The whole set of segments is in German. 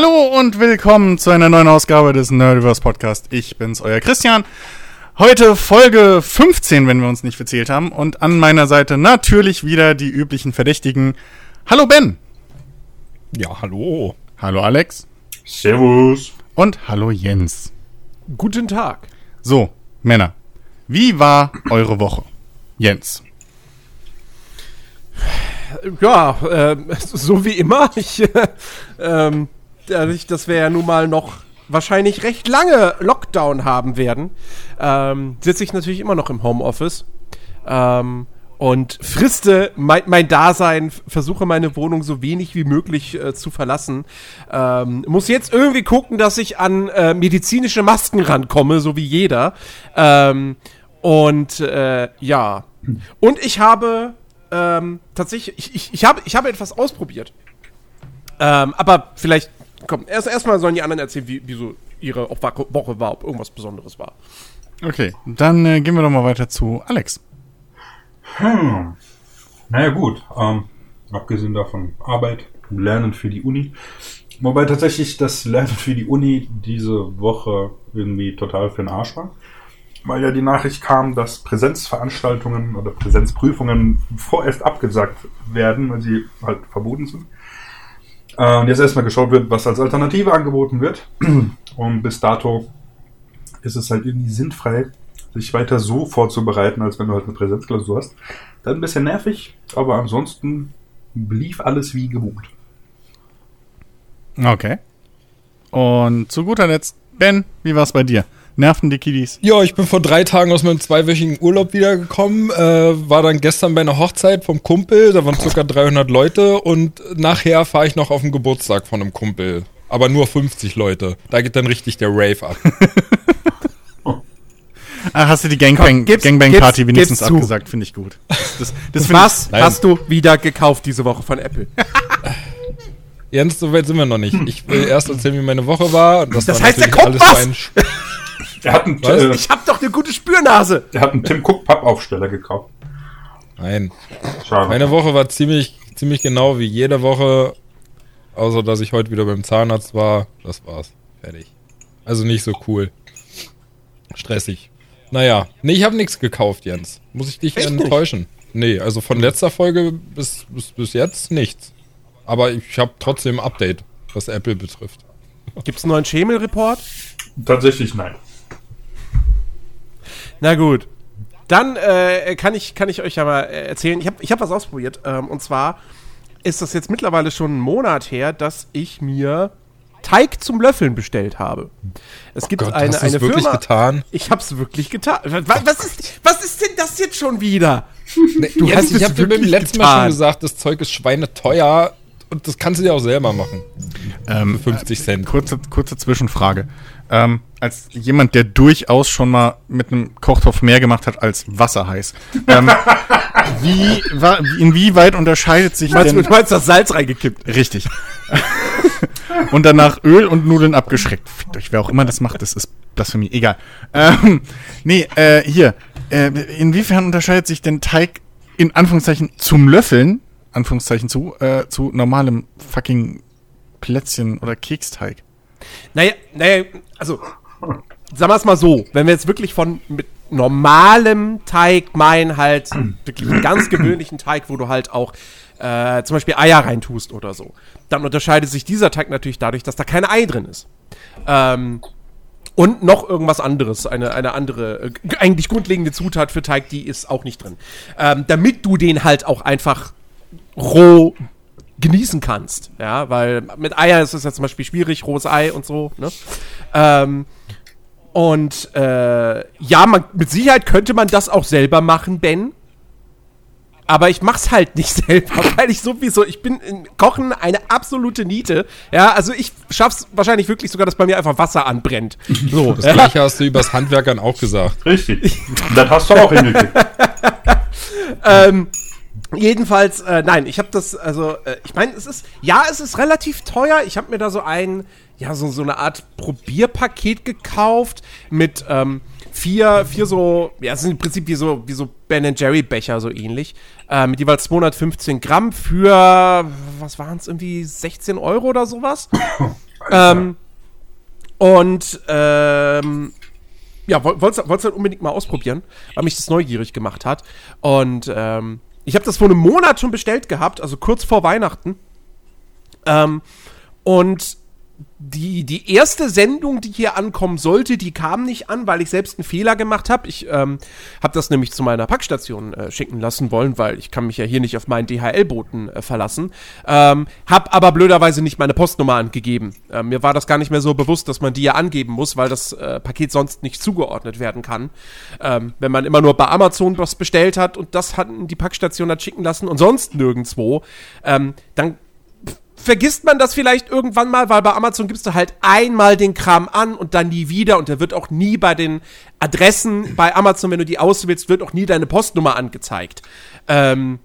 Hallo und willkommen zu einer neuen Ausgabe des Nerdiverse Podcast. Ich bin's, euer Christian. Heute Folge 15, wenn wir uns nicht verzählt haben. Und an meiner Seite natürlich wieder die üblichen Verdächtigen. Hallo Ben. Ja, hallo. Hallo Alex. Servus. Und hallo Jens. Guten Tag. So, Männer. Wie war eure Woche? Jens. Ja, äh, so wie immer. Ich, äh, ähm, dadurch, dass wir ja nun mal noch wahrscheinlich recht lange Lockdown haben werden, ähm, sitze ich natürlich immer noch im Homeoffice. Ähm, und friste mein, mein Dasein, versuche meine Wohnung so wenig wie möglich äh, zu verlassen. Ähm, muss jetzt irgendwie gucken, dass ich an äh, medizinische Masken rankomme, so wie jeder. Ähm, und äh, ja. Und ich habe ähm, tatsächlich, ich, ich, ich, habe, ich habe etwas ausprobiert. Ähm, aber vielleicht, komm, erst erstmal sollen die anderen erzählen, wie, wie so ihre Woche war, ob irgendwas Besonderes war. Okay, dann äh, gehen wir doch mal weiter zu Alex. Hm. Naja gut, ähm, abgesehen davon Arbeit, Lernen für die Uni. Wobei tatsächlich das Lernen für die Uni diese Woche irgendwie total für den Arsch war. Weil ja die Nachricht kam, dass Präsenzveranstaltungen oder Präsenzprüfungen vorerst abgesagt werden, weil sie halt verboten sind. Und jetzt erstmal geschaut wird, was als Alternative angeboten wird. Und bis dato ist es halt irgendwie sinnfrei, sich weiter so vorzubereiten, als wenn du halt eine Präsenzklausur hast. Dann ein bisschen nervig, aber ansonsten lief alles wie gewohnt. Okay. Und zu guter Letzt, Ben, wie war's bei dir? Nerven die Kiddies? Ja, ich bin vor drei Tagen aus meinem zweiwöchigen Urlaub wiedergekommen, äh, war dann gestern bei einer Hochzeit vom Kumpel, da waren ca. 300 Leute und nachher fahre ich noch auf den Geburtstag von einem Kumpel. Aber nur 50 Leute. Da geht dann richtig der Rave ab. Ah, hast du die Gangbang, Komm, gib's- Gangbang wenigstens abgesagt? Finde ich gut. Das, das find Was Nein. hast du wieder gekauft diese Woche von Apple? Jens, so weit sind wir noch nicht. Ich will erst erzählen, wie meine Woche war. Und das, Das war heißt, natürlich kommt alles was! Er hat einen, äh, Ich hab doch eine gute Spürnase. er hat einen Tim Cook Pappaufsteller gekauft. Nein. Schade. Meine Woche war ziemlich, ziemlich genau wie jede Woche. Außer, dass ich heute wieder beim Zahnarzt war. Das war's. Fertig. Also nicht so cool. Stressig. Naja. Nee, ich habe nichts gekauft, Jens. Muss ich dich Echt nicht? enttäuschen? Nee, also von letzter Folge bis, bis, bis jetzt nichts. Aber ich habe trotzdem ein Update, was Apple betrifft. Gibt's einen neuen Schemel-Report? Tatsächlich nein. Na gut. Dann äh, kann, ich, kann ich euch ja mal äh, erzählen. Ich habe ich hab was ausprobiert. Ähm, und zwar ist das jetzt mittlerweile schon einen Monat her, dass ich mir Teig zum Löffeln bestellt habe. Es gibt Gott, eine, hast eine wirklich Firma. getan? Ich hab's wirklich getan. Was, was, ist, was ist denn das jetzt schon wieder? Du hast hast, ich es habe dir beim letzten Mal schon gesagt, das Zeug ist schweineteuer und das kannst du dir auch selber machen. Ähm, Für 50 Cent. kurze, kurze Zwischenfrage. Ähm, als jemand, der durchaus schon mal mit einem Kochtopf mehr gemacht hat als Wasser heiß. Ähm, wie, inwieweit unterscheidet sich Meinst denn... du meinst das Salz reingekippt? Richtig. und danach Öl und Nudeln abgeschreckt. Fickt euch, wer auch immer das macht, das ist Blasphemie. Egal. Ähm, nee, äh, hier. Äh, inwiefern unterscheidet sich denn Teig in Anführungszeichen zum Löffeln, Anführungszeichen zu, äh, zu normalem fucking Plätzchen oder Keksteig? Naja, naja, also, sagen wir es mal so, wenn wir jetzt wirklich von mit normalem Teig meinen, halt wirklich einen ganz gewöhnlichen Teig, wo du halt auch äh, zum Beispiel Eier reintust oder so, dann unterscheidet sich dieser Teig natürlich dadurch, dass da kein Ei drin ist. Ähm, und noch irgendwas anderes, eine, eine andere, äh, eigentlich grundlegende Zutat für Teig, die ist auch nicht drin. Ähm, damit du den halt auch einfach roh genießen kannst. Ja, weil mit Eier ist es ja zum Beispiel schwierig, rohes Ei und so. Ne? Ähm, und äh, ja, man, mit Sicherheit könnte man das auch selber machen, Ben. Aber ich mach's halt nicht selber, weil ich sowieso, ich bin in Kochen eine absolute Niete. Ja, also ich schaff's wahrscheinlich wirklich sogar, dass bei mir einfach Wasser anbrennt. So, Das ja. gleiche hast du übers Handwerkern auch gesagt. Richtig. das hast du auch hingekriegt. ähm, jedenfalls, äh, nein, ich habe das, also, äh, ich meine, es ist, ja, es ist relativ teuer. Ich habe mir da so ein, ja, so, so eine Art Probierpaket gekauft mit ähm, vier, vier so, ja, es sind im Prinzip wie so, wie so Ben Jerry Becher, so ähnlich, äh, mit jeweils 215 Gramm für, was waren es, irgendwie 16 Euro oder sowas? Ähm, und ähm, ja, woll- wollt's, wollt's halt unbedingt mal ausprobieren, weil mich das neugierig gemacht hat. Und ähm, ich habe das vor einem Monat schon bestellt gehabt, also kurz vor Weihnachten. Ähm, und die, die erste Sendung, die hier ankommen sollte, die kam nicht an, weil ich selbst einen Fehler gemacht habe. Ich ähm, habe das nämlich zu meiner Packstation äh, schicken lassen wollen, weil ich kann mich ja hier nicht auf meinen DHL-Boten äh, verlassen. Ähm, hab aber blöderweise nicht meine Postnummer angegeben. Ähm, mir war das gar nicht mehr so bewusst, dass man die ja angeben muss, weil das äh, Paket sonst nicht zugeordnet werden kann. Ähm, wenn man immer nur bei Amazon was bestellt hat und das hat die Packstation hat schicken lassen und sonst nirgendwo, ähm, dann vergisst man das vielleicht irgendwann mal, weil bei Amazon gibst du halt einmal den Kram an und dann nie wieder und der wird auch nie bei den Adressen bei Amazon, wenn du die auswählst, wird auch nie deine Postnummer angezeigt. Ähm,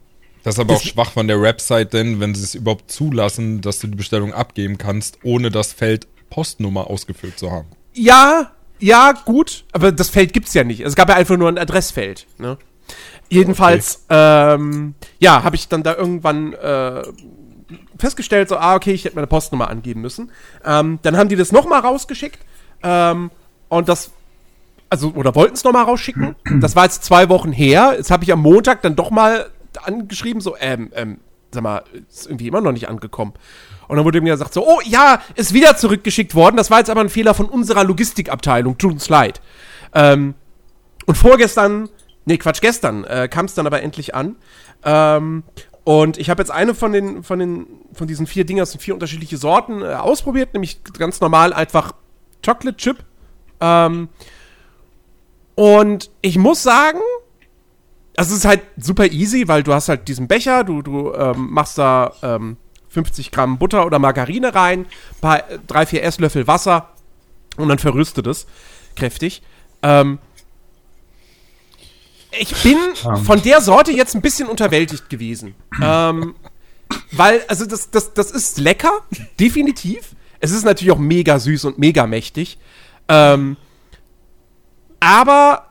Das ist aber auch schwach von der Website, denn wenn sie es überhaupt zulassen, dass du die Bestellung abgeben kannst, ohne das Feld Postnummer ausgefüllt zu haben. ja, ja, gut, aber das Feld gibt's ja nicht. Es gab ja einfach nur ein Adressfeld. Ne? Jedenfalls, ähm, ja, habe ich dann da irgendwann äh, festgestellt, so, ah, okay, ich hätte meine Postnummer angeben müssen. Ähm, dann haben die das nochmal rausgeschickt ähm, und das, also, oder wollten es nochmal rausschicken. Das war jetzt zwei Wochen her. Jetzt habe ich am Montag dann doch mal angeschrieben, so, ähm, ähm, sag mal, ist irgendwie immer noch nicht angekommen. Und dann wurde mir gesagt, so, oh ja, ist wieder zurückgeschickt worden. Das war jetzt aber ein Fehler von unserer Logistikabteilung. Tut uns leid. Ähm, und vorgestern, nee, Quatsch, gestern äh, kam es dann aber endlich an. Ähm, und ich habe jetzt eine von den, von den, von diesen vier Dingen, das sind vier unterschiedliche Sorten, äh, ausprobiert, nämlich ganz normal einfach Chocolate Chip. Ähm, und ich muss sagen, also es ist halt super easy, weil du hast halt diesen Becher, du, du ähm, machst da ähm, 50 Gramm Butter oder Margarine rein, paar, drei, vier Esslöffel Wasser und dann verrüstet es kräftig. Ähm, ich bin von der Sorte jetzt ein bisschen unterwältigt gewesen. Ähm, weil, also das, das, das ist lecker, definitiv. Es ist natürlich auch mega süß und mega mächtig. Ähm, aber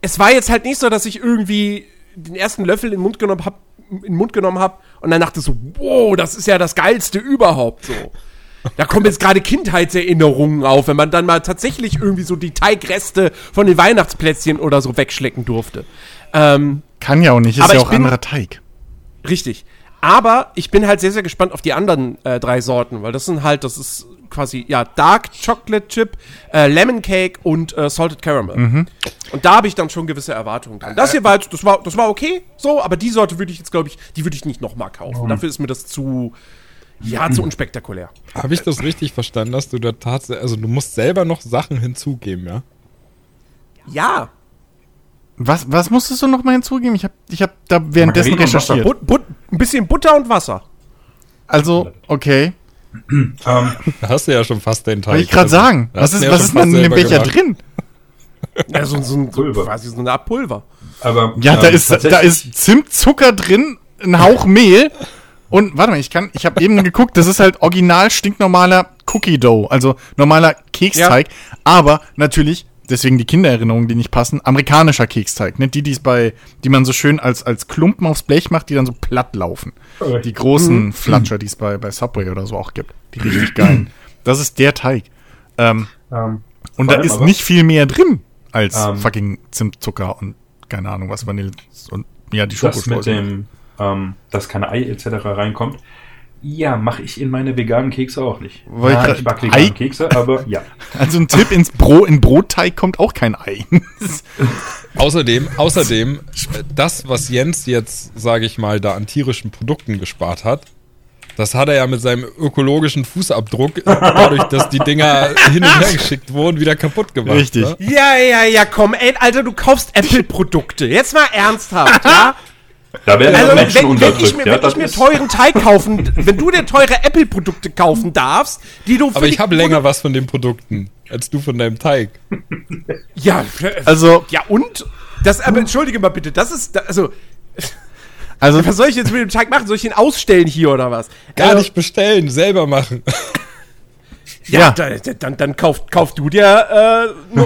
es war jetzt halt nicht so, dass ich irgendwie den ersten Löffel in den Mund genommen habe in den Mund genommen hab und dann dachte so, wow, das ist ja das geilste überhaupt so. Da kommen jetzt gerade Kindheitserinnerungen auf, wenn man dann mal tatsächlich irgendwie so die Teigreste von den Weihnachtsplätzchen oder so wegschlecken durfte. Ähm, Kann ja auch nicht, ist ja auch bin- anderer Teig. Richtig. Aber ich bin halt sehr, sehr gespannt auf die anderen äh, drei Sorten, weil das sind halt, das ist quasi, ja, Dark Chocolate Chip, äh, Lemon Cake und äh, Salted Caramel. Und da habe ich dann schon gewisse Erwartungen dran. Das hier war das war, das war okay, so, aber die Sorte würde ich jetzt, glaube ich, die würde ich nicht nochmal kaufen. Dafür ist mir das zu, ja, zu unspektakulär. Habe ich das richtig verstanden, dass du da tatsächlich, also du musst selber noch Sachen hinzugeben, ja? Ja, Was, was musstest du noch mal hinzugeben? Ich habe ich hab da währenddessen recherchiert. but, but, ein bisschen Butter und Wasser. Also, okay. Ähm, Da hast du ja schon fast den Teig. Wollte ich gerade Also, sagen. da Was hast ist, du ja was ist fast denn in dem Becher gemacht. drin? Ja, so, so, ein- so Pulver. quasi so eine Art Pulver. aber Ja, da ähm, ist, da ist Zimtzucker drin, ein Hauch Mehl und warte mal, ich kann, ich habe eben geguckt, das ist halt original stinknormaler Cookie Dough, also normaler Keksteig, aber natürlich deswegen die Kindererinnerungen, die nicht passen, amerikanischer Keksteig, ne, die die's bei, die man so schön als als Klumpen aufs Blech macht, die dann so platt laufen. Die großen Flatscher, die es bei bei Subway oder so auch gibt, die richtig geilen. Das ist der Teig. Ähm, Ähm, und da ist aber- nicht viel mehr drin als Ähm, fucking Zimtzucker und keine Ahnung was Vanille und ja die das mit Schokostreusel. dem, ähm, dass keine Ei etc. reinkommt. Ja, mache ich in meine veganen Kekse auch nicht. Ich ja, ich backe vegane Ei? Kekse, aber ja. Also ein Tipp ins Brot, in Brotteig kommt auch kein Ei. Außerdem, außerdem, äh, das, was Jens jetzt, sage ich mal, da an tierischen Produkten gespart hat, das hat er ja mit seinem ökologischen Fußabdruck, dadurch, dass die Dinger hin und her geschickt wurden, wieder kaputt gemacht. Richtig. Ne? Ja, ja, ja, komm, ey, Alter, du kaufst Apple-Produkte. Jetzt mal ernsthaft, ja? Da werden Also, also, wenn, Menschen wenn, ich unterdrückt. mir, ja, wenn ich mir teuren Teig kaufen, wenn du dir teure Apple-Produkte kaufen darfst, die du für Aber ich habe länger was von den Produkten, als du von deinem Teig. Ja, Also, ja, und? Das, aber entschuldige mal bitte, das ist, also, also was soll ich jetzt mit dem Teig machen? Soll ich ihn ausstellen hier oder was? Gar Äh, nicht bestellen, selber machen. Ja, Ja. Da, da- dann, dann kauf, kauf du dir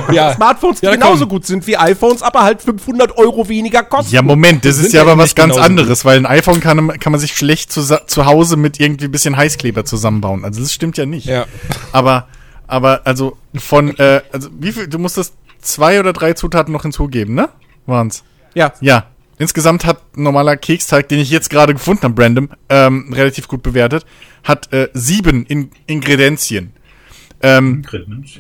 äh, Ja. Smartphones, die Ja, genauso komm. gut sind wie iPhones, aber halt 500 Euro weniger kosten. ja, Moment, das ist ja aber was ganz anderes, weil ein iPhone kann, kann man sich schlecht zu, zu Hause mit irgendwie ein bisschen Heißkleber zusammenbauen. Also das stimmt ja nicht. Ja. Aber, aber, also von, äh, also wie viel, du musstest zwei oder drei Zutaten noch hinzugeben, ne? Waren's? Ja. Ja. Insgesamt hat ein normaler Keksteig, den ich jetzt gerade gefunden habe, random, ähm, relativ gut bewertet, hat äh, sieben in Ingredienzien. Ähm,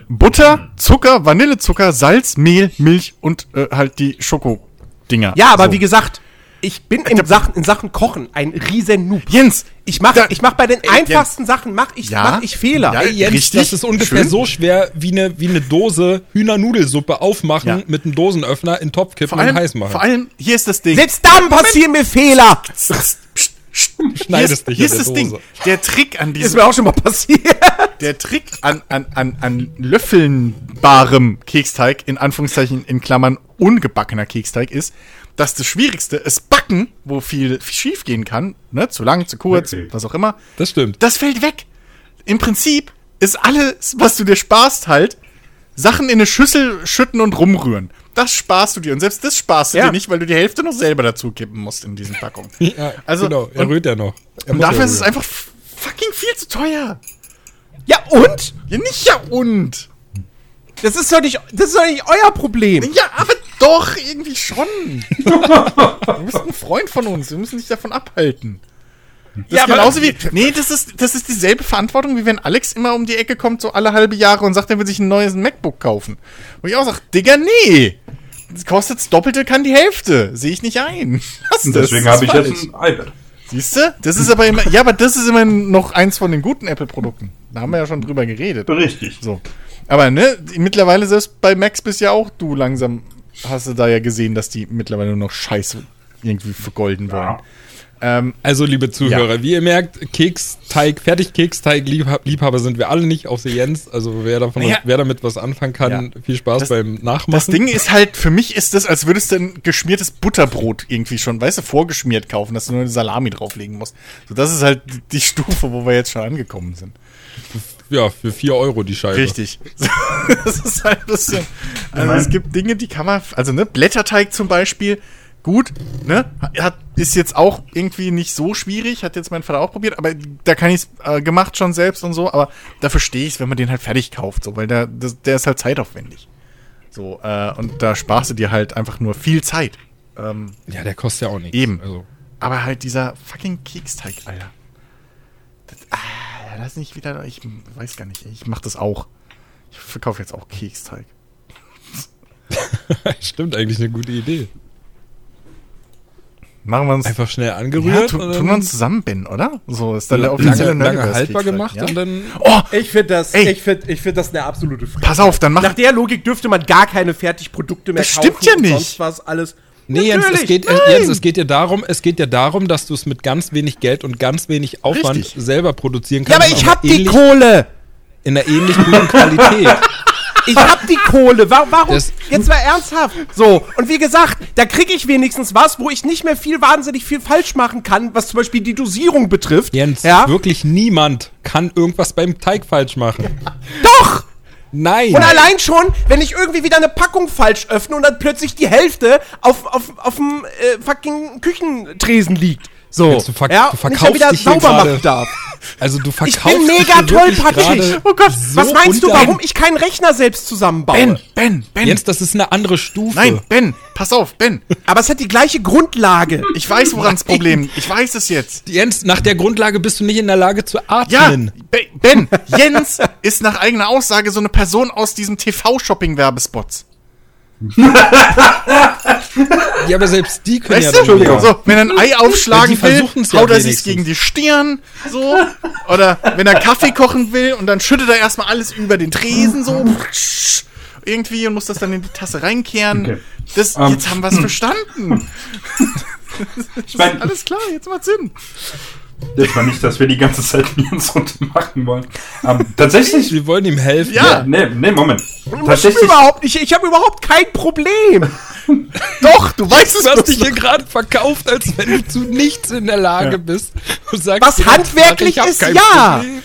Butter, Zucker, Vanillezucker, Salz, Mehl, Milch und äh, halt die Schokodinger. Ja, aber So. wie gesagt, ich bin in Sachen, in Sachen Kochen ein riesen Noob. Jens, Ich mach, Da- ich mach bei den einfachsten Sachen, mach ich, Ja. mach ich Fehler. Ja, Ey, Jens, richtig, das ist ungefähr schön. so schwer wie eine, wie eine Dose Hühnernudelsuppe aufmachen, Ja. mit einem Dosenöffner in den Topf kippen allem, und heiß machen. vor allem, hier ist das Ding. Selbst dann passieren mir Fehler. Schneidest hier dich ist, an hier ist der das Ding. Der Trick an Ist diesem, mir auch schon mal passiert. der Trick an, an, an, an löffelnbarem Keksteig, in Anführungszeichen in Klammern ungebackener Keksteig ist, dass das Schwierigste ist Backen, wo viel schief gehen kann, ne, zu lang, zu kurz, Okay. was auch immer. Das stimmt. Das fällt weg. Im Prinzip ist alles, was du dir sparst, halt, Sachen in eine Schüssel schütten und rumrühren. Das sparst du dir. Und selbst das sparst du Ja. dir nicht, weil du die Hälfte noch selber dazu kippen musst in diesen Packungen. Ja, Also, genau, er rührt ja noch. Und dafür ist es einfach fucking viel zu teuer. Ja, und? Ja, nicht ja und. Das ist doch nicht, das ist doch nicht euer Problem. Ja, aber doch, irgendwie schon. du bist ein Freund von uns. Wir müssen dich davon abhalten. Das Ja, ist aber- genauso wie. Nee, das ist, das ist dieselbe Verantwortung, wie wenn Alex immer um die Ecke kommt, so alle halbe Jahre und sagt, er will sich ein neues MacBook kaufen. Wo ich auch sage, Digga, nee. Kostet das Doppelte, kann die Hälfte. Sehe ich nicht ein. Und das, deswegen habe ich ist jetzt ein iPad. Siehst du? Das ist aber immer. Ja, aber das ist immer noch eins von den guten Apple-Produkten. Da haben wir ja schon drüber geredet. Richtig. So. Aber ne, mittlerweile selbst bei Max bist ja auch du langsam, hast du da ja gesehen, dass die mittlerweile nur noch Scheiße irgendwie vergolden wollen. Ja. Ähm, Also, liebe Zuhörer, Ja. wie ihr merkt, Keksteig, Fertigkeksteig-Liebhaber sind wir alle nicht, außer Jens. Also, wer, davon, Naja. wer damit was anfangen kann, Ja. viel Spaß Das- beim Nachmachen. das Ding ist halt, für mich ist das, als würdest du ein geschmiertes Butterbrot irgendwie schon, weißt du, vorgeschmiert kaufen, dass du nur eine Salami drauflegen musst. So, das ist halt die Stufe, wo wir jetzt schon angekommen sind. ja, für 4 Euro die Scheibe. Richtig. das ist halt ein bisschen. Also es gibt Dinge, die kann man. Also, ne, Blätterteig zum Beispiel, gut, ne? Hat, ist jetzt auch irgendwie nicht so schwierig, hat jetzt mein Vater auch probiert, aber da kann ich es äh, gemacht schon selbst und so, aber da verstehe ich es, wenn man den halt fertig kauft, so, weil der, das, der ist halt zeitaufwendig. So, äh, und da sparst du dir halt einfach nur viel Zeit. Ähm, Ja, der kostet ja auch nichts. Eben. Also, aber halt dieser fucking Keksteig, Alter. Das, ah, das nicht wieder. Ich weiß gar nicht. Ich mach das auch. Ich verkaufe jetzt auch Keksteig. stimmt eigentlich eine gute Idee. Machen wir uns. Einfach schnell ja, angerührt. tu, und tun wir uns zusammen, Ben, oder? So ist dann der lange, offizielle lange Nerdiverse haltbar gemacht ja? und dann. Oh, Ich finde das, Ey. ich find, ich find das eine absolute Frechheit. pass auf, dann mach. Nach der Logik dürfte man gar keine Fertigprodukte mehr Das stimmt ja nicht. sonst was alles. Nee, Jens, es geht, äh. Jens, es geht dir darum, es geht dir darum, dass du es mit ganz wenig Geld und ganz wenig Aufwand Richtig. selber produzieren Ja, kannst. aber ich hab die Kohle. In einer ähnlich guten Qualität. Ich hab die Kohle. Wa- Warum? Das- Jetzt mal ernsthaft. So, und wie gesagt, da kriege ich wenigstens was, wo ich nicht mehr viel wahnsinnig viel falsch machen kann, was zum Beispiel die Dosierung betrifft. Jens, ja? wirklich niemand kann irgendwas beim Teig falsch machen. Doch! Nein! Und allein schon, wenn ich irgendwie wieder eine Packung falsch öffne und dann plötzlich die Hälfte auf, auf, auf dem äh, fucking Küchentresen liegt. So, Jetzt, du ver- ja, du und ich verkaufst dann wieder dich sauber machen darf. Also du Ich verkaufst bin dich mega tollpatschig. gerade Oh Gott, so was meinst du, warum ich keinen Rechner selbst zusammenbaue? Ben, Ben, Ben. Jens, das ist eine andere Stufe. Nein, Ben, pass auf, Ben. Aber es hat die gleiche Grundlage. Ich weiß, woran das Problem. Ich weiß es jetzt. Jens, nach der Grundlage bist du nicht in der Lage zu Ja, atmen. Be- Ben, Jens ist nach eigener Aussage so eine Person aus diesem TV-Shopping-Werbespots. Ja, aber selbst die können Weißt ja du? So, wenn er ein Ei aufschlagen Ja, will, haut er sich gegen die Stirn, so. Oder wenn er Kaffee kochen will und dann schüttet er erstmal alles über den Tresen, so. Irgendwie und muss das dann in die Tasse reinkehren. Okay. Das, Ähm. jetzt haben wir es verstanden. Ich meine, Alles klar, jetzt macht Sinn. Jetzt mal nicht, dass wir die ganze Zeit Jens machen wollen. Ähm, tatsächlich. Wir wollen ihm helfen. Ja. Nee, nee, Moment. Das Tatsächlich. überhaupt nicht. Ich habe überhaupt kein Problem. Doch, du weißt es Du hast dich hier gerade verkauft, als wenn du zu nichts in der Lage bist. Du sagst Was handwerklich ist, ja. Problem.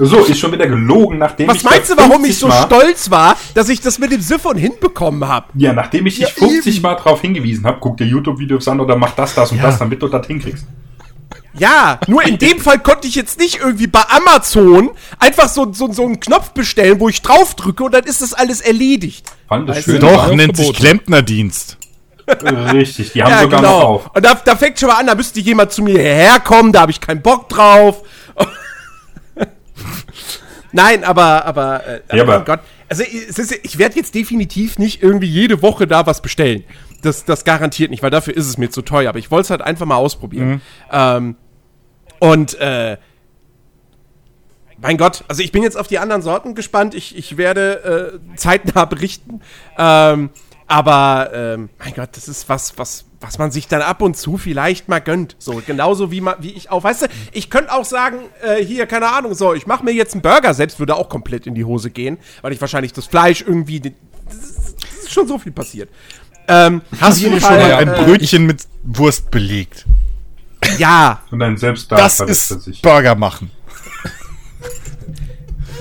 So, ist schon wieder gelogen, nachdem Was ich meinst du, warum ich 50 so Mal- stolz war, dass ich das mit dem Siphon hinbekommen habe? Ja, nachdem ich dich 50 Mal drauf hingewiesen habe, guck dir YouTube-Videos an oder mach das, das und Ja. das, damit du das hinkriegst. Ja, nur in dem Fall konnte ich jetzt nicht irgendwie bei Amazon einfach so, so, so einen Knopf bestellen, wo ich drauf drücke und dann ist das alles erledigt. Fand das Weißt schön. Doch, nennt sich verboten. Klempnerdienst. Richtig, die haben Ja, sogar noch genau. auf. Und da, da fängt schon mal an, da müsste jemand zu mir herkommen, da habe ich keinen Bock drauf. Nein, aber, aber, äh, Ja, aber- mein Gott. Also, ist, ich werde jetzt definitiv nicht irgendwie jede Woche da was bestellen. Das, das garantiert nicht, weil dafür ist es mir zu teuer. Aber ich wollte es halt einfach mal ausprobieren. Ähm, und, äh, mein Gott, also ich bin jetzt auf die anderen Sorten gespannt. Ich, ich werde äh, zeitnah berichten. Ähm, aber, ähm, mein Gott, das ist was, was, was man sich dann ab und zu vielleicht mal gönnt. So, genauso wie, man, wie ich auch. Weißt du, ich könnte auch sagen, äh, hier, keine Ahnung, so, ich mache mir jetzt einen Burger selbst, würde auch komplett in die Hose gehen, weil ich wahrscheinlich das Fleisch irgendwie. Das ist schon so viel passiert. Ähm, Hast du schon mal ein äh, Brötchen mit Wurst belegt? Ja, Und dann selbst da Das ist sich. Burger machen.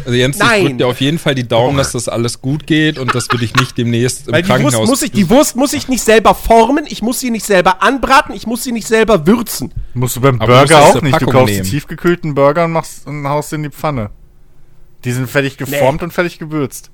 Also Jens, Nein. ich drück dir auf jeden Fall die Daumen, dass das alles gut geht und dass wir dich nicht demnächst im Weil die Wurst Krankenhaus... muss ich, die Wurst muss ich nicht selber formen, ich muss sie nicht selber anbraten, ich muss sie nicht selber würzen. Musst du beim Aber du Burger auch nicht. Du Packung kaufst nehmen. die tiefgekühlten Burger und machst und haust in die Pfanne. Die sind fertig geformt und fertig gewürzt.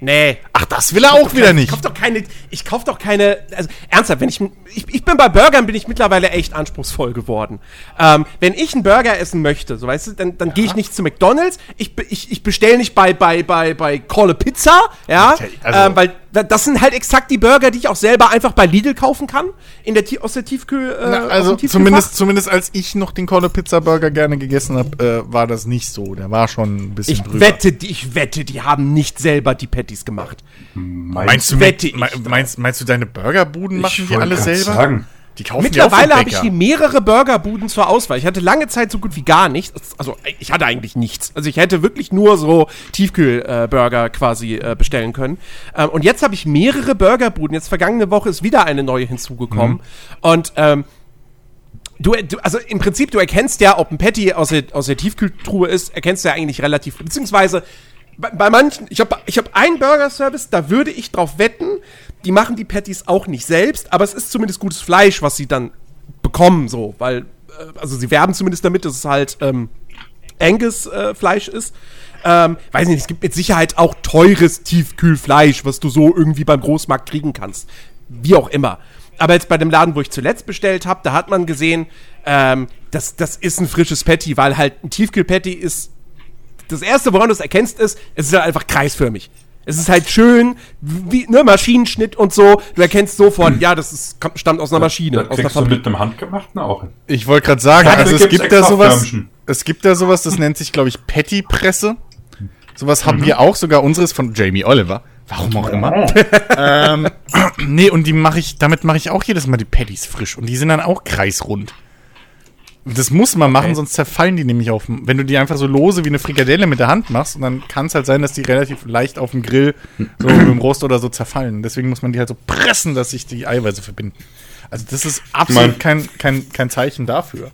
Nee. Ach, das will er auch wieder Ich nicht. kauf doch keine, ich kauf doch keine, also ernsthaft, wenn ich, ich, ich bin bei Burgern bin ich mittlerweile echt anspruchsvoll geworden. Ähm, wenn ich einen Burger essen möchte, so weißt du, dann, dann gehe ich nicht zu McDonalds, ich, ich, ich bestelle nicht bei, bei, bei, bei Call a Pizza, ja, Also- ähm, weil das sind halt exakt die Burger, die ich auch selber einfach bei Lidl kaufen kann, in der, aus der Tiefkühl, äh, Na, aus also zumindest, zumindest als ich noch den Kolle Pizza Burger gerne gegessen habe, äh, war das nicht so. Der war schon ein bisschen Ich drüber. wette, die, ich wette, die haben nicht selber die Patties gemacht. Meinst du, Wette me- ich meinst, meinst du, deine Burgerbuden machen die alle selber? Sagen. Die kaufen Mittlerweile habe ich hier mehrere Burgerbuden zur Auswahl. Ich hatte lange Zeit so gut wie gar nichts. Also ich hatte eigentlich nichts. Also ich hätte wirklich nur so Tiefkühlburger quasi äh, bestellen können. Ähm, und jetzt habe ich mehrere Burgerbuden. Jetzt vergangene Woche ist wieder eine neue hinzugekommen. Und ähm, Du, du, also im Prinzip, du erkennst ja, ob ein Patty aus der, aus der Tiefkühltruhe ist, erkennst du ja eigentlich relativ, beziehungsweise bei, bei manchen, ich habe ich hab einen Burger-Service, da würde ich drauf wetten, die machen die Patties auch nicht selbst, aber es ist zumindest gutes Fleisch, was sie dann bekommen, so, weil, äh, also sie werben zumindest damit, dass es halt ähm, Angus-Fleisch ist. Ähm, weiß nicht, es gibt mit Sicherheit auch teures Tiefkühlfleisch, was du so irgendwie beim Großmarkt kriegen kannst. Wie auch immer. Aber jetzt bei dem Laden, wo ich zuletzt bestellt habe, da hat man gesehen, ähm, das, das ist ein frisches Patty, weil halt ein Tiefkühl-Patty ist. Das erste, woran du es erkennst, ist, es ist halt einfach kreisförmig. Es ist halt schön, wie, ne, Maschinenschnitt und so. Du erkennst sofort, ja, das ist, stammt aus einer Maschine, Das aus einer kriegst du mit einem Handgemachten auch hin. Ich wollte gerade sagen, Dafür also es gibt da sowas, Förmchen. es gibt da sowas, das nennt sich, glaube ich, Patty-Presse. Sowas Mhm. haben wir auch, sogar unseres von Jamie Oliver. Warum auch immer. ähm, nee, und die mache ich, damit mache ich auch jedes Mal die Patties frisch. Und die sind dann auch kreisrund. Das muss man machen, sonst zerfallen die nämlich auf dem, wenn du die einfach so lose wie eine Frikadelle mit der Hand machst, und dann kann es halt sein, dass die relativ leicht auf dem Grill, so mit dem Rost oder so zerfallen. Deswegen muss man die halt so pressen, dass sich die Eiweiße verbinden. Also das ist absolut mein- kein, kein, kein Zeichen dafür.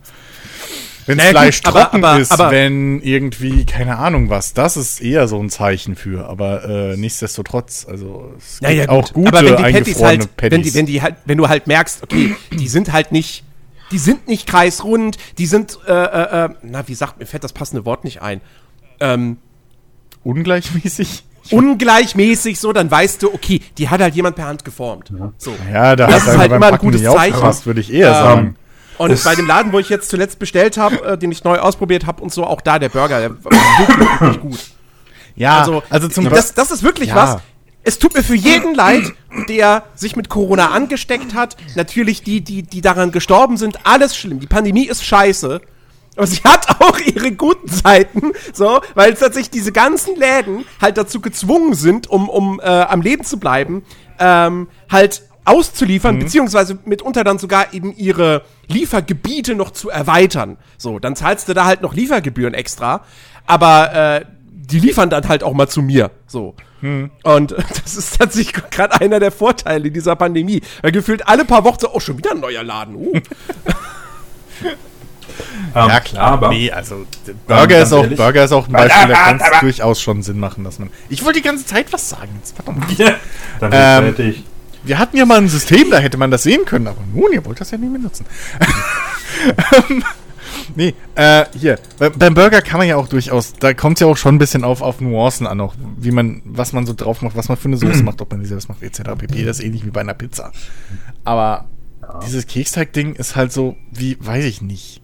Wenn Naja, Fleisch gut, aber- trocken aber- ist, aber- wenn irgendwie, keine Ahnung was, das ist eher so ein Zeichen für. Aber äh, nichtsdestotrotz, also es Ja, ja, auch gut. gute aber wenn die Patties eingefrorene halt, Patties. wenn die, wenn die halt, wenn du halt merkst, okay, die sind halt nicht, die sind nicht kreisrund, die sind, äh, äh, äh, na, wie sagt mir fällt das passende Wort nicht ein, ähm, Ungleichmäßig? ungleichmäßig so, dann weißt du, okay, die hat halt jemand per Hand geformt. So. Ja, da Das hat ist halt immer ein Packen gutes Zeichen. aufgepasst, würde ich eher Ähm, sagen. Und Das- bei dem Laden, wo ich jetzt zuletzt bestellt habe, äh, den ich neu ausprobiert habe und so, auch da der Burger, der war wirklich, wirklich gut. Ja, Also, also zum das, das ist wirklich Ja. was. Es tut mir für jeden leid, der sich mit Corona angesteckt hat. Natürlich die, die, die daran gestorben sind, alles schlimm. Die Pandemie ist scheiße. Aber sie hat auch ihre guten Seiten, so, weil tatsächlich diese ganzen Läden halt dazu gezwungen sind, um, um äh, am Leben zu bleiben, ähm, halt auszuliefern, beziehungsweise mitunter dann sogar eben ihre Liefergebiete noch zu erweitern. So, dann zahlst du da halt noch Liefergebühren extra, aber äh, die liefern dann halt auch mal zu mir. So. Und das ist tatsächlich gerade einer der Vorteile dieser Pandemie. Weil gefühlt alle paar Wochen so, oh, schon wieder ein neuer Laden. Uh. Ähm, Ja, klar. Aber nee, also Burger, ist auch, ehrlich- Burger ist auch ein Beispiel, da kann es durchaus schon Sinn machen, dass man. Ich wollte die ganze Zeit was sagen. Jetzt, verdammt. Ja, dann Ähm. Wir hatten ja mal ein System, da hätte man das sehen können, aber nun, ihr wollt das ja nicht benutzen. Nee, äh, hier. Bei, beim Burger kann man ja auch durchaus, da kommt es ja auch schon ein bisschen auf, auf Nuancen an, auch wie man, was man so drauf macht, was man für eine Soße macht, ob man die selbst macht, etc. pp. Das ist ähnlich wie bei einer Pizza. Aber dieses Keksteig-Ding ist halt so, wie, weiß ich nicht.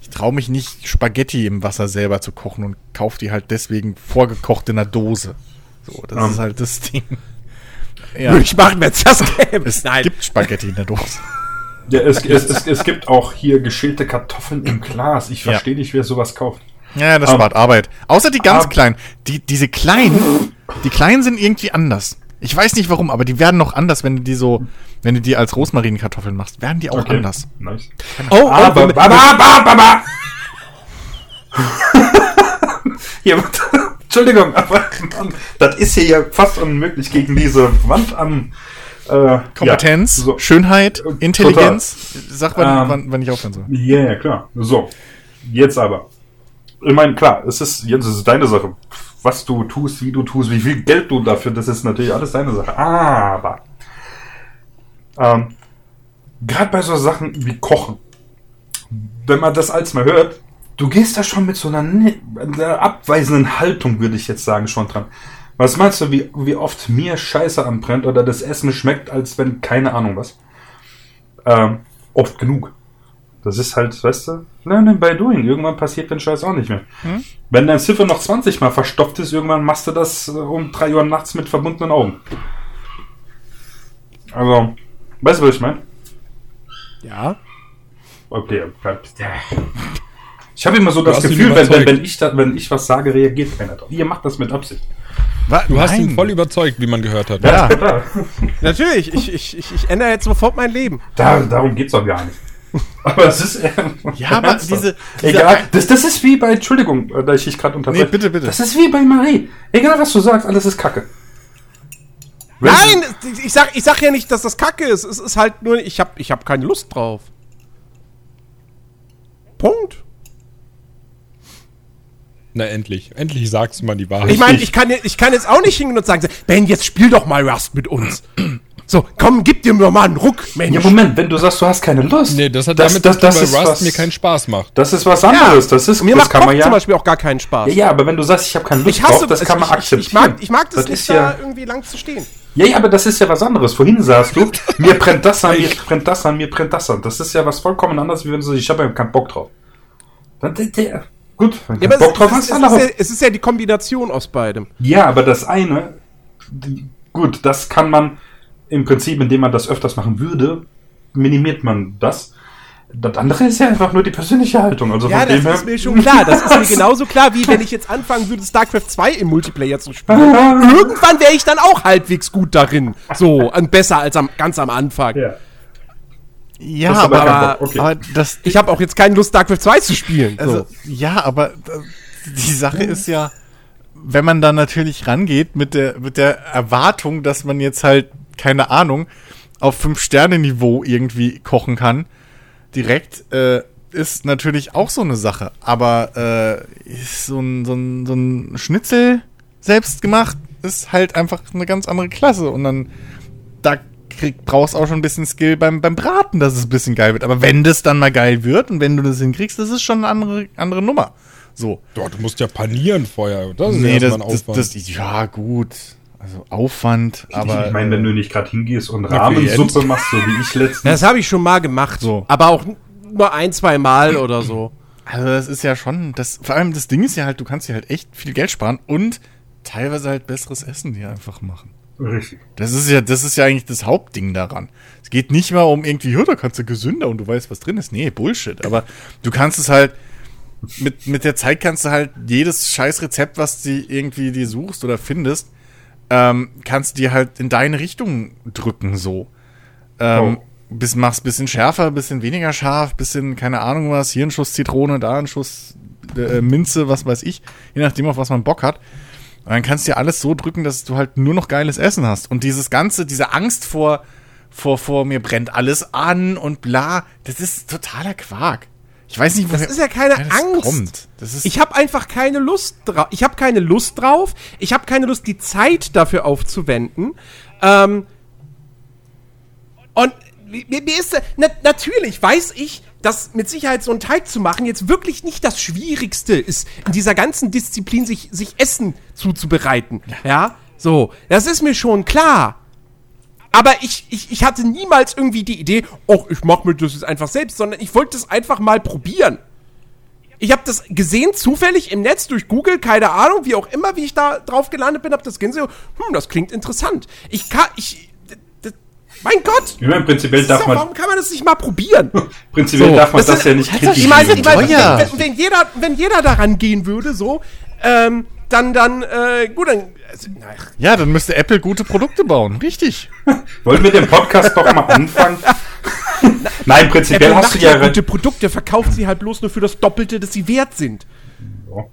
Ich traue mich nicht, Spaghetti im Wasser selber zu kochen und kaufe die halt deswegen vorgekocht in einer Dose. So, das Ähm. ist halt das Ding. Ja, Würde ich machen, wenn es das gäbe. es gibt Spaghetti in der Dose. Ja, es, es, es, es gibt auch hier geschälte Kartoffeln im Glas. Ich Ja. verstehe nicht, wer sowas kauft. Ja, das Ähm, spart Arbeit. Außer die ganz ähm, kleinen. Die, diese kleinen, die kleinen sind irgendwie anders. Ich weiß nicht warum, aber die werden noch anders, wenn du die so, wenn du die als Rosmarinkartoffeln machst, werden die auch anders. Nice. Oh, oh, Aber, aber, aber, aber, warte. Entschuldigung, aber das ist hier ja fast unmöglich gegen diese Wand am äh, Kompetenz, Ja, so. Schönheit, Äh, Intelligenz. Sag mal, Ähm, wann, wann ich aufhören soll. Ja, ja, klar. So, jetzt aber. Ich meine, klar, es ist, jetzt ist es deine Sache. Was du tust, wie du tust, wie viel Geld du dafür, das ist natürlich alles deine Sache. Aber, ähm, gerade bei so Sachen wie Kochen, wenn man das als mal hört, du gehst da schon mit so einer, ne- einer abweisenden Haltung, würde ich jetzt sagen, schon dran. Was meinst du, wie, wie oft mir Scheiße anbrennt oder das Essen schmeckt, als wenn keine Ahnung was? Ähm, oft genug. Das ist halt, weißt du, learning by doing. Irgendwann passiert den Scheiß auch nicht mehr. Wenn dein Ziffer noch 20 Mal verstopft ist, irgendwann machst du das äh, um 3 Uhr nachts mit verbundenen Augen. Also, weißt du, was ich meine? Ja. Okay. Ich habe immer so das Gefühl, wenn, wenn, wenn, ich da, wenn ich was sage, reagiert keiner drauf. Ihr macht das mit Absicht. Wa- Du hast ihn Nein. voll überzeugt, wie man gehört hat. Ja. total. Natürlich, ich, ich, ich, ich ändere jetzt sofort mein Leben. Da, darum geht's doch gar nicht. Aber es ist. Äh, Ja, aber diese, diese Egal, das, das ist wie bei, Entschuldigung, da ich dich gerade unterbreche. Nee, bitte, bitte. Das ist wie bei Marie. Egal, was du sagst, alles ist Kacke. Nein, ich sag, ich sag ja nicht, dass das Kacke ist. Es ist halt nur, ich hab, ich hab keine Lust drauf. Punkt. Na, endlich. Endlich sagst du mal die Wahrheit. Ich meine, ich kann, ja- ich kann jetzt auch nicht hingehen und sagen, Ben, jetzt spiel doch mal Rust mit uns. So, komm, gib dir mal einen Ruck, Mensch. Ja, Moment, wenn du sagst, du hast keine Lust. nee, das hat das, damit das, zu tun, das weil Rust was, mir keinen Spaß macht. Das ist was anderes. Das ist, Mir das macht kann man ja. zum Beispiel auch gar keinen Spaß. Ja, ja, aber wenn du sagst, ich habe keine Lust ich hasse drauf, das also kann man ich, akzeptieren. ich, mag, ich mag das, das nicht, ist da ja, irgendwie lang zu stehen. ja, ja, aber das ist ja was anderes. Vorhin sagst du, mir brennt das an, mir brennt das an, mir brennt das an. Das ist ja was vollkommen anderes, wie wenn du sagst, ich habe ja keinen Bock drauf. Dann, der, der, gut, wenn Ja, Bock drauf es, hast, es, dann es, ist ja, es ist ja die Kombination aus beidem. Ja, aber das eine, gut, das kann man im Prinzip, indem man das öfters machen würde, minimiert man das. Das andere ist ja einfach nur die persönliche Haltung. Also Ja, von das ist mir schon klar. Das ist mir genauso klar, wie wenn ich jetzt anfangen würde, StarCraft 2 im Multiplayer zu spielen. Irgendwann wäre ich dann auch halbwegs gut darin. So, und besser als am, ganz am Anfang. Ja. Ja, aber aber, okay. aber das, Ich habe auch jetzt keine Lust, StarCraft 2 zu spielen. also, So. ja, aber äh, die Sache ist ja, wenn man da natürlich rangeht mit der, mit der Erwartung, dass man jetzt halt, keine Ahnung, auf Fünf-Sterne-Niveau irgendwie kochen kann, direkt, äh, ist natürlich auch so eine Sache. Aber äh, ist so, ein, so, ein, so ein Schnitzel selbst gemacht ist halt einfach eine ganz andere Klasse. Und dann, da krieg, brauchst auch schon ein bisschen Skill beim, beim Braten, dass es ein bisschen geil wird. Aber wenn das dann mal geil wird und wenn du das hinkriegst, das ist schon eine andere, andere Nummer. So. Doch, du musst ja panieren vorher. Das ist Nee, das, erstmal ein das, Aufwand. das, ja, gut. Also Aufwand, aber. ich meine, wenn du nicht gerade hingehst und Rahmensuppe machst, so wie ich letztens. Das habe ich schon mal gemacht. So. Aber auch nur ein, zwei Mal oder so. Also das ist ja schon, das, vor allem das Ding ist ja halt, du kannst dir halt echt viel Geld sparen und teilweise halt besseres Essen dir einfach machen. Richtig. Das ist ja, das ist ja eigentlich das Hauptding daran. Es geht nicht mal um irgendwie, ja, da kannst du gesünder und du weißt, was drin ist. Nee, Bullshit. Aber du kannst es halt, mit, mit der Zeit kannst du halt jedes scheiß Rezept, was du irgendwie dir suchst oder findest, ähm, kannst du dir halt in deine Richtung drücken, so. Ähm, Oh. bis, machst bisschen schärfer, bisschen weniger scharf, bisschen, keine Ahnung was, hier ein Schuss Zitrone, da ein Schuss äh, Minze, was weiß ich, je nachdem, auf was man Bock hat. Und dann kannst du dir alles so drücken, dass du halt nur noch geiles Essen hast. Und dieses Ganze, diese Angst vor, vor, vor mir brennt alles an und bla, das ist totaler Quark. Ich weiß nicht, woher Das ist ja keine Angst. kommt. Das ist, Ich habe einfach keine Lust drauf. Ich habe keine Lust drauf. Ich habe keine Lust, die Zeit dafür aufzuwenden. Ähm, und mir, mir ist, na, natürlich weiß ich, dass mit Sicherheit so einen Teig zu machen jetzt wirklich nicht das Schwierigste ist, in dieser ganzen Disziplin sich, sich Essen zuzubereiten. Ja, so, das ist mir schon klar. Aber ich, ich, ich hatte niemals irgendwie die Idee, oh, ich mach mir das jetzt einfach selbst, sondern ich wollte es einfach mal probieren. Ich habe das gesehen, zufällig im Netz durch Google, keine Ahnung, wie auch immer, wie ich da drauf gelandet bin, habe das gesehen, so, hm, das klingt interessant. Ich kann, ich, mein Gott! Ich meine, prinzipiell darf doch, man, warum kann man das nicht mal probieren? prinzipiell So, darf man das das, ist- ja nicht Ich kritisieren. meine, ich meine wenn, wenn, jeder, wenn jeder daran gehen würde, so, ähm, dann, dann, äh, gut, dann, also, na, Ja, dann müsste Apple gute Produkte bauen. Richtig. Wollen wir den Podcast doch mal anfangen? Nein, prinzipiell Apple hast du macht ja ja gute Produkte, verkauft sie halt bloß nur für das Doppelte, das sie wert sind. Ja.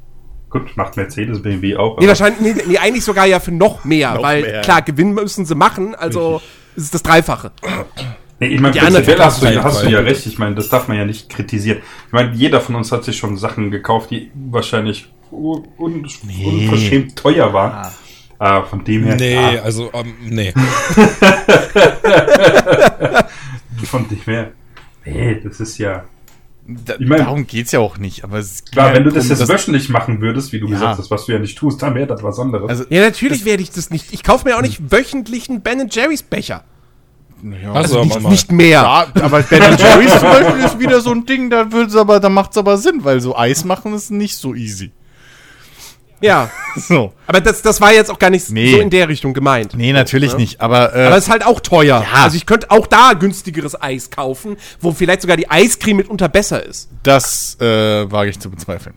Gut, macht Mercedes, BMW auch. Nee, wahrscheinlich, nee, nee, eigentlich sogar ja für noch mehr, Noch weil, mehr. klar, Gewinn müssen sie machen, also, ist es das Dreifache. Nee, ich meine, prinzipiell hast du, hast du ja recht. Ich meine, das darf man ja nicht kritisieren. Ich meine, jeder von uns hat sich schon Sachen gekauft, die wahrscheinlich un un unverschämt teuer waren. Ah, von dem her. Nee, ah, also, ähm, nee. von dem her. Nee, das ist ja. Da, Ich mein- darum geht's ja auch nicht. Aber es Klar, wenn du das jetzt wöchentlich machen würdest, wie du Ja. gesagt hast, was du ja nicht tust, dann wäre das was anderes. Also, Ja, natürlich werde ich das nicht. Ich kaufe mir auch nicht wöchentlich einen Ben Jerry's Becher. ja. Also, nicht, nicht mehr. Ja, aber Ben Jerry's zum Beispiel ist wieder so ein Ding, da wird's aber, da macht's aber Sinn, weil so Eis machen ist nicht so easy. Ja, So. aber das, das war jetzt auch gar nicht Nee. so in der Richtung gemeint. Nee, natürlich nicht, aber, äh, Aber es ist halt auch teuer. Ja. Also ich könnte auch da günstigeres Eis kaufen, wo vielleicht sogar die Eiscreme mitunter besser ist. das äh, wage ich zu bezweifeln.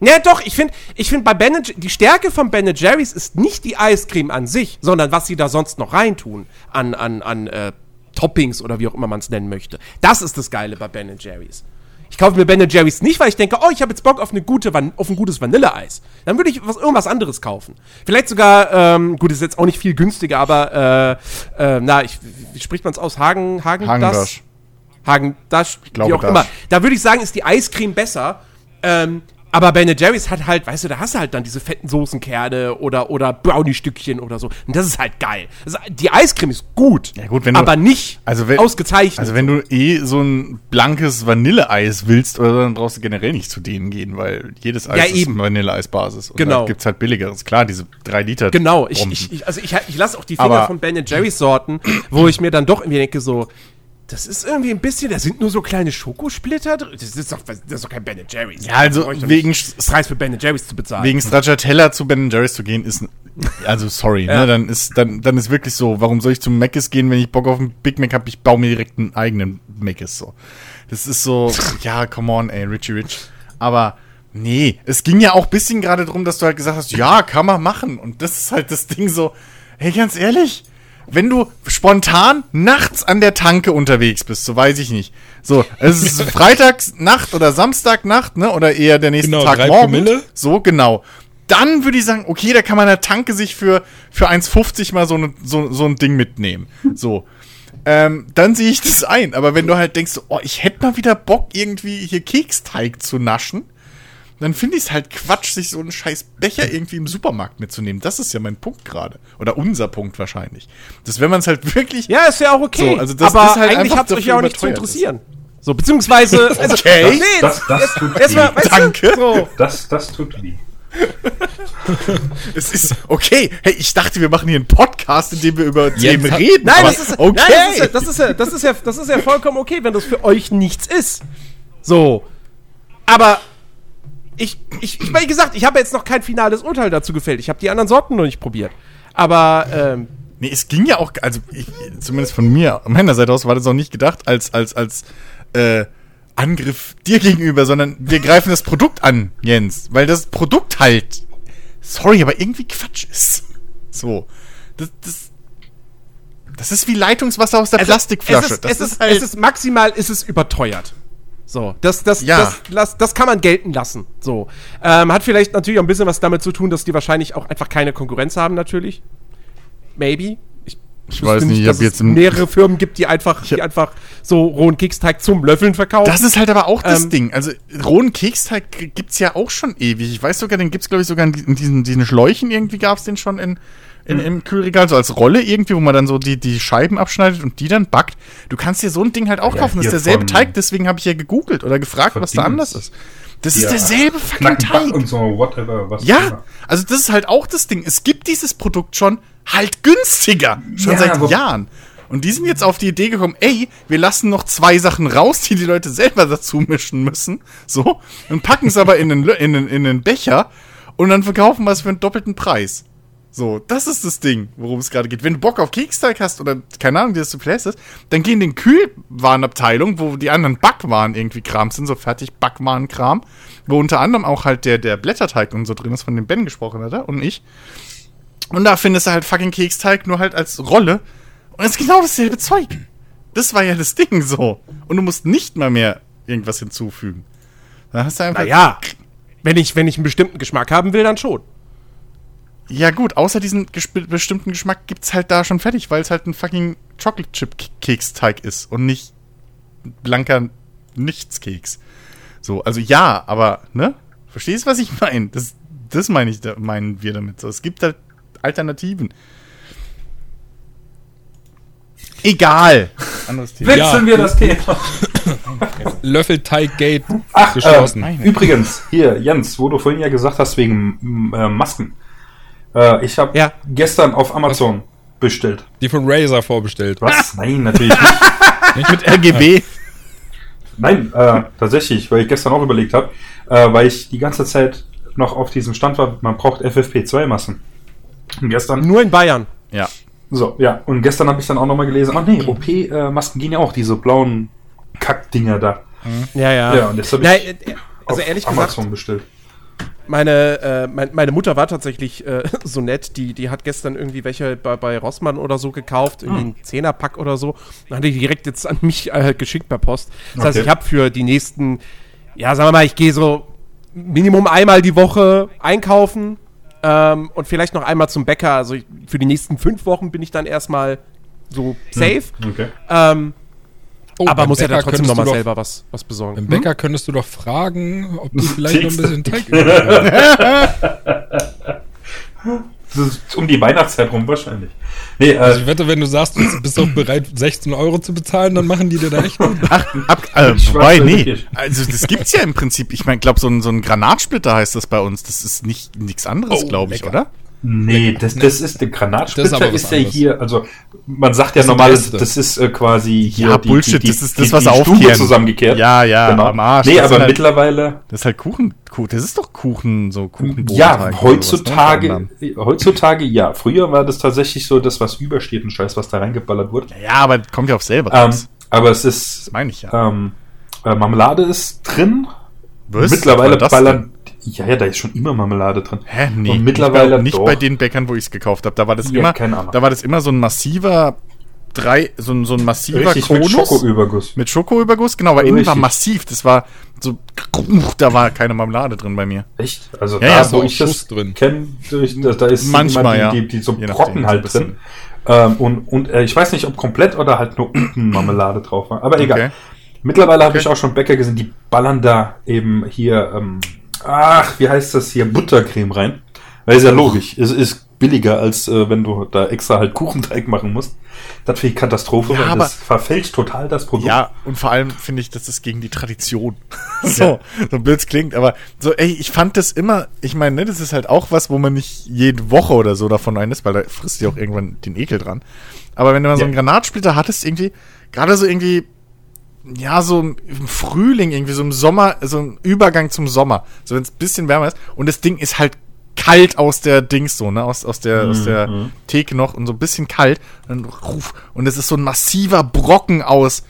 Ja, doch, ich finde, ich find bei Ben die Stärke von Ben Jerry's ist nicht die Eiscreme an sich, sondern was sie da sonst noch reintun an, an, an äh, Toppings oder wie auch immer man es nennen möchte. Das ist das Geile bei Ben Jerry's. Ich kaufe mir Ben Jerry's nicht, weil ich denke, oh, ich habe jetzt Bock auf, eine gute Van auf ein gutes Vanilleeis. Dann würde ich was, irgendwas anderes kaufen. Vielleicht sogar, ähm, gut, ist jetzt auch nicht viel günstiger, aber, äh, äh, na, ich, wie spricht man es aus? Hagen, Hagen, Hagendash. Hagen, das, glaube, wie auch Dash. immer. Da würde ich sagen, ist die Eiscreme besser. Ähm, aber Ben Jerry's hat halt, weißt du, da hast du halt dann diese fetten Soßenkerne oder, oder Brownie-Stückchen oder so. Und das ist halt geil. Also, die Eiscreme ist gut, Ja, gut, wenn du- aber nicht Also wenn, ausgezeichnet. Also wenn du eh so ein blankes Vanilleeis willst, oder so, dann brauchst du generell nicht zu denen gehen, weil jedes Eis Ja, ist eben. Vanilleeisbasis. Und Genau. Da gibt's halt billigeres. Klar, diese drei Liter. Genau, ich, ich, also ich, ich lasse auch die Finger Aber- von Ben Jerry's Sorten, wo ich mir dann doch irgendwie denke, so, das ist irgendwie ein bisschen, da sind nur so kleine Schokosplitter drin. Das ist doch, das ist doch kein Ben Jerry's. Ja, also wegen, Preis für Ben Jerry's zu bezahlen. wegen Stracciatella zu Ben Jerry's zu gehen, ist, also sorry, Ja. ne, dann ist, dann, dann ist wirklich so, warum soll ich zum Mc's gehen, wenn ich Bock auf einen Big Mac habe, ich baue mir direkt einen eigenen Mc's, so. Das ist so, ja, come on, ey, Richie Rich. Aber, nee, es ging ja auch ein bisschen gerade drum, dass du halt gesagt hast, ja, kann man machen. Und das ist halt das Ding so, hey, ganz ehrlich, wenn du spontan nachts an der Tanke unterwegs bist, so weiß ich nicht. So, es ist Freitags Nacht oder Samstagnacht, ne? Oder eher der nächste Genau, Tag morgen. Promille. So, genau. Dann würde ich sagen, okay, da kann man an der Tanke sich für, für 1,50 mal so, ne, so, so ein Ding mitnehmen. So. Ähm, dann sehe ich das ein. Aber wenn du halt denkst, oh, ich hätte mal wieder Bock, irgendwie hier Keksteig zu naschen, dann finde ich es halt Quatsch, sich so einen scheiß Becher irgendwie im Supermarkt mitzunehmen. Das ist ja mein Punkt gerade. Oder unser Punkt wahrscheinlich. Das, wenn man es halt wirklich. Ja, ist ja auch okay. So, also das aber ist halt eigentlich hat es euch ja auch nicht zu interessieren. So, beziehungsweise. Also, Okay. Nee, Das, das tut erstmal, weh. weißt Danke. Du, so. Das, das tut weh. Es ist okay. Hey, ich dachte, wir machen hier einen Podcast, in dem wir über Themen hat- reden. Nein, aber das ist, okay. nein das, ist ja, das, ist ja, das, ist ja, das ist ja vollkommen okay, wenn das für euch nichts ist. So. Aber ich, ich, ich wie gesagt, ich habe jetzt noch kein finales Urteil dazu gefällt. Ich habe die anderen Sorten noch nicht probiert. Aber, ähm, Nee, es ging ja auch, also ich, zumindest von mir, meiner Seite aus war das auch nicht gedacht als, als, als äh, Angriff dir gegenüber, sondern wir greifen das Produkt an, Jens. Weil das Produkt halt, sorry, aber irgendwie Quatsch ist. So. Das, das, das ist wie Leitungswasser aus der Plastikflasche. Also, Es ist, das es, ist, es ist maximal, ist es überteuert. So, das, das, Ja. das, das, kann man gelten lassen. So. Ähm, hat vielleicht natürlich auch ein bisschen was damit zu tun, dass die wahrscheinlich auch einfach keine Konkurrenz haben, natürlich. Maybe. Ich Ich weiß nicht, ich dass es mehrere Firmen gibt, die einfach, die einfach so rohen Keksteig zum Löffeln verkaufen. Das ist halt aber auch das Ähm, Ding. Also rohen Keksteig gibt's ja auch schon ewig. Ich weiß sogar, den gibt's glaube ich sogar in diesen, diesen, diesen Schläuchen irgendwie gab's den schon in, in, im Kühlregal, so als Rolle irgendwie, wo man dann so die, die Scheiben abschneidet und die dann backt. Du kannst dir so ein Ding halt auch kaufen. Das ist derselbe Teig, deswegen habe ich ja gegoogelt oder gefragt, was da anders ist. Das ist Ja, derselbe fucking Teig. und so, whatever, was Ja, immer. also das ist halt auch das Ding. Es gibt dieses Produkt schon halt günstiger. Schon Ja, seit Jahren. Und die sind jetzt auf die Idee gekommen, ey, wir lassen noch zwei Sachen raus, die die Leute selber dazu mischen müssen. So. Und packen es aber in den, Lö- in, den, in den Becher und dann verkaufen wir es für einen doppelten Preis. So, das ist das Ding, worum es gerade geht. Wenn du Bock auf Keksteig hast oder keine Ahnung, dir das zu viel ist, dann geh in den Kühlwarenabteilung, wo die anderen Backwaren irgendwie Kram sind, so fertig Backwaren-Kram, wo unter anderem auch halt der, der Blätterteig und so drin ist, von dem Ben gesprochen hat, und ich. Und da findest du halt fucking Keksteig nur halt als Rolle. Und es ist genau dasselbe Zeug. Das war ja das Ding so. Und du musst nicht mal mehr irgendwas hinzufügen. Da hast du einfach. naja, wenn ich, wenn ich einen bestimmten Geschmack haben will, dann schon. Ja gut, außer diesen gesp- bestimmten Geschmack gibt's halt da schon fertig, weil es halt ein fucking Chocolate Chip Keksteig ist und nicht blanker Nichtskeks. So, also ja, aber ne? Verstehst du, was ich meine? Das, das meine ich, da, meinen wir damit. So, es gibt halt Alternativen. Egal. Anderes Thema. Wechseln wir das Thema. Löffelteig-Gate Ach, geschlossen. äh, übrigens, hier, Jens, wo du vorhin ja gesagt hast, wegen äh, Masken. Äh, ich habe Ja. gestern auf Amazon bestellt. Die von Razer vorbestellt. Was? Nein, natürlich nicht. Mit RGB. Nein, äh, tatsächlich, weil ich gestern auch überlegt habe, äh, weil ich die ganze Zeit noch auf diesem Stand war, man braucht FFP2-Masken. Und gestern, Nur in Bayern. Ja. so, ja, und gestern habe ich dann auch nochmal gelesen, ach nee, OP-Masken gehen ja auch, diese blauen Kackdinger da. Ja, ja. Ja, und das hab ich Nein, äh, also auf ehrlich Amazon gesagt, bestellt. Meine, äh, mein, meine Mutter war tatsächlich äh, so nett, die, die hat gestern irgendwie welche bei, bei Rossmann oder so gekauft, irgendwie Hm. einen Zehnerpack oder so. Und hat die direkt jetzt an mich äh, geschickt per Post. Das heißt, Okay. ich habe für die nächsten, ja, sagen wir mal, ich gehe so Minimum einmal die Woche einkaufen ähm, und vielleicht noch einmal zum Bäcker. Also ich, für die nächsten fünf Wochen bin ich dann erstmal so safe. Okay. Ähm, Oh, aber muss ja dann Bäcker trotzdem du nochmal selber was, was besorgen. Beim Bäcker könntest du doch fragen, ob die vielleicht noch ein bisschen Teig um die Weihnachtszeit rum wahrscheinlich. Nee, Also äh, ich wette, wenn du sagst, du bist doch bereit, 16 Euro zu bezahlen, dann machen die dir da echt gut. Ach, ab, äh, Ich wobei, weiß nee. Also das gibt's ja im Prinzip. Ich meine, glaube so ein, so ein Granatsplitter heißt das bei uns. Das ist nicht nichts anderes, Oh, glaube ich, lecker. oder? Nee, das, das ist der Das ist Granatsplitter aber ist, was ja anderes. hier, also man sagt ja Das Reste. das ist äh, quasi hier Ja, Bullshit, das ist das, was die Stube zusammengekehrt. Ja, ja, genau. am Arsch. Nee, Das aber halt- mittlerweile, Das ist halt Kuchen, Kuchen. Das ist doch Kuchen, so Kuchenbrot. ja, heutzutage, heutzutage, ja. Früher war das tatsächlich so, das was übersteht, ein Scheiß, was da reingeballert wurde. Ja, aber kommt ja auf selber Ähm, aber es ist, das meine ich ja. ähm, äh, Marmelade ist drin. Was? mittlerweile Was das ballern, ja, ja, da ist schon immer Marmelade drin. Hä, nee. Und mittlerweile nicht, bei, nicht bei den Bäckern, wo ich es gekauft habe. Da war das Ja, immer, keine Ahnung. da war das immer so ein massiver drei, so ein, so ein massiver Richtig mit Schokoüberguss. Mit Schokoüberguss, genau, weil innen war massiv. Das war so, da war keine Marmelade drin bei mir. Echt? Also Ja, da, ja, ist wo ich das Schuss drin. kenne, da, da ist Manchmal, immer ja. die, die, die so Brocken halt drin. Ähm, und und äh, ich weiß nicht, ob komplett oder halt nur unten Marmelade drauf war. Aber egal. Okay. Mittlerweile habe Okay. ich auch schon Bäcker gesehen, die ballern da eben hier, ähm, ach, wie heißt das hier, Buttercreme rein. Weil ist ja logisch. Es ist billiger, als äh, wenn du da extra halt Kuchenteig machen musst. Das finde ich Katastrophe, Ja, weil aber- das verfälscht total das Produkt. Ja, und vor allem finde ich, das ist gegen die Tradition. so, so blöd klingt, aber so, ey, ich fand das immer, ich meine, ne, das ist halt auch was, wo man nicht jede Woche oder so davon ein ist, weil da frisst dir auch irgendwann den Ekel dran. Aber wenn du mal so Ja. einen Granatsplitter hattest, irgendwie, gerade so irgendwie, ja, so im Frühling, irgendwie so im Sommer, so ein Übergang zum Sommer, so wenn es ein bisschen wärmer ist und das Ding ist halt kalt aus der Dings so, ne, aus, aus der, aus der Theke noch und so ein bisschen kalt und, ruf, und es ist so ein massiver Brocken aus,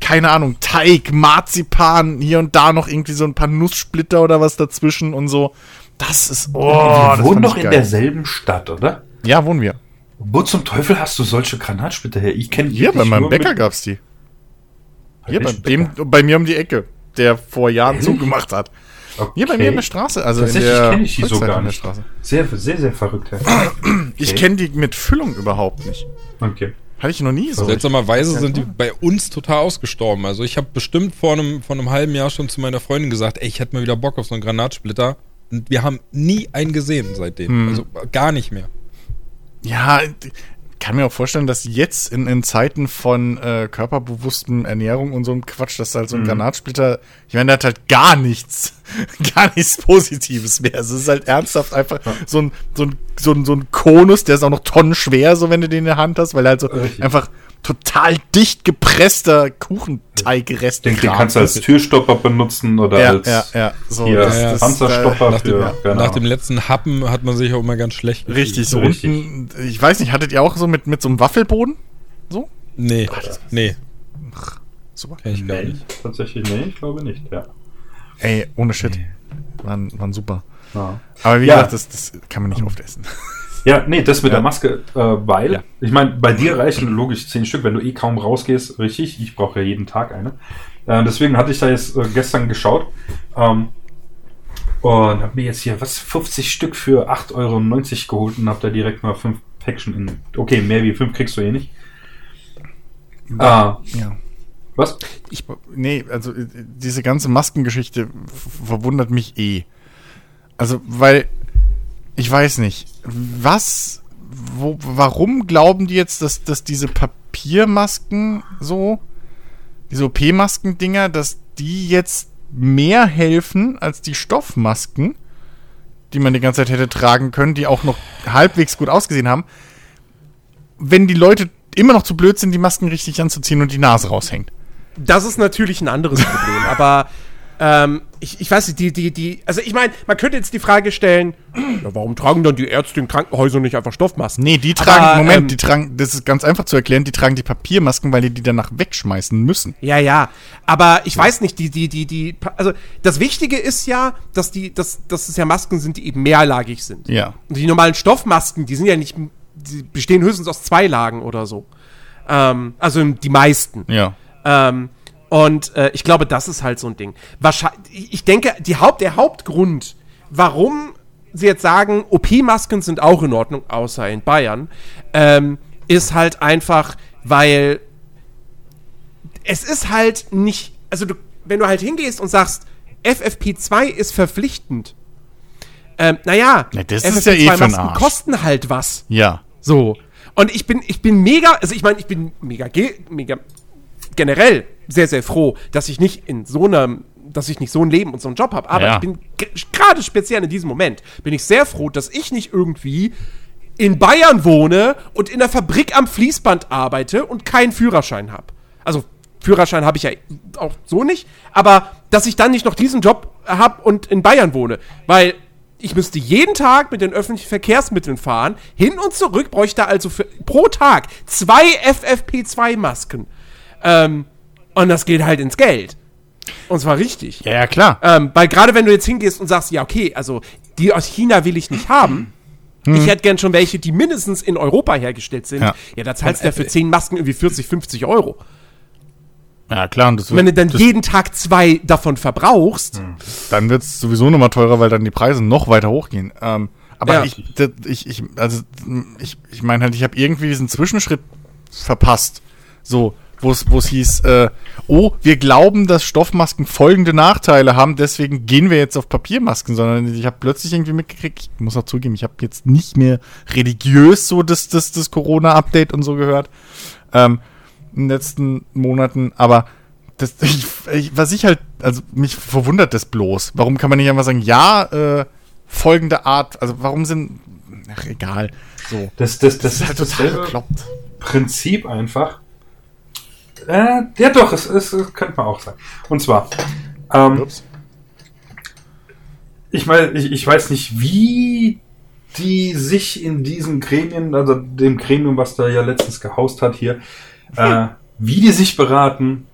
keine Ahnung, Teig, Marzipan, hier und da noch irgendwie so ein paar Nusssplitter oder was dazwischen und so. Das ist, oh, Wir das wohnen doch in derselben Stadt, oder? Ja, wohnen wir. Wo zum Teufel hast du solche Granatsplitter her? Ich kenne Hier, bei meinem Bäcker gab's die. Hier, bei dem, bei mir um die Ecke, der vor Jahren Ehrlich? zugemacht hat. Okay. Hier bei mir in der Straße, also in der kenne ich die so gar in der nicht. Straße. Sehr, sehr, sehr verrückt. Ja. Ich Okay. kenne die mit Füllung überhaupt nicht. Okay. Hatte ich noch nie so. Seltsamerweise sind die bei uns total ausgestorben. Also ich habe bestimmt vor einem, vor einem halben Jahr schon zu meiner Freundin gesagt, ey, ich hätte mal wieder Bock auf so einen Granatsplitter. Und wir haben nie einen gesehen seitdem. Also gar nicht mehr. Ja, kann mir auch vorstellen, dass jetzt in, in Zeiten von äh, körperbewusstem Ernährung und so einem Quatsch, dass halt so ein Granatsplitter, ich meine, der hat halt gar nichts, gar nichts Positives mehr. Also es ist halt ernsthaft einfach so ein, so ein, so ein, so ein Konus, der ist auch noch tonnenschwer, so wenn du den in der Hand hast, weil er halt so Richtig. einfach total dicht gepresster Kuchenteigrest Den, den kannst du als Türstopper benutzen oder ja, als ja, ja, so, hier, ja, ja. Panzerstopper Nach dem, für. keine nach dem letzten Happen hat man sich auch immer ganz schlecht gefühlt. Richtig, so Richtig. unten, ich weiß nicht, hattet ihr auch so mit, mit so einem Waffelboden? So? Nee, nee, Super. kenn ich gar Nee, nicht. tatsächlich, nee, ich glaube nicht, ja. Ey, ohne Shit. Waren, waren super. ja. Aber wie Ja. gesagt, das, das kann man nicht oft essen. Ja, nee, das mit Ja. der Maske, äh, weil, Ja. ich meine, bei dir reichen logisch zehn Stück, wenn du eh kaum rausgehst, richtig. Ich brauche ja jeden Tag eine. Äh, deswegen hatte ich da jetzt äh, gestern geschaut ähm, und habe mir jetzt hier, was, 50 Stück für 8,90 Euro geholt und habe da direkt mal fünf Päckchen in. Okay, mehr wie fünf kriegst du eh nicht. Ah, Ja. was? Ich, nee, also äh, diese ganze Maskengeschichte verwundert mich eh. Also, weil ich weiß nicht, was, wo, warum glauben die jetzt, dass, dass diese Papiermasken so, diese OP-Masken-Dinger, dass die jetzt mehr helfen als die Stoffmasken, die man die ganze Zeit hätte tragen können, die auch noch halbwegs gut ausgesehen haben, wenn die Leute immer noch zu blöd sind, die Masken richtig anzuziehen und die Nase raushängt. Das ist natürlich ein anderes Problem, aber ähm, ich, ich weiß nicht, die, die, die, also ich meine, man könnte jetzt die Frage stellen, ja, warum tragen dann die Ärzte in Krankenhäusern nicht einfach Stoffmasken? Nee, die tragen, Aber, Moment, ähm, die tragen, das ist ganz einfach zu erklären, die tragen die Papiermasken, weil die die danach wegschmeißen müssen. Ja, ja, aber ich weiß nicht, die, die, die, die, also das Wichtige ist ja, dass die, dass, dass es ja Masken sind, die eben mehrlagig sind. Ja. Und die normalen Stoffmasken, die sind ja nicht, die bestehen höchstens aus zwei Lagen oder so. Ähm, also die meisten. Ja. Ähm, und äh, ich glaube, das ist halt so ein Ding. Wahrscheinlich, ich denke, die Haupt, der Hauptgrund, warum sie jetzt sagen, OP-Masken sind auch in Ordnung, außer in Bayern, ähm, ist halt einfach, weil es ist halt nicht, also du, wenn du halt hingehst und sagst, FFP2 ist verpflichtend, ähm, naja, Na, das ist ja eh für'n FFP2-Masken Arsch. kosten halt was. Ja. So. Und ich bin, ich bin mega, also ich meine, ich bin mega, mega generell sehr, sehr froh, dass ich nicht in so einem, dass ich nicht so ein Leben und so einen Job habe. Aber Ja. ich bin ge- gerade speziell in diesem Moment, bin ich sehr froh, dass ich nicht irgendwie in Bayern wohne und in der Fabrik am Fließband arbeite und keinen Führerschein habe. Also Führerschein habe ich ja auch so nicht, aber dass ich dann nicht noch diesen Job habe und in Bayern wohne, weil ich müsste jeden Tag mit den öffentlichen Verkehrsmitteln fahren, hin und zurück bräuchte also für, pro Tag zwei FFP2-Masken. Ähm, und das geht halt ins Geld. Und zwar richtig. Ja, ja, klar. Ähm, weil gerade wenn du jetzt hingehst und sagst, ja, okay, also die aus China will ich nicht haben. Ich hätte gern schon welche, die mindestens in Europa hergestellt sind. Ja, Ja. da zahlst du ja für 10 Masken irgendwie 40, 50 Euro. Ja, klar. Und das Und wenn du dann jeden Tag zwei davon verbrauchst, dann wird es sowieso nochmal teurer, weil dann die Preise noch weiter hochgehen. Ähm, aber Ja. ich, das, ich, ich, also, ich, ich meine halt, ich habe irgendwie diesen Zwischenschritt verpasst. So, wo es wo es hieß, äh, oh, wir glauben, dass Stoffmasken folgende Nachteile haben, deswegen gehen wir jetzt auf Papiermasken, sondern ich habe plötzlich irgendwie mitgekriegt, ich muss auch zugeben, ich habe jetzt nicht mehr religiös so das, das, das Corona-Update und so gehört. Ähm, in den letzten Monaten, aber das, ich, ich, was ich halt, also mich verwundert das bloß. Warum kann man nicht einfach sagen, ja, äh, folgende Art, also warum sind, ach egal, so. Das, das, das, Das ist halt total bekloppt. Prinzip einfach. Äh, ja doch, es, es, es könnte man auch sagen. Und zwar, ähm, ich meine, ich, ich weiß nicht, wie die sich in diesen Gremien, also dem Gremium, was da ja letztens gehaust hat hier, äh, wie die sich beraten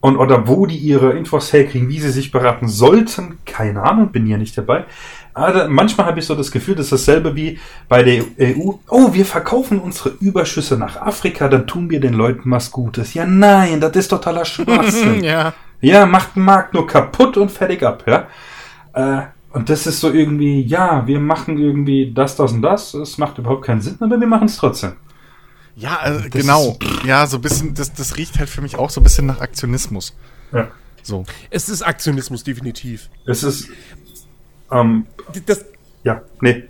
und oder wo die ihre Infos herkriegen, wie sie sich beraten sollten, keine Ahnung, bin ja nicht dabei. Aber manchmal habe ich so das Gefühl, das ist dasselbe wie bei der EU. Oh, wir verkaufen unsere Überschüsse nach Afrika, dann tun wir den Leuten was Gutes. Ja, nein, das ist totaler Schwachsinn. ja. Ja, macht den Markt nur kaputt und fertig ab, ja. Äh, und das ist so irgendwie, ja, wir machen irgendwie das, das und das. Es macht überhaupt keinen Sinn, aber wir machen es trotzdem. Ja, also genau. Ja, so ein bisschen, das, das riecht halt für mich auch so ein bisschen nach Aktionismus. Ja. So. Es ist Aktionismus, definitiv. Es ist, ähm, Das, ja, nee.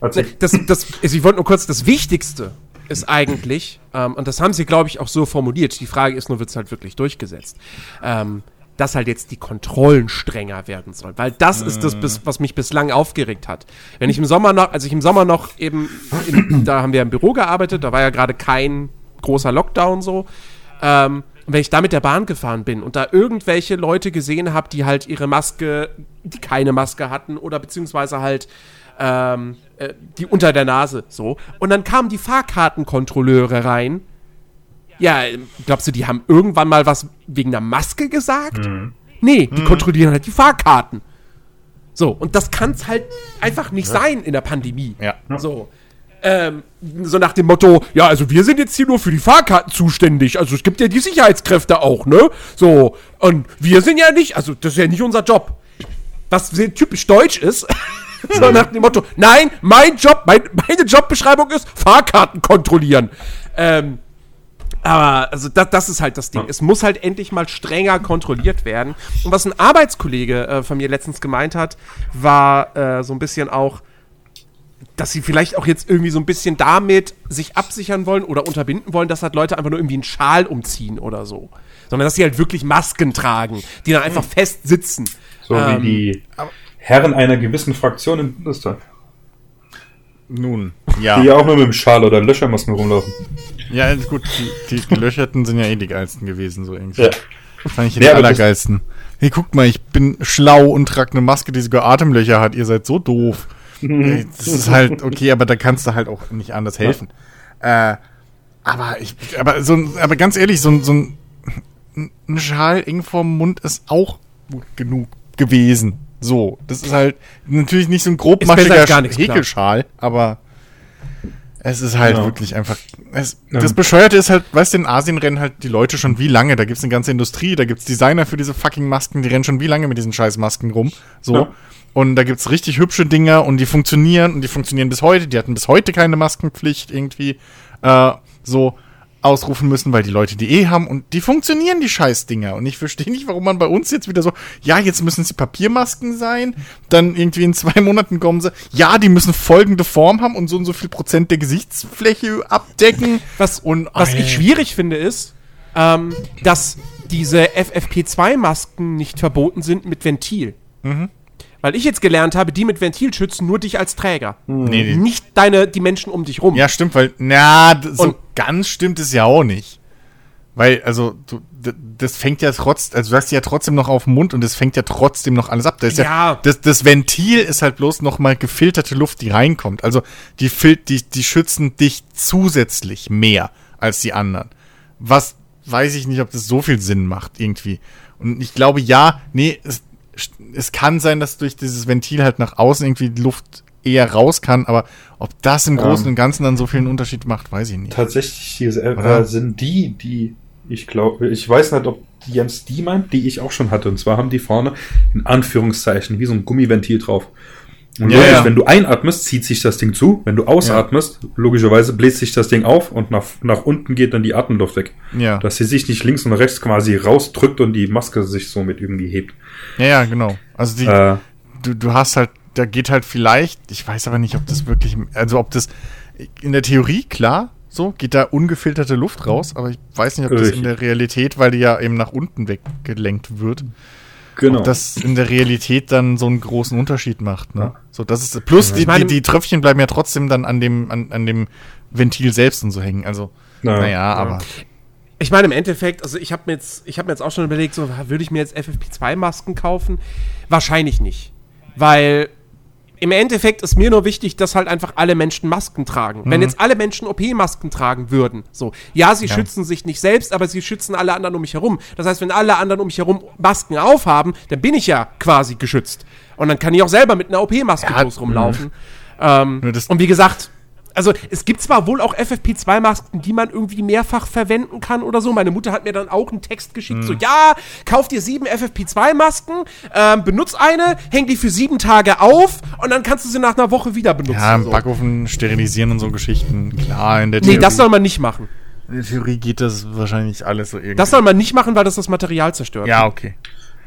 Erzähl. das, das, also ich wollte nur kurz, das Wichtigste ist eigentlich, ähm, und das haben sie, glaube ich, auch so formuliert, die Frage ist nur, wird es halt wirklich durchgesetzt, ähm, dass halt jetzt die Kontrollen strenger werden sollen. Weil das ist das, was mich bislang aufgeregt hat. Wenn ich im Sommer noch, als ich im Sommer noch eben, in, da haben wir im Büro gearbeitet, da war ja gerade kein großer Lockdown so, ähm, und wenn ich da mit der Bahn gefahren bin und da irgendwelche Leute gesehen habe, die halt ihre Maske, die keine Maske hatten oder beziehungsweise halt ähm, äh, die unter der Nase so. Und dann kamen die Fahrkartenkontrolleure rein. Ja, glaubst du, die haben irgendwann mal was wegen der Maske gesagt? Nee, die kontrollieren halt die Fahrkarten. So, und das kann es halt einfach nicht sein in der Pandemie. Ja. So. Ähm, so nach dem Motto, ja, also wir sind jetzt hier nur für die Fahrkarten zuständig. Also es gibt ja die Sicherheitskräfte auch, ne? So, und wir sind ja nicht, also das ist ja nicht unser Job. Was sehr typisch deutsch ist. so nach dem Motto, nein, mein Job, mein, meine Jobbeschreibung ist Fahrkarten kontrollieren. Ähm, aber also das, das ist halt das Ding. Es muss halt endlich mal strenger kontrolliert werden. Und was ein Arbeitskollege äh, von mir letztens gemeint hat, war äh, so ein bisschen auch, dass sie vielleicht auch jetzt irgendwie so ein bisschen damit sich absichern wollen oder unterbinden wollen, dass halt Leute einfach nur irgendwie einen Schal umziehen oder so. Sondern dass sie halt wirklich Masken tragen, die dann einfach fest sitzen. So Ähm, wie die Herren einer gewissen Fraktion im Bundestag. Nun, Die ja. ja auch nur mit dem Schal oder Löchermasken rumlaufen. Ja, gut, die, die Gelöcherten sind ja eh die geilsten gewesen, so irgendwie. Ja. Fand ich Ja, die das- allergeilsten. Hey, guckt mal, ich bin schlau und trage eine Maske, die sogar Atemlöcher hat. Ihr seid so doof. Ey, das ist halt, okay, aber da kannst du halt auch nicht anders helfen. Äh, aber ich, aber so, aber ganz ehrlich, so, ein- so ein, ein Schal eng vorm Mund ist auch gut genug gewesen. So, das ist halt natürlich nicht so ein grobmaschiger. Häkelschal, aber es ist halt Ja. wirklich einfach. Es, Ja. Das Bescheuerte ist halt, weißt du, in Asien rennen halt die Leute schon wie lange? Da gibt's eine ganze Industrie, da gibt's Designer für diese fucking Masken, die rennen schon wie lange mit diesen scheiß Masken rum. So. Ja. Und da gibt's richtig hübsche Dinger und die funktionieren und die funktionieren bis heute. Die hatten bis heute keine Maskenpflicht irgendwie äh, so ausrufen müssen, weil die Leute die eh haben und die funktionieren, die Scheißdinger. Und ich verstehe nicht, warum man bei uns jetzt wieder so, ja, jetzt müssen sie Papiermasken sein, dann irgendwie in zwei Monaten kommen sie, ja, die müssen folgende Form haben und so und so viel Prozent der Gesichtsfläche abdecken. Was, Und- was Ey. ich schwierig finde, ist, ähm, dass diese FFP2-Masken nicht verboten sind mit Ventil. Mhm. Weil ich jetzt gelernt habe, die mit Ventil schützen nur dich als Träger. Nee, nee. Nicht deine, die Menschen um dich rum. Ja, stimmt, weil, na, so Und- ganz stimmt es ja auch nicht. Weil, also, du, das fängt ja trotzdem, also du hast ja trotzdem noch auf dem Mund und das fängt ja trotzdem noch alles ab. Das ist ja, Ja. das, das Ventil ist halt bloß noch mal gefilterte Luft, die reinkommt. Also, die, fil die, die schützen dich zusätzlich mehr als die anderen. Was, weiß ich nicht, ob das so viel Sinn macht, irgendwie. Und ich glaube, ja, nee, es, es kann sein, dass durch dieses Ventil halt nach außen irgendwie die Luft eher raus kann, aber ob das im Großen Ähm. und Ganzen dann so viel einen Unterschied macht, weiß ich nicht. Tatsächlich, äh, sind die, die ich glaube, ich weiß nicht, ob Jens die meint, die ich auch schon hatte. Und zwar haben die vorne in Anführungszeichen wie so ein Gummiventil drauf. Und Ja, logisch, ja. wenn du einatmest, zieht sich das Ding zu. Wenn du ausatmest, logischerweise bläst sich das Ding auf und nach, nach unten geht dann die Atemluft weg. Ja. Dass sie sich nicht links und rechts quasi rausdrückt und die Maske sich somit irgendwie hebt. Ja, ja, genau. Also die, Äh, du, du hast halt, da geht halt vielleicht, ich weiß aber nicht, ob das wirklich, also ob das in der Theorie, klar, so, geht da ungefilterte Luft raus, aber ich weiß nicht, ob das Richtig. in der Realität, weil die ja eben nach unten weggelenkt wird, genau. ob das in der Realität dann so einen großen Unterschied macht, ne? So, das ist, plus die, die, die Tröpfchen bleiben ja trotzdem dann an dem, an, an dem Ventil selbst und so hängen, also, Ja, naja, ja. aber, Ich meine, im Endeffekt, also ich habe mir jetzt, ich habe mir jetzt auch schon überlegt, so würde ich mir jetzt FFP2-Masken kaufen? Wahrscheinlich nicht, weil im Endeffekt ist mir nur wichtig, dass halt einfach alle Menschen Masken tragen. Wenn jetzt alle Menschen OP-Masken tragen würden, so, ja, sie Ja. schützen sich nicht selbst, aber sie schützen alle anderen um mich herum. Das heißt, wenn alle anderen um mich herum Masken aufhaben, dann bin ich ja quasi geschützt. Und dann kann ich auch selber mit einer OP-Maske Ja, groß rumlaufen. Ähm, Nur das- und wie gesagt, also es gibt zwar wohl auch FFP2-Masken, die man irgendwie mehrfach verwenden kann oder so. Meine Mutter hat mir dann auch einen Text geschickt, Mhm. so, ja, kauf dir sieben FFP2-Masken, ähm, benutz eine, häng die für sieben Tage auf und dann kannst du sie nach einer Woche wieder benutzen. Ja, im so. Backofen sterilisieren und so Geschichten. Klar, in der Theorie, Nee, das soll man nicht machen. in der Theorie geht das wahrscheinlich alles so irgendwie. Das soll man nicht machen, weil das das Material zerstört. ja, okay.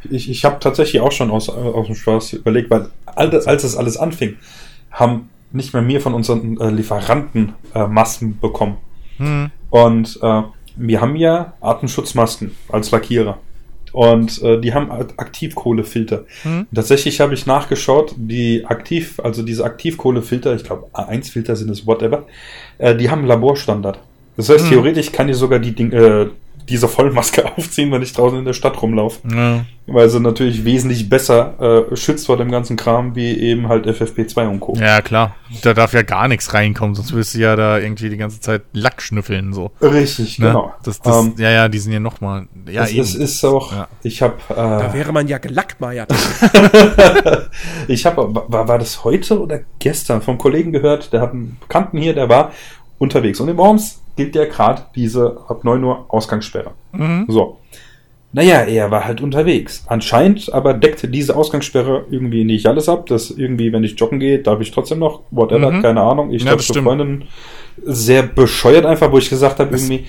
Ich, ich habe tatsächlich auch schon aus, aus dem Spaß überlegt, weil als, als es alles anfing, haben nicht mehr wir von unseren äh, Lieferanten äh, Masken bekommen. Und äh, wir haben ja Atemschutzmasken als Lackierer. Und äh, die haben Ak- Aktivkohlefilter. Und Tatsächlich habe ich nachgeschaut, die aktiv, also diese Aktivkohlefilter, ich glaube A1-Filter sind es, whatever, äh, die haben Laborstandard. Das heißt, theoretisch kann ich sogar die Ding, äh, diese Vollmaske aufziehen, wenn ich draußen in der Stadt rumlaufe. Ja. Weil sie natürlich wesentlich besser äh, schützt vor dem ganzen Kram, wie eben halt FFP2 und Co. ja, klar. Da darf ja gar nichts reinkommen, sonst wirst du ja da irgendwie die ganze Zeit Lack schnüffeln, so. Richtig, Ne? genau. Das, das, Ähm, ja, ja, die sind ja nochmal. Ja, eben. es ist auch, Ja. ich habe, Da äh, wäre man ja gelackmeiert. ich habe, war, war das heute oder gestern vom Kollegen gehört, der hat einen Bekannten hier, der war unterwegs. Und in Worms gilt ja gerade diese ab 9 Uhr Ausgangssperre. Mhm. So. Naja, er war halt unterwegs. Anscheinend aber deckte diese Ausgangssperre irgendwie nicht alles ab. Dass irgendwie, wenn ich joggen gehe, darf ich trotzdem noch, whatever, Mhm. keine Ahnung. Ich Ja, glaube, zur. Freundin sehr bescheuert einfach, wo ich gesagt habe, irgendwie,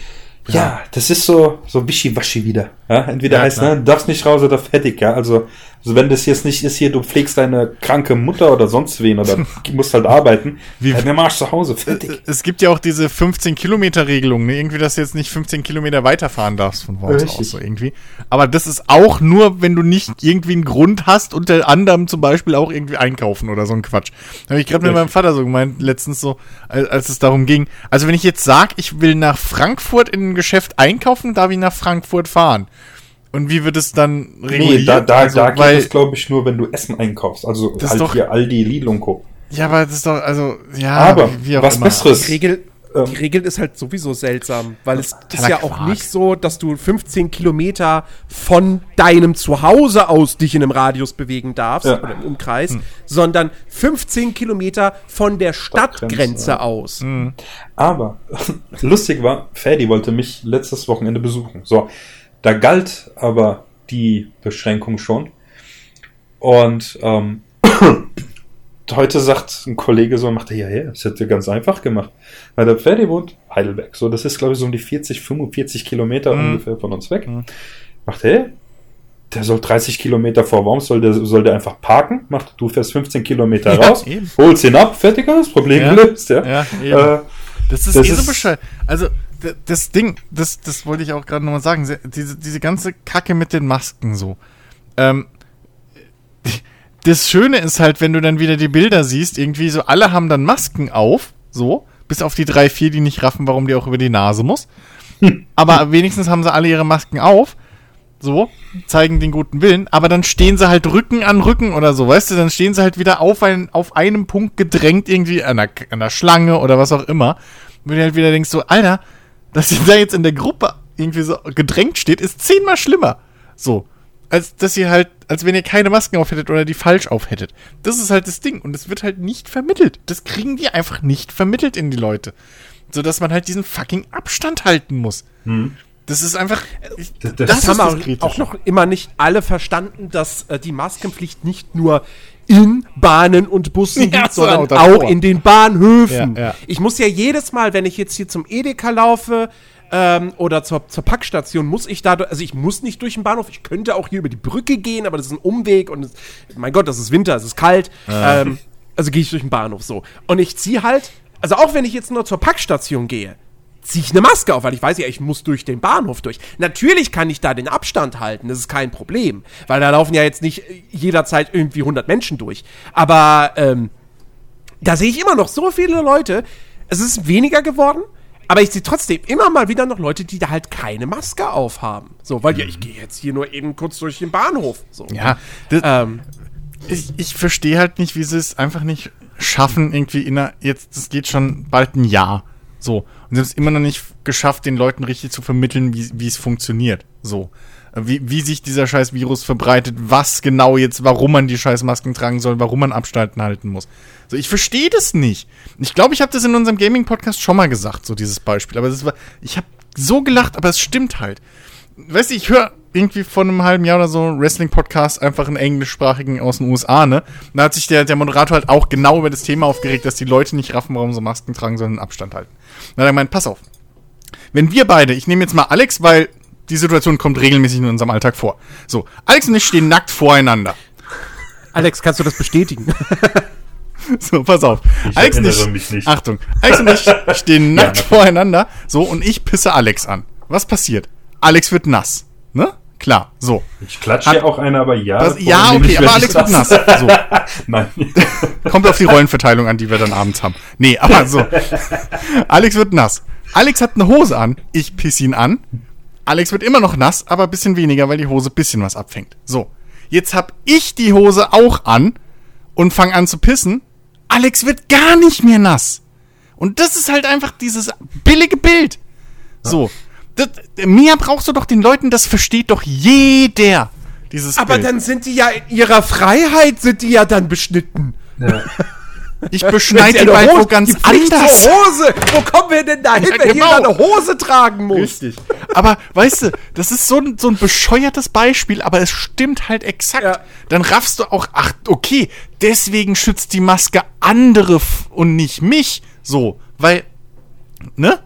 ja. das ist so, so wischiwaschi wieder. Ja, entweder Ja, heißt, klar. ne, darfst nicht raus oder fertig, ja. Also, also wenn das jetzt nicht ist hier, du pflegst deine kranke Mutter oder sonst wen oder musst halt arbeiten, Wie- halt, der Marsch zu Hause, fertig. Es gibt ja auch diese 15-Kilometer-Regelung, ne? Irgendwie, dass du jetzt nicht 15 Kilometer weiterfahren darfst von Richtig. aus, so irgendwie. Aber das ist auch nur, wenn du nicht irgendwie einen Grund hast, unter anderem zum Beispiel auch irgendwie einkaufen oder so ein Quatsch. Da habe ich gerade mit meinem Vater so gemeint, letztens so, als, als es darum ging. Also wenn ich jetzt sag, ich will nach Frankfurt in ein Geschäft einkaufen, darf ich nach Frankfurt fahren. Und wie wird es dann reguliert? Nee, da, da, also, da geht es, glaube ich, nur, wenn du Essen einkaufst. Also Das ist halt doch- hier Aldi, Lidl und Co. Ja, aber das ist doch, also, ja, Aber wie auch was immer. Besseres. Die Regel, Ähm. die Regel ist halt sowieso seltsam, weil es ist ja auch Quark. nicht so, dass du 15 Kilometer von deinem Zuhause aus dich in einem Radius bewegen darfst Ja. oder im Umkreis, sondern 15 Kilometer von der Stadtgrenze, ja. aus. Aber lustig war, Ferdi wollte mich letztes Wochenende besuchen. So, da galt aber die Beschränkung schon. Und ähm, heute sagt ein Kollege so, macht er, ja, ja, das hätte ganz einfach gemacht. Weil der Ferdi wohnt Heidelberg. So, das ist, glaube ich, so um die 40, 45 Kilometer Mhm. ungefähr von uns weg. Macht er, der soll 30 Kilometer vor Worms, soll der, soll der einfach parken, macht, du fährst 15 Kilometer Ja, raus, eben. holst ihn ab, fertig, das Problem Ja. gelöst, ja. Ja. Äh, Das ist Das eh so bescheuert. Also, das Ding, das, das wollte ich auch gerade nochmal sagen, se- diese, diese ganze Kacke mit den Masken so. Ähm, das Schöne ist halt, wenn du dann wieder die Bilder siehst, irgendwie so, alle haben dann Masken auf, so, bis auf die drei, vier, die nicht raffen, warum die auch über die Nase muss. Aber wenigstens haben sie alle ihre Masken auf, so, zeigen den guten Willen, aber dann stehen sie halt Rücken an Rücken oder so, weißt du, dann stehen sie halt wieder auf, ein, auf einem Punkt gedrängt, irgendwie an der, an der Schlange oder was auch immer. Und du halt wieder denkst, so, Alter, dass ihr da jetzt in der Gruppe irgendwie so gedrängt steht, ist zehnmal schlimmer. So. Als dass ihr halt, als wenn ihr keine Masken auf hättet oder die falsch auf hättet. Das ist halt das Ding. Und es wird halt nicht vermittelt. Das kriegen die einfach nicht vermittelt in die Leute. So dass man halt diesen fucking Abstand halten muss. Das ist einfach. Ich, Das- das, das haben das auch noch immer nicht alle verstanden, dass äh, die Maskenpflicht nicht nur in Bahnen und Bussen Ja, so, sondern auch davor. auch in den Bahnhöfen. Ja, ja. Ich muss ja jedes Mal, wenn ich jetzt hier zum Edeka laufe ähm, oder zur, zur Packstation, muss ich da, also ich muss nicht durch den Bahnhof, ich könnte auch hier über die Brücke gehen, aber das ist ein Umweg und es, mein Gott, das ist Winter, es ist kalt. Ähm, also gehe ich durch den Bahnhof so. Und ich ziehe halt, also auch wenn ich jetzt nur zur Packstation gehe, ziehe ich eine Maske auf, weil ich weiß ja, ich muss durch den Bahnhof durch. Natürlich kann ich da den Abstand halten, das ist kein Problem, weil da laufen ja jetzt nicht äh, jederzeit irgendwie 100 Menschen durch. Aber ähm, da sehe ich immer noch so viele Leute, es ist weniger geworden, aber ich sehe trotzdem immer mal wieder noch Leute, die da halt keine Maske aufhaben. So, weil ja, ich gehe jetzt hier nur eben kurz durch den Bahnhof. So. Ja, das, Ähm, ich, ich verstehe halt nicht, wie sie es einfach nicht schaffen, irgendwie in einer, jetzt, das geht schon bald ein Jahr. So. Und sie haben es immer noch nicht geschafft, den Leuten richtig zu vermitteln, wie, es funktioniert. So. Wie, wie sich dieser scheiß Virus verbreitet, was genau jetzt, warum man die scheiß Masken tragen soll, warum man Abstanden halten muss. So, ich verstehe das nicht. Ich glaube, ich habe das in unserem Gaming-Podcast schon mal gesagt, so dieses Beispiel. Aber das war, ich habe so gelacht, aber es stimmt halt. Weißt du, ich höre irgendwie vor einem halben Jahr oder so einen Wrestling-Podcast, einfach einen englischsprachigen aus den USA, ne? Da hat sich der, der Moderator halt auch genau über das Thema aufgeregt, dass die Leute nicht raffen, warum sie Masken tragen, sondern Abstand halten. Dann hat er gemeint, pass auf. Wenn wir beide, ich nehme jetzt mal Alex, weil die Situation kommt regelmäßig in unserem Alltag vor. So, Alex und ich stehen nackt voreinander. Alex, kannst du das bestätigen? So, pass auf. Ich Alex und mich nicht. Achtung. Alex und ich stehen nackt natürlich. voreinander. So, und ich pisse Alex an. Was passiert? Alex wird nass. Ne? Klar. So. Ich klatsche Hat- ja auch eine, aber ja. Das, ja, okay, aber Alex wird nass. So. Nein. Kommt auf die Rollenverteilung an, die wir dann abends haben. Nee, aber so. Alex wird nass. Alex hat eine Hose an. Ich pisse ihn an. Alex wird immer noch nass, aber ein bisschen weniger, weil die Hose ein bisschen was abfängt. So. Jetzt hab ich die Hose auch an und fang an zu pissen. Alex wird gar nicht mehr nass. Und das ist halt einfach dieses billige Bild. So. Das, mehr brauchst du doch den Leuten, das versteht doch jeder. Dieses Aber Bild. dann sind die ja in ihrer Freiheit, sind die ja dann beschnitten. Ja. ich beschneide die Wald wo Hose- ganz anders. Zur Hose. Wo kommen wir denn da hin, Ja, wenn genau. jeder eine Hose tragen muss? Richtig. Aber weißt du, das ist so ein, so ein bescheuertes Beispiel, aber es stimmt halt exakt. Ja. Dann raffst du auch, ach, okay, deswegen schützt die Maske andere und nicht mich. So, weil, ne?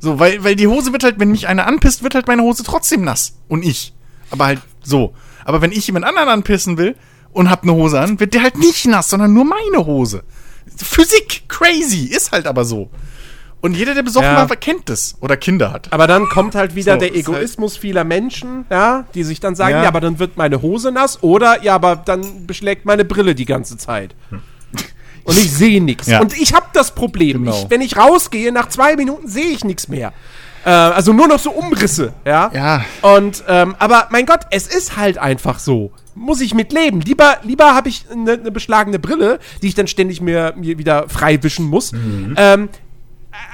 So, weil, weil die Hose wird halt, wenn mich einer anpisst, wird halt meine Hose trotzdem nass. Und ich. Aber halt so. Aber wenn ich jemand anderen anpissen will und hab eine Hose an, wird der halt nicht nass, sondern nur meine Hose. Physik, crazy, ist halt aber so. Und jeder, der besoffen Ja. war, kennt das. Oder Kinder hat. Aber dann kommt halt wieder So, der halt- Egoismus vieler Menschen, ja, die sich dann sagen, Ja. ja. aber dann wird meine Hose nass oder ja, aber dann beschlägt meine Brille die ganze Zeit. Und ich sehe nichts. Ja. Und ich habe das Problem. Genau. Ich, wenn ich rausgehe, nach zwei Minuten sehe ich nichts mehr. Äh, also nur noch so Umrisse, ja. Ja. Und, ähm, aber mein Gott, es ist halt einfach so. Muss ich mit leben. Lieber, lieber habe ich eine ne beschlagene Brille, die ich dann ständig mir, mir wieder frei wischen muss, ähm,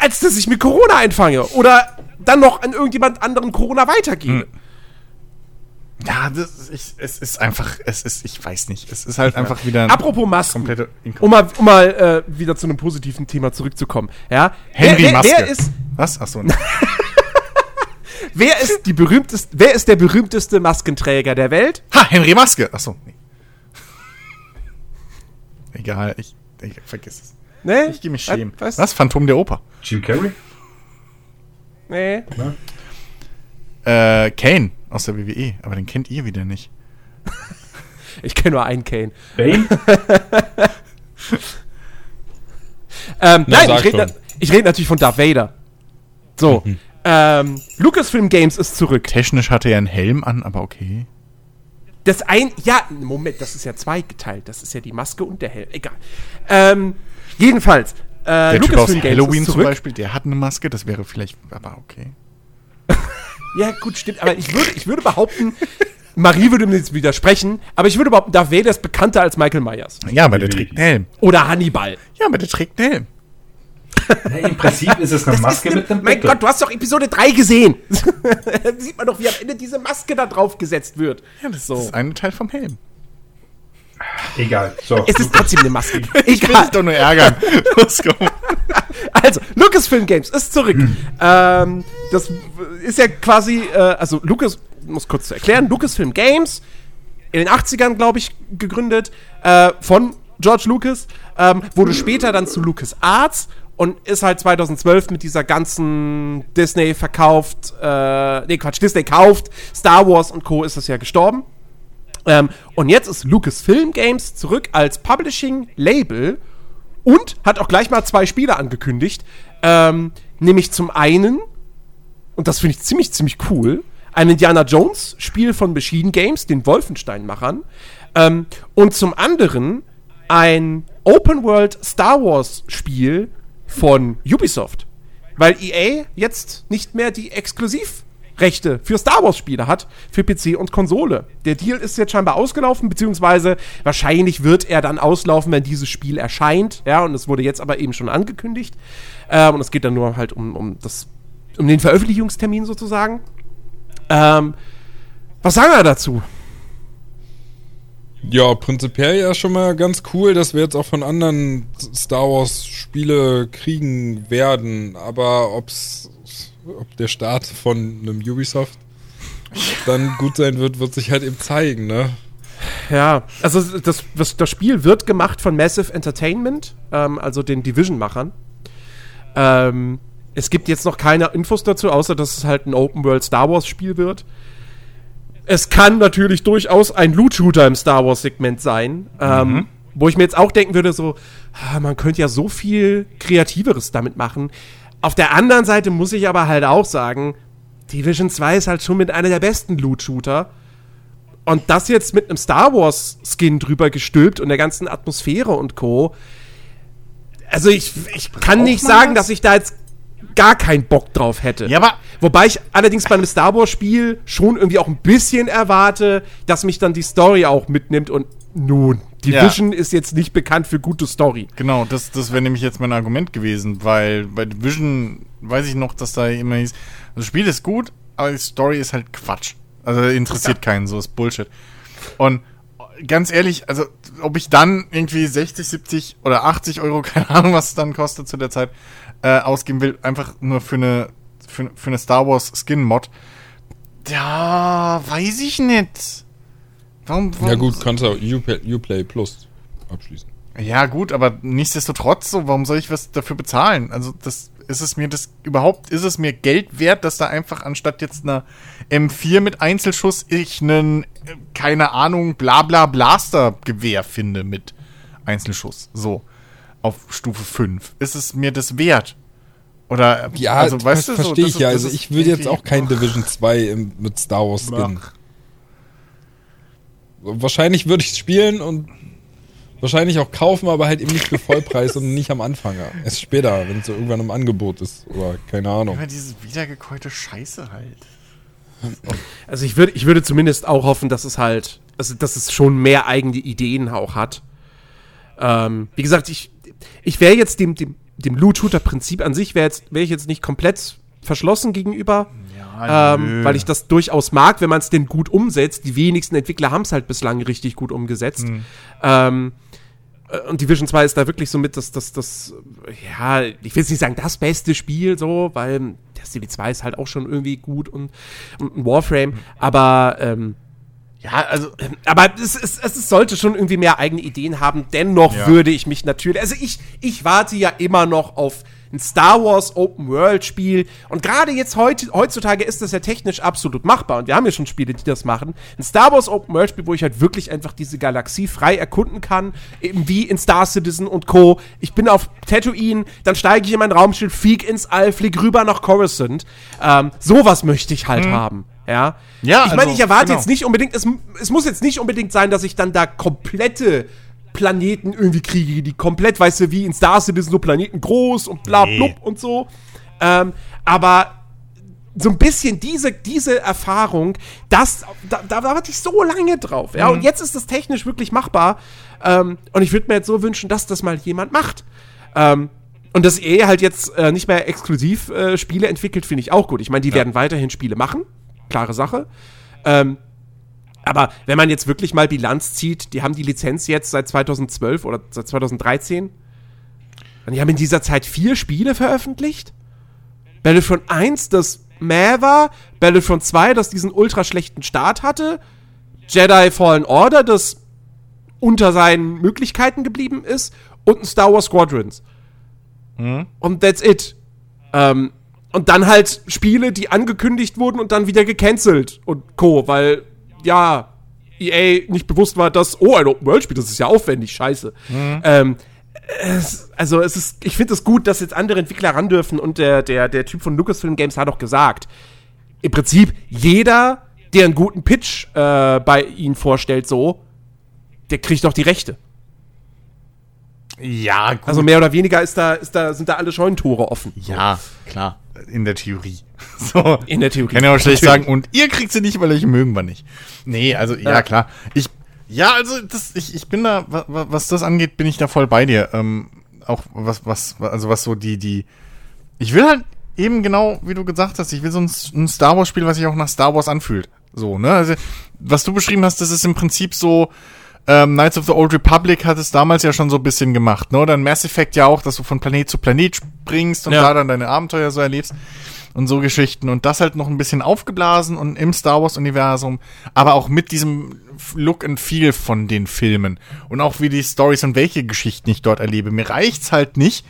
als dass ich mir Corona einfange. Oder dann noch an irgendjemand anderen Corona weitergebe. Ja, das ist, es ist einfach, es ist, ich weiß nicht, es ist halt einfach wieder ein Apropos Masken. komplette Um mal, um mal äh, wieder zu einem positiven Thema zurückzukommen. Ja? Henry wer, Maske. wer ist, Was? Achso. wer ist die berühmteste, wer ist der berühmteste Maskenträger der Welt? ha, Henry Maske. Achso. Nee. Egal, ich, ich vergiss es. Ne? Ich gehe mich schämen. Was? Was? Phantom der Oper. Jim Carrey? Nee. Äh, Kane aus der WWE, aber den kennt ihr wieder nicht. Ich kenne nur einen Kane. Bane? Ähm, Na, nein, ich rede na- rede natürlich von Darth Vader. So. Ähm, Lucasfilm Games ist zurück. Technisch hatte er einen Helm an, aber okay. Das ein, ja, Moment, das ist ja zweigeteilt. Das ist ja die Maske und der Helm. Egal. Ähm, jedenfalls, äh, Der Typ aus Lucasfilm Games Halloween ist zum. Beispiel, der hat eine Maske, das wäre vielleicht, aber okay. Ja, gut, stimmt. Aber ich würde, ich würde behaupten, Marie würde mir jetzt widersprechen, aber ich würde behaupten, Darth Vader ist bekannter als Michael Myers. Ja, aber der trägt einen Helm. Oder Hannibal. Ja, aber der trägt einen Helm. Ja, Im Prinzip ist es eine Maske mit einem Mein. Gott, du hast doch Episode 3 gesehen. Da Sieht man doch, wie am Ende diese Maske da drauf gesetzt wird. Ja, das ist ein Teil vom Helm. Egal. So. Es ist trotzdem eine Maske. Ich will Egal. dich doch nur ärgern. Los, komm. Also, Lucasfilm Games ist zurück. ähm, das ist ja quasi, äh, also Lucas, muss kurz zu erklären, Lucasfilm Games, in den 80ern, glaube ich, gegründet, äh, von George Lucas, ähm, wurde später dann zu Lucas Arts und ist halt 2012 mit dieser ganzen Disney verkauft, äh, nee, Quatsch, Disney kauft, Star Wars und Co. ist das ja gestorben. Ähm, und jetzt ist Lucasfilm Games zurück als Publishing-Label und hat auch gleich mal zwei Spiele angekündigt. Ähm, nämlich zum einen, und das finde ich ziemlich, ziemlich cool, ein Indiana Jones-Spiel von Machine Games, den Wolfenstein-Machern. Ähm, und zum anderen ein Open-World Star Wars-Spiel von Ubisoft. Weil EA jetzt nicht mehr die Exklusivrechte für Star Wars-Spiele hat, für PC und Konsole. Der Deal ist jetzt scheinbar ausgelaufen, beziehungsweise wahrscheinlich wird er dann auslaufen, wenn dieses Spiel erscheint. Ja, und es wurde jetzt aber eben schon angekündigt. Ähm, und es geht dann nur halt um, um, das, um den Veröffentlichungstermin sozusagen. Ähm, Was sagen wir dazu? Ja, prinzipiell ja schon mal ganz cool, dass wir jetzt auch von anderen Star Wars Spiele kriegen werden. Aber ob's, ob der Start von einem Ubisoft dann gut sein wird, wird sich halt eben zeigen, ne? Ja, also das, das, das Spiel wird gemacht von Massive Entertainment, ähm, also den Division-Machern. Ähm, es gibt jetzt noch keine Infos dazu, außer dass es halt ein Open-World Star Wars-Spiel wird. Es kann natürlich durchaus ein Loot-Shooter im Star Wars-Segment sein, ähm, wo ich mir jetzt auch denken würde, so, ah, man könnte ja so viel Kreativeres damit machen. Auf der anderen Seite muss ich aber halt auch sagen, Division 2 ist halt schon mit einer der besten Loot-Shooter. Und das jetzt mit einem Star Wars-Skin drüber gestülpt und der ganzen Atmosphäre und Co. Also ich, ich kann Braucht nicht sagen, das? dass ich da jetzt gar keinen Bock drauf hätte. Ja, aber Wobei ich allerdings bei einem Star Wars-Spiel schon irgendwie auch ein bisschen erwarte, dass mich dann die Story auch mitnimmt und nun, Division ist jetzt nicht bekannt für gute Story. Genau, das, das wäre nämlich jetzt mein Argument gewesen, weil bei Division weiß ich noch, dass da immer hieß, das Spiel ist gut, aber die Story ist halt Quatsch. Also interessiert keinen, so ist Bullshit. Und ganz ehrlich, also ob ich dann irgendwie 60, 70 oder 80 Euro, keine Ahnung, was es dann kostet zu der Zeit, äh, ausgeben will, einfach nur für eine, für, für eine Star Wars Skin-Mod, ja, weiß ich nicht. Warum, warum Ja gut, kannst du Uplay, Uplay Plus abschließen. Ja, gut, aber nichtsdestotrotz, so, warum soll ich was dafür bezahlen? Also, das ist es mir das überhaupt, ist es mir Geld wert, dass da einfach anstatt jetzt einer M4 mit Einzelschuss ich einen, äh, keine Ahnung, bla bla Blaster Gewehr finde mit Einzelschuss. So. Auf Stufe 5. Ist es mir das wert? Oder, Ja, also, weißt das du, so, verstehe das ich ja. Also ich würde jetzt auch kein Division 2 im, mit Star Wars Skin. Ach. Wahrscheinlich würde ich es spielen und wahrscheinlich auch kaufen, aber halt eben nicht für Vollpreis und nicht am Anfang. Erst später, wenn es so irgendwann im Angebot ist oder keine Ahnung. Immer diese wiedergekäute Scheiße halt. Also ich würde, ich würde zumindest auch hoffen, dass es halt, also dass es schon mehr eigene Ideen auch hat. Ähm, wie gesagt, ich, ich wäre jetzt dem, dem, dem Loot-Shooter-Prinzip an sich, wäre jetzt, wäre ich jetzt nicht komplett verschlossen gegenüber. Ja, ähm, weil ich das durchaus mag, wenn man es denn gut umsetzt. Die wenigsten Entwickler haben es halt bislang richtig gut umgesetzt. Ähm, äh, und Division 2 ist da wirklich so mit das, das, das, ja, ich will jetzt nicht sagen das beste Spiel, so, weil Destiny 2 ist halt auch schon irgendwie gut und, und ein Warframe, aber, ähm, Ja, also, aber es, es, es sollte schon irgendwie mehr eigene Ideen haben. Dennoch Ja. würde ich mich natürlich, also ich, ich warte ja immer noch auf ein Star Wars Open World Spiel. Und gerade jetzt heutzutage ist das ja technisch absolut machbar. Und wir haben ja schon Spiele, die das machen. Ein Star Wars Open World Spiel, wo ich halt wirklich einfach diese Galaxie frei erkunden kann. Eben wie in Star Citizen und Co. Ich bin auf Tatooine, dann steige ich in mein Raumschiff, flieg ins All, flieg rüber nach Coruscant. Ähm, sowas möchte ich halt haben. Ja, Mhm. Ja, ich meine, also, ich erwarte genau. jetzt nicht unbedingt, es, es muss jetzt nicht unbedingt sein, dass ich dann da komplette Planeten irgendwie kriege, die komplett, weißt du, wie in Star Citizen so Planeten groß und bla Nee. blub und so. Ähm, aber so ein bisschen diese, diese Erfahrung, das, da, da warte ich so lange drauf. Ja, und jetzt ist das technisch wirklich machbar. Ähm, und ich würde mir jetzt so wünschen, dass das mal jemand macht. Ähm, und dass EA halt jetzt äh, nicht mehr exklusiv äh, Spiele entwickelt, finde ich auch gut. Ich meine, die werden weiterhin Spiele machen. Klare Sache. Ähm, aber wenn man jetzt wirklich mal Bilanz zieht, die haben die Lizenz jetzt seit 2012 oder seit 2013. Und die haben in dieser Zeit vier Spiele veröffentlicht. Battlefront 1, das Mäh war. Battlefront 2, das diesen ultra schlechten Start hatte. Jedi Fallen Order, das unter seinen Möglichkeiten geblieben ist. Und ein Star Wars Squadrons. Und that's it. Ähm, und dann halt Spiele, die angekündigt wurden und dann wieder gecancelt und Co., weil, ja, EA nicht bewusst war, dass, oh, ein Open-World-Spiel, das ist ja aufwendig, scheiße. Ähm, es, also es ist, ich finde es gut, dass jetzt andere Entwickler ran dürfen und der, der, der Typ von Lucasfilm Games hat auch gesagt, im Prinzip jeder, der einen guten Pitch äh, bei ihnen vorstellt, so, der kriegt auch die Rechte. Ja, gut. Also mehr oder weniger ist da, ist da, sind da alle Scheunentore offen. ja, klar. In der Theorie. So. In der Theorie. Kann ja auch schlecht Natürlich. sagen, und ihr kriegt sie nicht, weil euch mögen wir nicht. Nee, also, ja, Ja. klar. Ich, ja, also, das, ich, ich bin da, wa- wa- was das angeht, bin ich da voll bei dir. Ähm, auch was, was, also was so die, die, ich will halt eben genau, wie du gesagt hast, ich will so ein, ein Star Wars Spiel, was sich auch nach Star Wars anfühlt. So, ne? Also, was du beschrieben hast, das ist im Prinzip so, ähm, Knights of the Old Republic hat es damals ja schon so ein bisschen gemacht, ne? Oder in Mass Effect ja auch, dass du von Planet zu Planet springst und Ja. da dann deine Abenteuer so erlebst und so Geschichten und das halt noch ein bisschen aufgeblasen und im Star Wars Universum, aber auch mit diesem Look and Feel von den Filmen und auch wie die Stories und welche Geschichten ich dort erlebe. Mir reicht's halt nicht,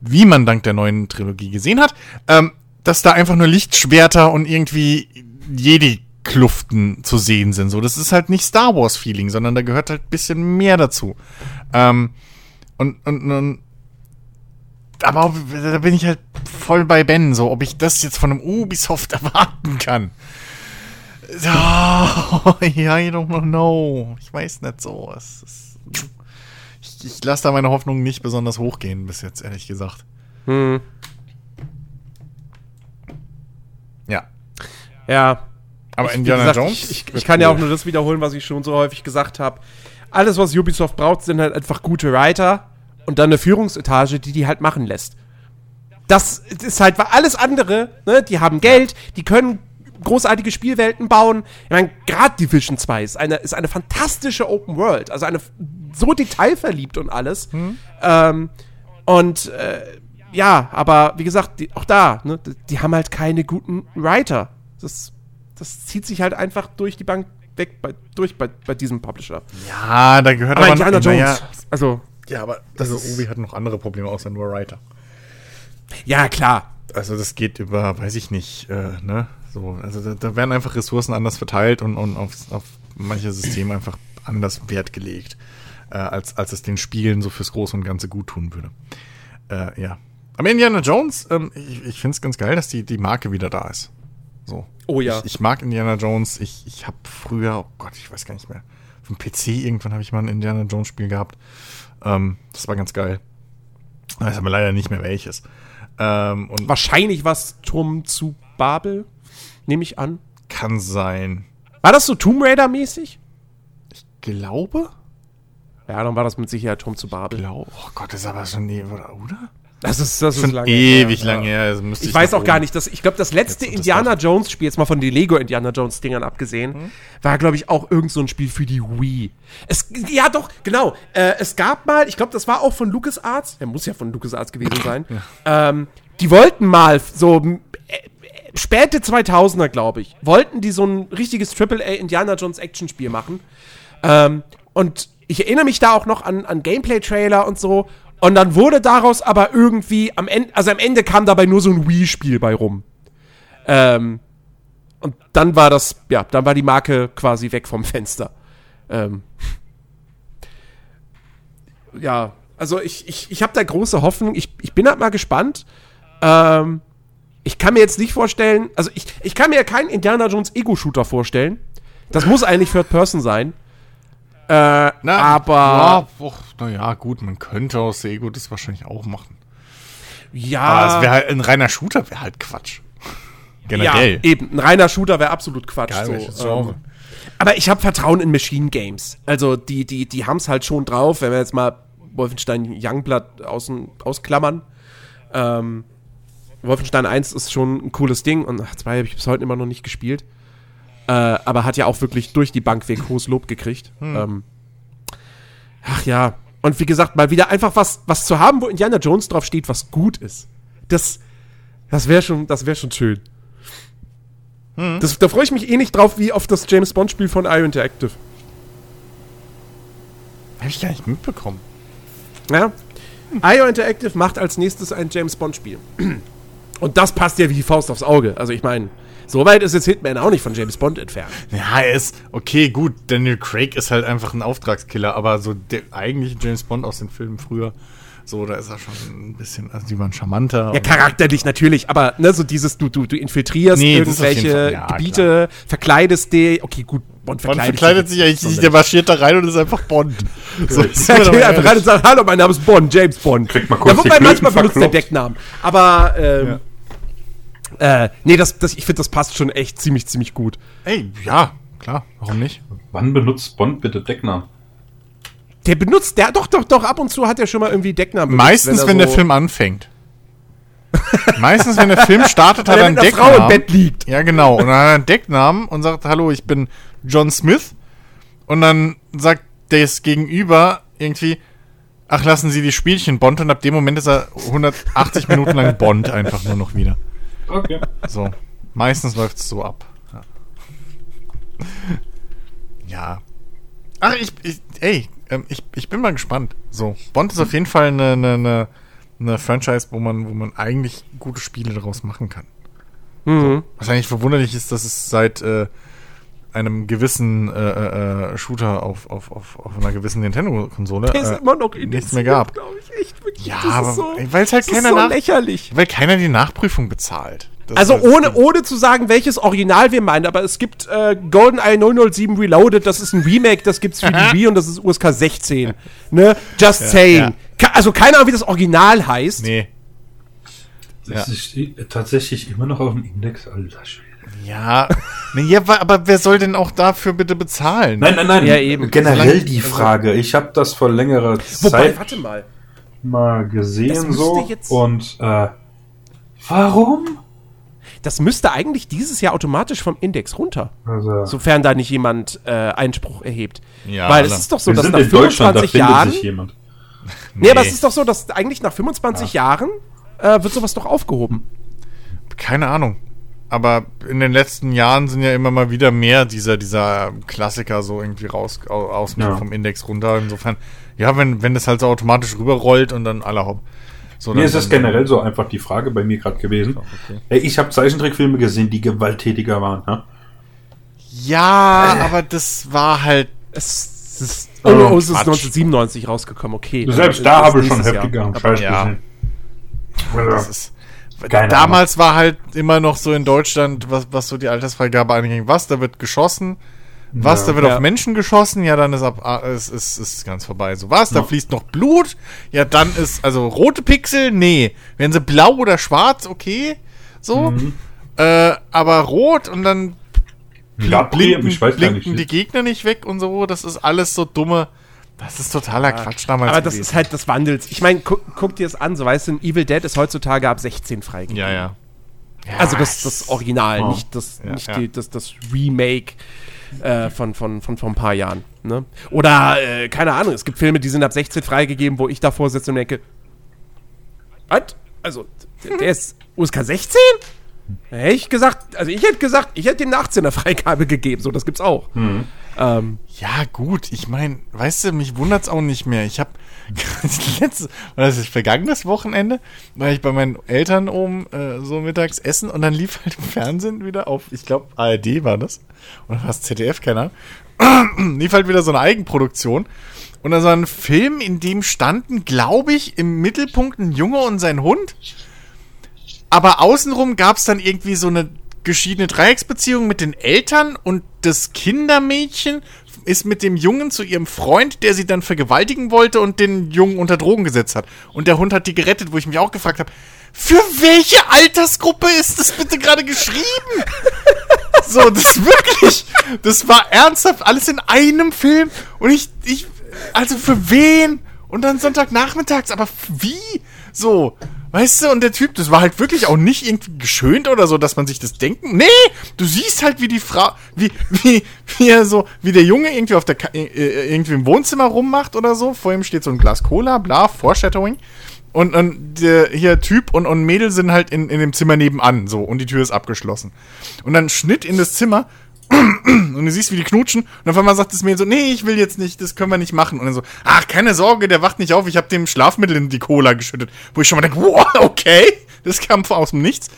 wie man dank der neuen Trilogie gesehen hat, ähm, dass da einfach nur Lichtschwerter und irgendwie Jedi-Kluften zu sehen sind. So, das ist halt nicht Star Wars-Feeling, sondern da gehört halt ein bisschen mehr dazu. Ähm, und, und, und aber auch, da bin ich halt voll bei Ben, so, ob ich das jetzt von einem Ubisoft erwarten kann. Oh, ja, I don't know. Ich weiß nicht so. Ist, ich ich lasse da meine Hoffnung nicht besonders hochgehen, bis jetzt, ehrlich gesagt. Hm. Ja. Ja. Aber Ich- Indiana gesagt, Jones? Ich, ich, ich kann ja auch cool. nur das wiederholen, was ich schon so häufig gesagt habe. Alles, was Ubisoft braucht, sind halt einfach gute Writer und dann eine Führungsetage, die die halt machen lässt. Das ist halt alles andere, ne? Die haben Geld, die können großartige Spielwelten bauen. Ich meine, gerade Division 2 ist eine, ist eine fantastische Open World, also eine so detailverliebt und alles. Ähm, und äh, ja, aber wie gesagt, die, auch da, ne, die, die haben halt keine guten Writer. Das, das zieht sich halt einfach durch die Bank weg bei, durch bei, bei diesem Publisher. Ja, da gehört Aber aber, Indiana noch- Jones, naja, also, ja, aber also Ubi hat noch andere Probleme außer nur Writer. ja, klar. Also das geht über, weiß ich nicht, äh, ne? So, also da, da werden einfach Ressourcen anders verteilt und, und auf, auf manche Systeme einfach anders Wert gelegt, äh, als, als es den Spielen so fürs Große und Ganze gut tun würde. Äh, ja. Aber Indiana Jones, ähm, ich, ich finde es ganz geil, dass die, die Marke wieder da ist. So. Oh ja. Ich, ich mag Indiana Jones. Ich, ich habe früher, oh Gott, ich weiß gar nicht mehr, vom PC irgendwann habe ich mal ein Indiana Jones Spiel gehabt. Ähm, das war ganz geil. Ich weiß aber leider nicht mehr welches. Ähm, und Wahrscheinlich was Turm zu Babel, nehme ich an. kann sein. War das so Tomb Raider-mäßig? Glaube? Ja, dann war das mit Sicherheit Turm zu Babel. Glaube. Oh Gott, das ist aber schon nee, oder? oder? Das ist, das Schon lange ewig her, ja. lange her. Also müsste Ich weiß auch gar oben. nicht, dass ich glaube, das letzte das Indiana Jones Spiel, jetzt mal von den Lego Indiana Jones Dingern abgesehen, Mhm. war glaube ich auch irgend so ein Spiel für die Wii. Es, ja doch, genau. Äh, es gab mal, ich glaube, das war auch von LucasArts. Er muss ja von LucasArts gewesen sein. Ähm, die wollten mal so äh, späte 2000er, glaube ich, wollten die so ein richtiges AAA Indiana Jones Action Spiel machen. Ähm, und ich erinnere mich da auch noch an, an Gameplay-Trailer und so. Und dann wurde daraus aber irgendwie am Ende, also am Ende kam dabei nur so ein Wii-Spiel bei rum. Ähm, und dann war das, ja, dann war die Marke quasi weg vom Fenster. Ähm, ja, also ich, ich, ich habe da große Hoffnung. Ich, ich bin halt mal gespannt. Ähm, ich kann mir jetzt nicht vorstellen, also ich, ich kann mir ja keinen Indiana Jones Ego-Shooter vorstellen. Das muss eigentlich Third Person sein. Äh, Na, aber Ja, och, na ja, gut, man könnte aus der Ego das wahrscheinlich auch machen. ja, Aber es wäre halt ein reiner Shooter, wäre halt Quatsch. Generell. Ja, eben. Ein reiner Shooter wäre absolut Quatsch. Egal, so, ähm, aber ich habe Vertrauen in Machine Games. Also die, die, die haben es halt schon drauf, wenn wir jetzt mal Wolfenstein Youngblood außen, ausklammern. Ähm, Wolfenstein 1 ist schon ein cooles Ding und 2 habe ich bis heute immer noch nicht gespielt. Äh, aber hat ja auch wirklich durch die Bank weg hohes Lob gekriegt. Ähm, ach ja. Und wie gesagt, mal wieder einfach was, was zu haben, wo Indiana Jones drauf steht, was gut ist. Das, das wäre schon, das wäre schon schön. Das, da freue ich mich eh nicht drauf, wie auf das James Bond Spiel von IO Interactive. Habe ich gar nicht mitbekommen. Ja? IO Interactive macht als nächstes ein James Bond Spiel. Und das passt ja wie die Faust aufs Auge. Also ich meine, so weit ist jetzt Hitman auch nicht von James Bond entfernt. Ja, er ist, okay, gut, Daniel Craig ist halt einfach ein Auftragskiller, aber so der eigentliche James Bond aus den Filmen früher, so, da ist er schon ein bisschen, also die waren charmanter. Ja, charakterlich natürlich, aber ne, so dieses, du, du, du infiltrierst Nee, irgendwelche ja, Gebiete, verkleidest die, okay, gut, Bond Bond verkleidet, verkleidet sich eigentlich nicht, der marschiert da rein und ist einfach Bond. So, ist Er doch geht einfach rein und sagt, hallo, mein Name ist Bond, James Bond. Kriegt mal kurz ja, die wobei manchmal benutzt der. Decknamen. Aber, ähm, äh, nee, das, das, ich finde, das passt schon echt ziemlich, ziemlich gut. Ey, ja, klar, warum nicht? Wann benutzt Bond bitte Decknamen? Der benutzt, der, doch, doch, doch, ab und zu hat er schon mal irgendwie Decknamen benutzt, Meistens, wenn, der so- Film anfängt. Meistens, wenn der Film startet, hat er einen einer Frau im Decknamen. Bett liegt. Ja, genau. Und dann hat er einen Decknamen und sagt, hallo, ich bin John Smith. Und dann sagt das Gegenüber irgendwie, ach, lassen Sie die Spielchen Bond. Und ab dem Moment ist er 180 Minuten lang Bond einfach nur noch wieder. Okay. So. Meistens läuft es so ab. Ja. ja. Ach, ich, ich ey, ähm, ich, ich bin mal gespannt. So. Bond ist auf jeden Fall eine, eine, eine, eine Franchise, wo man, wo man eigentlich gute Spiele daraus machen kann. Mhm. Was eigentlich verwunderlich ist, dass es seit äh, einem gewissen äh, äh, Shooter auf, auf, auf, auf einer gewissen Nintendo-Konsole ist äh, nichts mehr gab. Echt. Ja, Das ist aber so- weil es halt ist keiner so nach, lächerlich. weil keiner die Nachprüfung bezahlt. Das Also ist das ohne, ohne zu sagen, welches Original wir meinen, aber es gibt äh, GoldenEye 007 Reloaded, das ist ein Remake, das gibt's für die Wii und das ist USK 16. Ne? Just saying. ja. Ka- Also keine Ahnung, wie das Original heißt. Nee. Das ist i- tatsächlich immer noch auf dem Index, alter Schwede. Ja, nee, ja, aber wer soll denn auch dafür bitte bezahlen? Nein, nein, nein. Ja, eben. Generell die Frage. Ich habe das vor längerer Wobei, Zeit warte mal. mal gesehen so. Und äh, warum? Das müsste eigentlich dieses Jahr automatisch vom Index runter. Also, Sofern da nicht jemand äh, Einspruch erhebt. Ja, Weil es ist doch so, dass nach in Deutschland, da 25 findet Jahren. sich jemand. Nee, aber es ist doch so, dass eigentlich nach 25 Jahren äh, wird sowas doch aufgehoben. Keine Ahnung. Aber in den letzten Jahren sind ja immer mal wieder mehr dieser, dieser Klassiker so irgendwie raus au- aus Ja. vom Index runter. Insofern, ja, wenn, wenn das halt so automatisch rüberrollt und dann alle hopp. So, Mir dann- ist es dann- generell so einfach die Frage bei mir gerade gewesen. okay. Ey, ich habe Zeichentrickfilme gesehen, die gewalttätiger waren. Ne? Ja, aber das war halt. Es ist, Oh, oh, oh, es ist Quatsch. 1997 rausgekommen, okay. Selbst Dann da habe ich schon Jahr. Scheiß ja. gesehen. Das Also, ist, Keine damals war halt immer noch so in Deutschland, was, was so die Altersfreigabe anging, was, da wird geschossen, was, Ja. da wird Ja. auf Menschen geschossen, ja, dann ist ab, ah, ist, ist, ist ganz vorbei. So was, da Ja. fließt noch Blut, ja, dann ist, also rote Pixel, nee. Werden sie blau oder schwarz, okay, so, Mhm. äh, aber rot und dann Ja, blinken, ich weiß gar blinken nicht. die Gegner nicht weg und so, das ist alles so dumme, das ist totaler Quatsch damals Aber das gewesen. ist halt das Wandels. Ich meine, guck, guck dir das an, so weißt du, Evil Dead ist heutzutage ab 16 freigegeben. ja, ja. Ja, Also das, das Original, Oh. nicht, das, Ja, nicht ja. Die, das, das Remake äh, von, von, von vor ein paar Jahren. Ne? Oder, äh, keine Ahnung, es gibt Filme, die sind ab 16 freigegeben, wo ich davor sitze und denke, was? Also, der der ist USK 16? Hätte ich gesagt, also ich hätte gesagt, ich hätte dem eine 18er Freigabe gegeben, so, das gibt's auch. Ähm, Ja, gut, ich meine, weißt du, mich wundert's auch nicht mehr. Ich habe letzte, war das ist vergangenes Wochenende, war ich bei meinen Eltern oben äh, so mittags essen und dann lief halt im Fernsehen wieder auf, ich glaube, ARD war das. Oder war es ZDF, keine Ahnung. lief halt wieder so eine Eigenproduktion. Und da war ein Film, in dem standen, glaube ich, im Mittelpunkt ein Junge und sein Hund. Aber außenrum gab es dann irgendwie so eine geschiedene Dreiecksbeziehung mit den Eltern und das Kindermädchen ist mit dem Jungen zu ihrem Freund, der sie dann vergewaltigen wollte und den Jungen unter Drogen gesetzt hat. Und der Hund hat die gerettet, wo ich mich auch gefragt habe, für welche Altersgruppe ist das bitte gerade geschrieben? so, das wirklich, das war ernsthaft alles in einem Film und ich, ich, also für wen? Und dann Sonntagnachmittags, aber wie? So, weißt du, und der Typ, das war halt wirklich auch nicht irgendwie geschönt oder so, dass man sich das denken. Nee, du siehst halt, wie die Frau, wie, wie, wie er so, wie der Junge irgendwie auf der, Ka- äh, irgendwie im Wohnzimmer rummacht oder so. Vor ihm steht so ein Glas Cola, bla, Foreshadowing. Und, und der hier Typ und, und Mädel sind halt in, in dem Zimmer nebenan, so, und die Tür ist abgeschlossen. Und dann Schnitt in das Zimmer und du siehst, wie die knutschen. Und auf einmal sagt das Mädel so, nee, ich will jetzt nicht, das können wir nicht machen. Und dann so, ach, keine Sorge, der wacht nicht auf, ich habe dem Schlafmittel in die Cola geschüttet. Wo ich schon mal denke, wow, okay, das kam aus dem Nichts.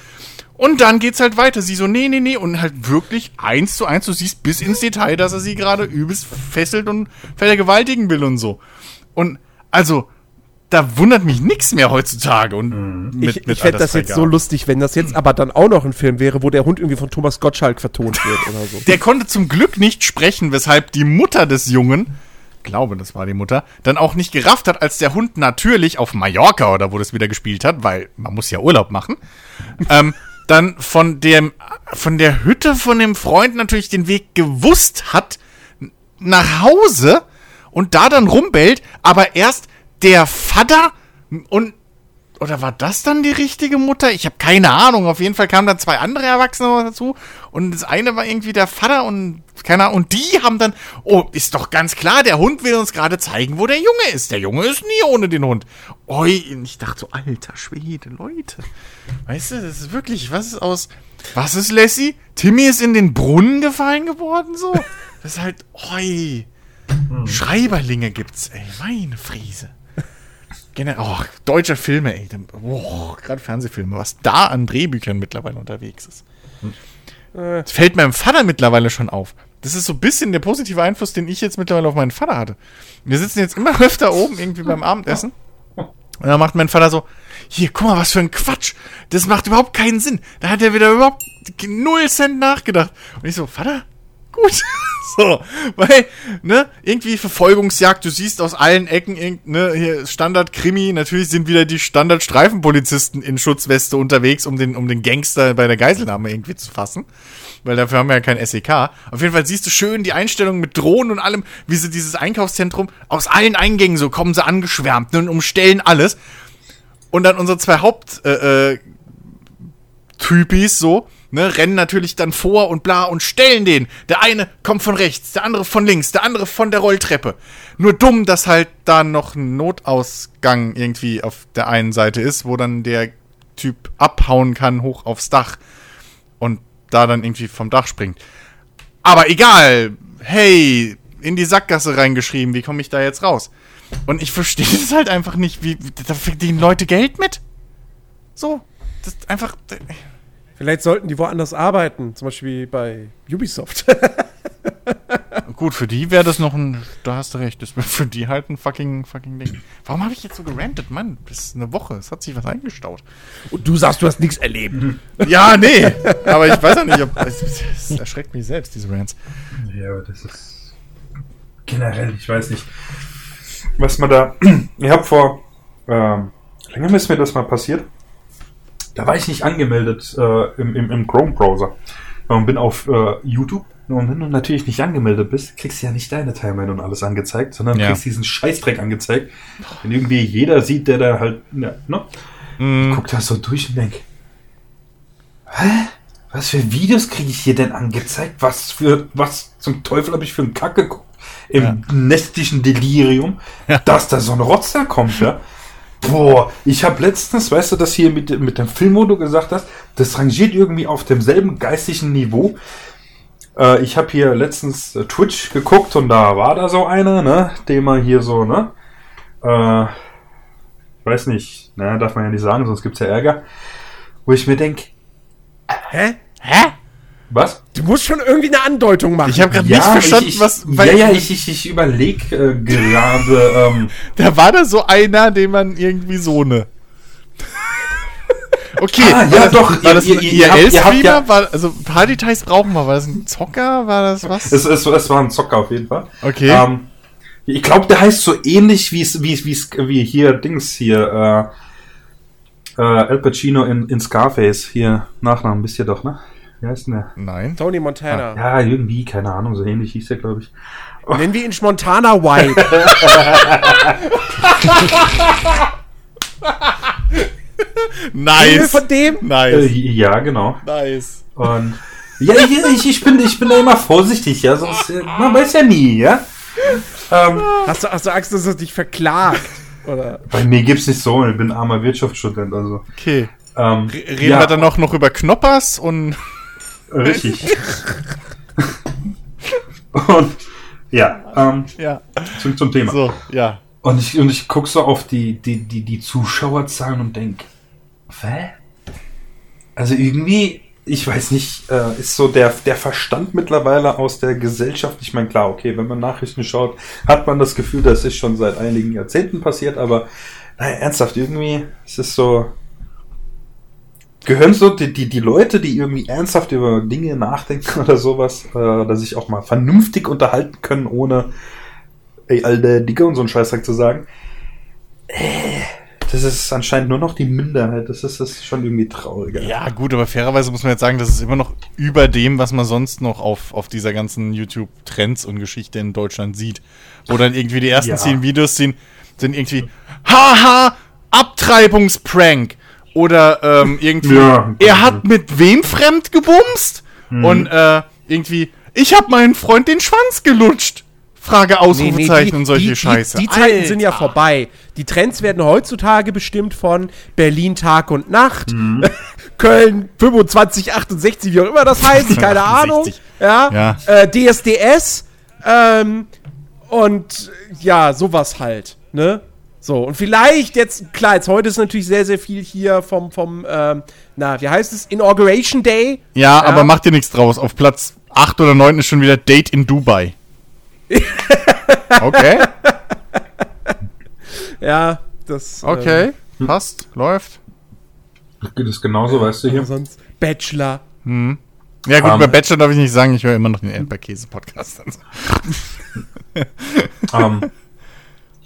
Und dann geht's halt weiter. Sie so, nee, nee, nee. Und halt wirklich eins zu eins, du siehst bis ins Detail, dass er sie gerade übelst fesselt und vergewaltigen will und so. Und also, da wundert mich nichts mehr heutzutage. Und mit, ich mit ich fände das jetzt so lustig, wenn das jetzt aber dann auch noch ein Film wäre, wo der Hund irgendwie von Thomas Gottschalk vertont wird oder so. Der konnte zum Glück nicht sprechen, weshalb die Mutter des Jungen, glaube, das war die Mutter, dann auch nicht gerafft hat, als der Hund natürlich auf Mallorca oder wo das wieder gespielt hat, weil man muss ja Urlaub machen, ähm, dann von dem, von der Hütte von dem Freund natürlich den Weg gewusst hat nach Hause und da dann rumbellt, aber erst der Vater und oder war das dann die richtige Mutter? Ich habe keine Ahnung. Auf jeden Fall kamen dann zwei andere Erwachsene dazu. Und das eine war irgendwie der Vater und keine Ahnung. Und die haben dann, oh, ist doch ganz klar, der Hund will uns gerade zeigen, wo der Junge ist. Der Junge ist nie ohne den Hund. Oi, ich dachte so, alter Schwede, Leute. Weißt du, das ist wirklich, was ist aus, was ist Lassie? Timmy ist in den Brunnen gefallen geworden, so? Das ist halt, oi. Schreiberlinge gibt's, ey, meine Friese. Generell, oh, deutsche Filme, ey. Oh, gerade Fernsehfilme, was da an Drehbüchern mittlerweile unterwegs ist. Das fällt meinem Vater mittlerweile schon auf. Das ist so ein bisschen der positive Einfluss, den ich jetzt mittlerweile auf meinen Vater hatte. Wir sitzen jetzt immer öfter oben irgendwie beim Abendessen. Und dann macht mein Vater so, hier, guck mal, was für ein Quatsch. Das macht überhaupt keinen Sinn. Da hat er wieder überhaupt null Cent nachgedacht. Und ich so, Vater, gut. so, weil, ne, irgendwie Verfolgungsjagd, du siehst aus allen Ecken, ne, hier Standard-Krimi, natürlich sind wieder die Standard-Streifenpolizisten in Schutzweste unterwegs, um den, um den Gangster bei der Geiselnahme irgendwie zu fassen. Weil dafür haben wir ja kein SEK. Auf jeden Fall siehst du schön die Einstellung mit Drohnen und allem, wie sie dieses Einkaufszentrum aus allen Eingängen so kommen sie angeschwärmt ne, und umstellen alles. Und dann unsere zwei Haupt, äh, äh, Typis so, ne, rennen natürlich dann vor und bla und stellen den. Der eine kommt von rechts, der andere von links, der andere von der Rolltreppe. Nur dumm, dass halt da noch ein Notausgang irgendwie auf der einen Seite ist, wo dann der Typ abhauen kann hoch aufs Dach und da dann irgendwie vom Dach springt. Aber egal, hey, in die Sackgasse reingeschrieben, wie komme ich da jetzt raus? Und ich verstehe es halt einfach nicht, wie, da verdienen Leute Geld mit? So, das ist einfach. Vielleicht sollten die woanders arbeiten, zum Beispiel bei Ubisoft. Gut, für die wäre das noch ein. Da hast du recht, das wäre für die halt ein fucking, fucking Ding. Warum habe ich jetzt so gerantet, Mann? Das ist eine Woche, es hat sich was eingestaut. Und du sagst, du hast nichts erlebt. Ja, nee, aber ich weiß auch nicht, ob. Es, es erschreckt mich selbst, diese Rants. Ja, aber das ist generell, ich weiß nicht, was man da. Ich habe vor ähm, länger ist mir das mal passiert. Da war ich nicht angemeldet äh, im, im, im Chrome-Browser. Und bin auf äh, YouTube. Und wenn du natürlich nicht angemeldet bist, kriegst du ja nicht deine Timeline und alles angezeigt, sondern Ja. kriegst diesen Scheißdreck angezeigt. Wenn irgendwie jeder sieht, der da halt. Ja, ne? Mhm. Ich guck da so durch und denk, hä? Was für Videos kriege ich hier denn angezeigt? Was für, was zum Teufel habe ich für einen Kack geguckt? Im Ja. nächtlichen Delirium, Ja. dass da so ein Rotzer kommt, ja? Boah, ich habe letztens, weißt du, das hier mit, mit dem Film, wo du gesagt hast, das rangiert irgendwie auf demselben geistigen Niveau. Äh, ich habe hier letztens äh, Twitch geguckt und da war da so einer, ne, dem man hier so, ne, äh, weiß nicht, ne, darf man ja nicht sagen, sonst gibt's ja Ärger. Wo ich mir denk, Hä? Hä? Was? Du musst schon irgendwie eine Andeutung machen. Ich habe gerade nicht verstanden, ich, ich, was. ja, ja, ich, ich, ich überleg äh, gerade, ähm, Da war da so einer, den man irgendwie so ne. Okay, Ah, ja, war das, doch, War ihr- das ein ihr- habt IRL-Streamer? ja- War, also, ein paar Details brauchen wir. War das ein Zocker? War das was? es, es, es war ein Zocker auf jeden Fall. Okay. Ähm, ich glaube, der heißt so ähnlich wie es- wie es- wie es- wie hier Dings hier äh, äh, Al Pacino in, in Scarface hier Nachnamen wisst ihr doch, ne? Wie heißt denn der? Nein. Tony Montana. Ja, irgendwie, keine Ahnung, so ähnlich hieß der, glaube ich. Nennen wir ihn Montana White. Nice. von dem? Äh, Nice. ja, genau. Nice. Und ja, ich, ich, ich, bin, ich bin da immer vorsichtig, ja, sonst äh, man weiß ja nie, ja. Ähm, Hast du, hast du Angst, dass er dich verklagt? Oder? bei mir gibt's nicht so, ich bin armer Wirtschaftsstudent, also. Okay. Ähm, Reden wir dann noch, noch über Knoppers und. Richtig. Und ja, ähm, Ja. zurück zum Thema. So, ja. Und ich, und ich gucke so auf die, die, die, die Zuschauerzahlen und denk, hä? Also irgendwie, ich weiß nicht, äh, ist so der, der Verstand mittlerweile aus der Gesellschaft. Ich meine, klar, okay, wenn man Nachrichten schaut, hat man das Gefühl, das ist schon seit einigen Jahrzehnten passiert, aber naja, ernsthaft, irgendwie ist es so. Gehören so die, die, die Leute, die irgendwie ernsthaft über Dinge nachdenken oder sowas, äh, dass sich auch mal vernünftig unterhalten können, ohne ey, alter Dicke und so einen Scheißdreck zu sagen. Äh, Das ist anscheinend nur noch die Minderheit. Das ist, das ist schon irgendwie trauriger. Ja, gut, aber fairerweise muss man jetzt sagen, das ist immer noch über dem, was man sonst noch auf, auf dieser ganzen YouTube-Trends und Geschichte in Deutschland sieht. Wo dann irgendwie die ersten Ja. zehn Videos sind, sind irgendwie, haha, Abtreibungsprank oder ähm, irgendwie, Ja. er hat mit wem fremd gebumst und äh, irgendwie, ich habe meinen Freund den Schwanz gelutscht. Frage, Ausrufezeichen und solche die, Scheiße. Die, die Zeiten Alter. sind ja vorbei. Die Trends werden heutzutage bestimmt von Berlin Tag und Nacht, Mhm. Köln 25, 68, wie auch immer das heißt, keine Ahnung. 68. Ja. Ja. Äh, DSDS ähm, und ja, sowas halt. Ne? So, und vielleicht jetzt, klar, jetzt heute ist natürlich sehr, sehr viel hier vom, vom ähm, na, wie heißt es? Inauguration Day. Ja, aber mach dir nichts draus. Auf Platz 8 oder 9 ist schon wieder Date in Dubai. okay, Ja, das. okay. Passt, läuft. Geht es genauso, weißt du Ähm, hier? sonst Bachelor. Ja gut, Ähm. bei Bachelor darf ich nicht sagen, ich höre immer noch den Erdbeerkäse-Podcast. Also.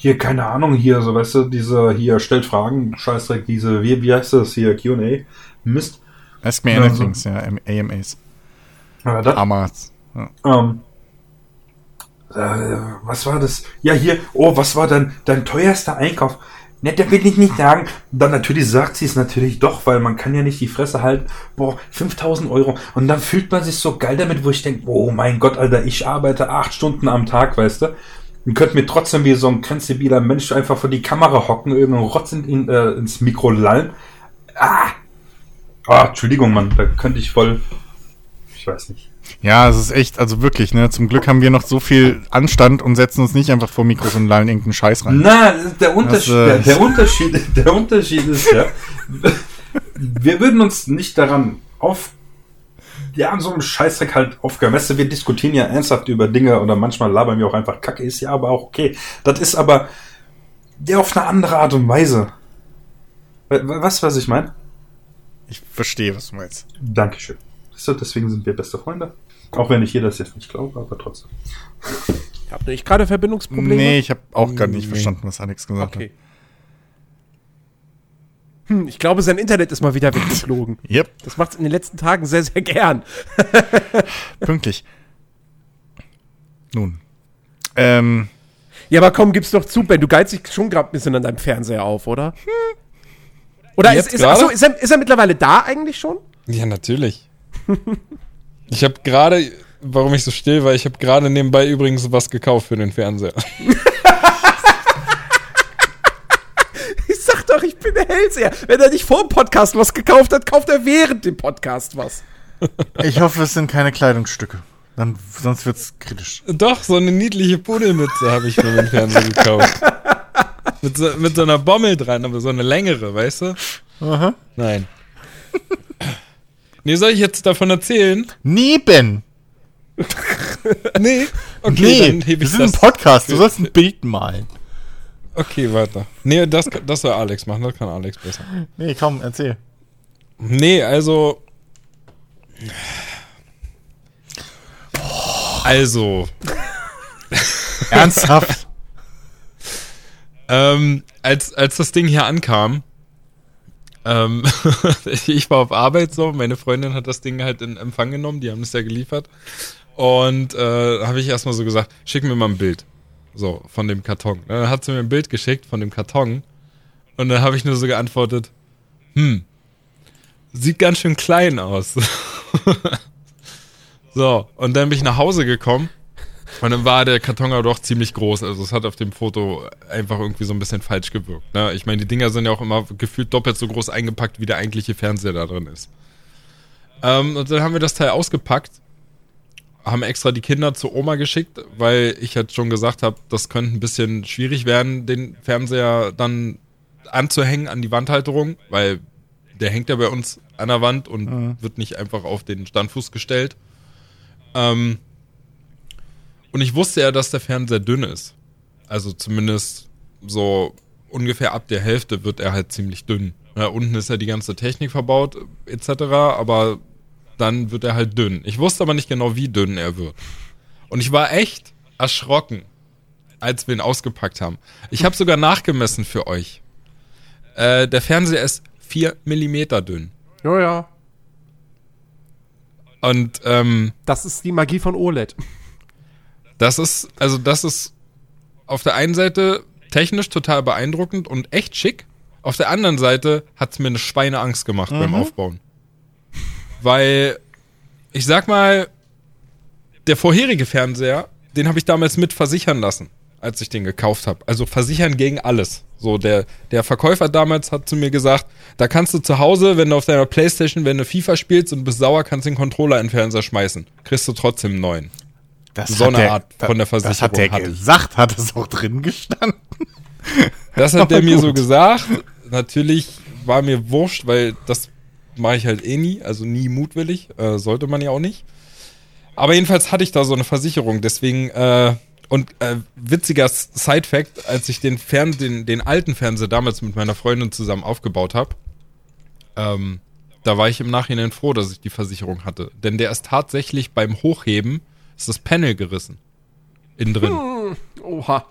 hier, keine Ahnung, hier, so weißt du, diese, hier, stellt Fragen, Scheißdreck, diese, wie, wie heißt das hier, QA? Mist. Ask me Ja, anything, ja, AMAs. Das, Amas. Ja. ähm, äh, was war das? Ja, hier, oh, was war dein, dein teuerster Einkauf? Ne, da will ich nicht sagen. Dann natürlich sagt sie es natürlich doch, weil man kann ja nicht die Fresse halten. Boah, 5000 Euro. Und dann fühlt man sich so geil damit, wo ich denke, oh mein Gott, Alter, ich arbeite acht Stunden am Tag, weißt du? Und könnt mir trotzdem wie so ein grenzdebiler Mensch einfach vor die Kamera hocken, irgendeinen Rotz in, in, äh, ins Mikro lallen. Ah! Ah, Entschuldigung, Mann, da könnte ich voll, ich weiß nicht. ja, es ist echt, also wirklich, ne? Zum Glück haben wir noch so viel Anstand und setzen uns nicht einfach vor Mikros und lallen irgendeinen Scheiß rein. Na, der Unterschied, Das, äh, der, der Unterschied, der Unterschied ist ja, wir würden uns nicht daran auf, ja, an so einem Scheißdreck halt aufgehören. Weißt du, wir diskutieren ja ernsthaft über Dinge oder manchmal labern wir auch einfach Kacke, ist ja aber auch okay. Das ist aber, ja, auf eine andere Art und Weise. We- we- Weißt du, was ich meine? Ich verstehe, was du meinst. Dankeschön. So, deswegen sind wir beste Freunde. Auch wenn ich jeder das jetzt nicht glaube, aber trotzdem. Habt ihr nicht gerade Verbindungsprobleme? Nee, ich habe auch gar nicht Nee. verstanden, was Alex gesagt Okay. Hm, ich glaube, sein Internet ist mal wieder weggeflogen. Yep, Das macht es in den letzten Tagen sehr, sehr gern. pünktlich. Nun. Ähm, Ja, aber komm, gib's doch zu, Ben. Du geizt dich schon gerade ein bisschen an deinem Fernseher auf, oder? Oder ist, Jetzt ist, achso, ist, er, ist er mittlerweile da eigentlich schon? Ja, natürlich. ich habe gerade, warum ich so still war, ich habe gerade nebenbei übrigens was gekauft für den Fernseher. Ich sag doch, ich bin der Hellseher. Wenn er nicht vor dem Podcast was gekauft hat, kauft er während dem Podcast was. ich hoffe, es sind keine Kleidungsstücke. Dann, sonst wird's kritisch. Doch, so eine niedliche Pudelmütze habe ich für den Fernseher gekauft. mit, so, mit so einer Bommel dran, aber so eine längere, weißt du? Aha. Nein. nee, soll ich jetzt davon erzählen? Neben. Nee. Okay, nee, dann hebe wir ich sind im das. Podcast. Du sollst ein Bild malen. Okay, warte. Nee, das, das soll Alex machen, das kann Alex besser. Nee, komm, erzähl. Nee, also. Also, Ernsthaft? ähm, als, als das Ding hier ankam, ähm, ich war auf Arbeit so, meine Freundin hat das Ding halt in Empfang genommen, die haben es ja geliefert. Und äh, habe ich erstmal so gesagt, schick mir mal ein Bild. So, von dem Karton. Dann hat sie mir ein Bild geschickt von dem Karton. Und dann habe ich nur so geantwortet, hm, sieht ganz schön klein aus. so, und dann bin ich nach Hause gekommen. Und dann war der Karton aber doch ziemlich groß. Also es hat auf dem Foto einfach irgendwie so ein bisschen falsch gewirkt. Ne? Ich meine, die Dinger sind ja auch immer gefühlt doppelt so groß eingepackt, wie der eigentliche Fernseher da drin ist. Ähm, und dann haben wir das Teil ausgepackt, haben extra die Kinder zur Oma geschickt, weil ich halt schon gesagt habe, das könnte ein bisschen schwierig werden, den Fernseher dann anzuhängen an die Wandhalterung, weil der hängt ja bei uns an der Wand und wird nicht einfach auf den Standfuß gestellt. Ähm, und ich wusste ja, dass der Fernseher dünn ist. Also zumindest so ungefähr ab der Hälfte wird er halt ziemlich dünn. Ja, unten ist ja die ganze Technik verbaut, etc., aber dann wird er halt dünn. Ich wusste aber nicht genau, wie dünn er wird. Und ich war echt erschrocken, als wir ihn ausgepackt haben. Ich habe sogar nachgemessen für euch. Äh, der Fernseher ist 4 Millimeter dünn. Ja, ja. Und ähm, Das ist die Magie von OLED. Das ist, also das ist auf der einen Seite technisch total beeindruckend und echt schick. Auf der anderen Seite hat's mir eine Schweineangst gemacht beim Aufbauen. Weil, ich sag mal, der vorherige Fernseher, den habe ich damals mit versichern lassen, als ich den gekauft habe. Also versichern gegen alles. So, der, der Verkäufer damals hat zu mir gesagt, da kannst du zu Hause, wenn du auf deiner Playstation, wenn du FIFA spielst und bist sauer, kannst du den Controller in den Fernseher schmeißen. Kriegst du trotzdem einen neuen. Das So eine der- Art von der Das hat Versicherung der hatte gesagt, hat es auch drin gestanden. Das hat der mir so gesagt. Natürlich war mir wurscht, weil das mache ich halt eh nie, also nie mutwillig, äh, sollte man ja auch nicht. Aber jedenfalls hatte ich da so eine Versicherung, deswegen äh, und äh, witziger Side-Fact, als ich den, Fern den, den alten Fernseher damals mit meiner Freundin zusammen aufgebaut habe, ähm, da war ich im Nachhinein froh, dass ich die Versicherung hatte. Denn der ist tatsächlich beim Hochheben, ist das Panel gerissen. Innen drin. Oha.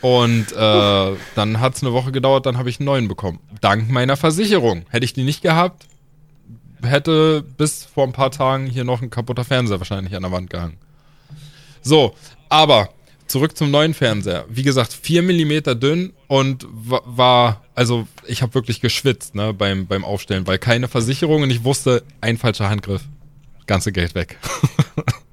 Und äh, dann hat es eine Woche gedauert, dann habe ich einen neuen bekommen. Dank meiner Versicherung. Hätte ich die nicht gehabt, hätte bis vor ein paar Tagen hier noch ein kaputter Fernseher wahrscheinlich an der Wand gehangen. So, aber zurück zum neuen Fernseher. Wie gesagt, 4 mm dünn und wa- war, also ich habe wirklich geschwitzt ne, beim, beim Aufstellen, weil keine Versicherung und ich wusste, ein falscher Handgriff, ganze Geld weg.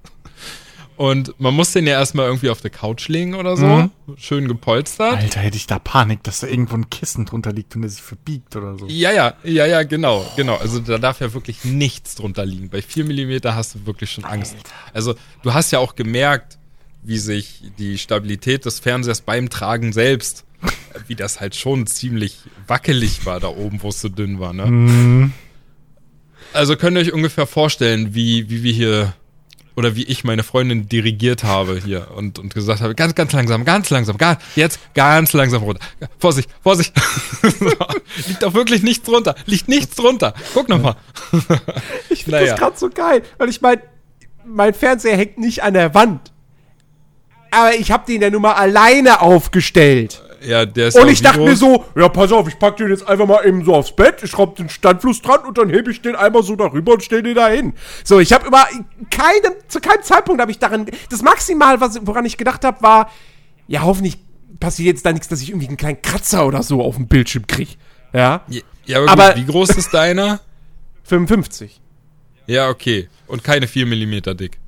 Und man muss den ja erstmal irgendwie auf der Couch legen oder so. Mhm. Schön gepolstert. Alter, hätte ich da Panik, dass da irgendwo ein Kissen drunter liegt und der sich verbiegt oder so. Ja, ja, ja, ja, genau, genau. Also da darf ja wirklich nichts drunter liegen. Bei 4 mm hast du wirklich schon Angst. Also du hast ja auch gemerkt, wie sich die Stabilität des Fernsehers beim Tragen selbst, wie das halt schon ziemlich wackelig war da oben, wo es so dünn war, ne? Also könnt ihr euch ungefähr vorstellen, wie, wie wir hier oder wie ich meine Freundin dirigiert habe hier und, und gesagt habe, ganz, ganz langsam, ganz langsam, ganz, jetzt ganz langsam runter. Vorsicht, Vorsicht. so, liegt auch wirklich nichts drunter. Liegt nichts drunter. Guck nochmal. Ich finde Naja. das gerade so geil, weil ich mein, mein Fernseher hängt nicht an der Wand. Aber ich habe den ja nun mal alleine aufgestellt. Ja, der ist Und ich dachte mir so, ja, pass auf, ich pack den jetzt einfach mal eben so aufs Bett, ich schraub den Standfluss dran und dann hebe ich den einmal so darüber und stell den da hin. So, ich habe über keinem, zu keinem Zeitpunkt habe ich daran, das Maximal, was, woran ich gedacht habe, war, ja, hoffentlich passiert jetzt da nichts, dass ich irgendwie einen kleinen Kratzer oder so auf dem Bildschirm krieg. Ja, Ja, ja aber, Aber- gut, wie groß ist deiner? 55. Ja, okay. Und keine 4 mm dick.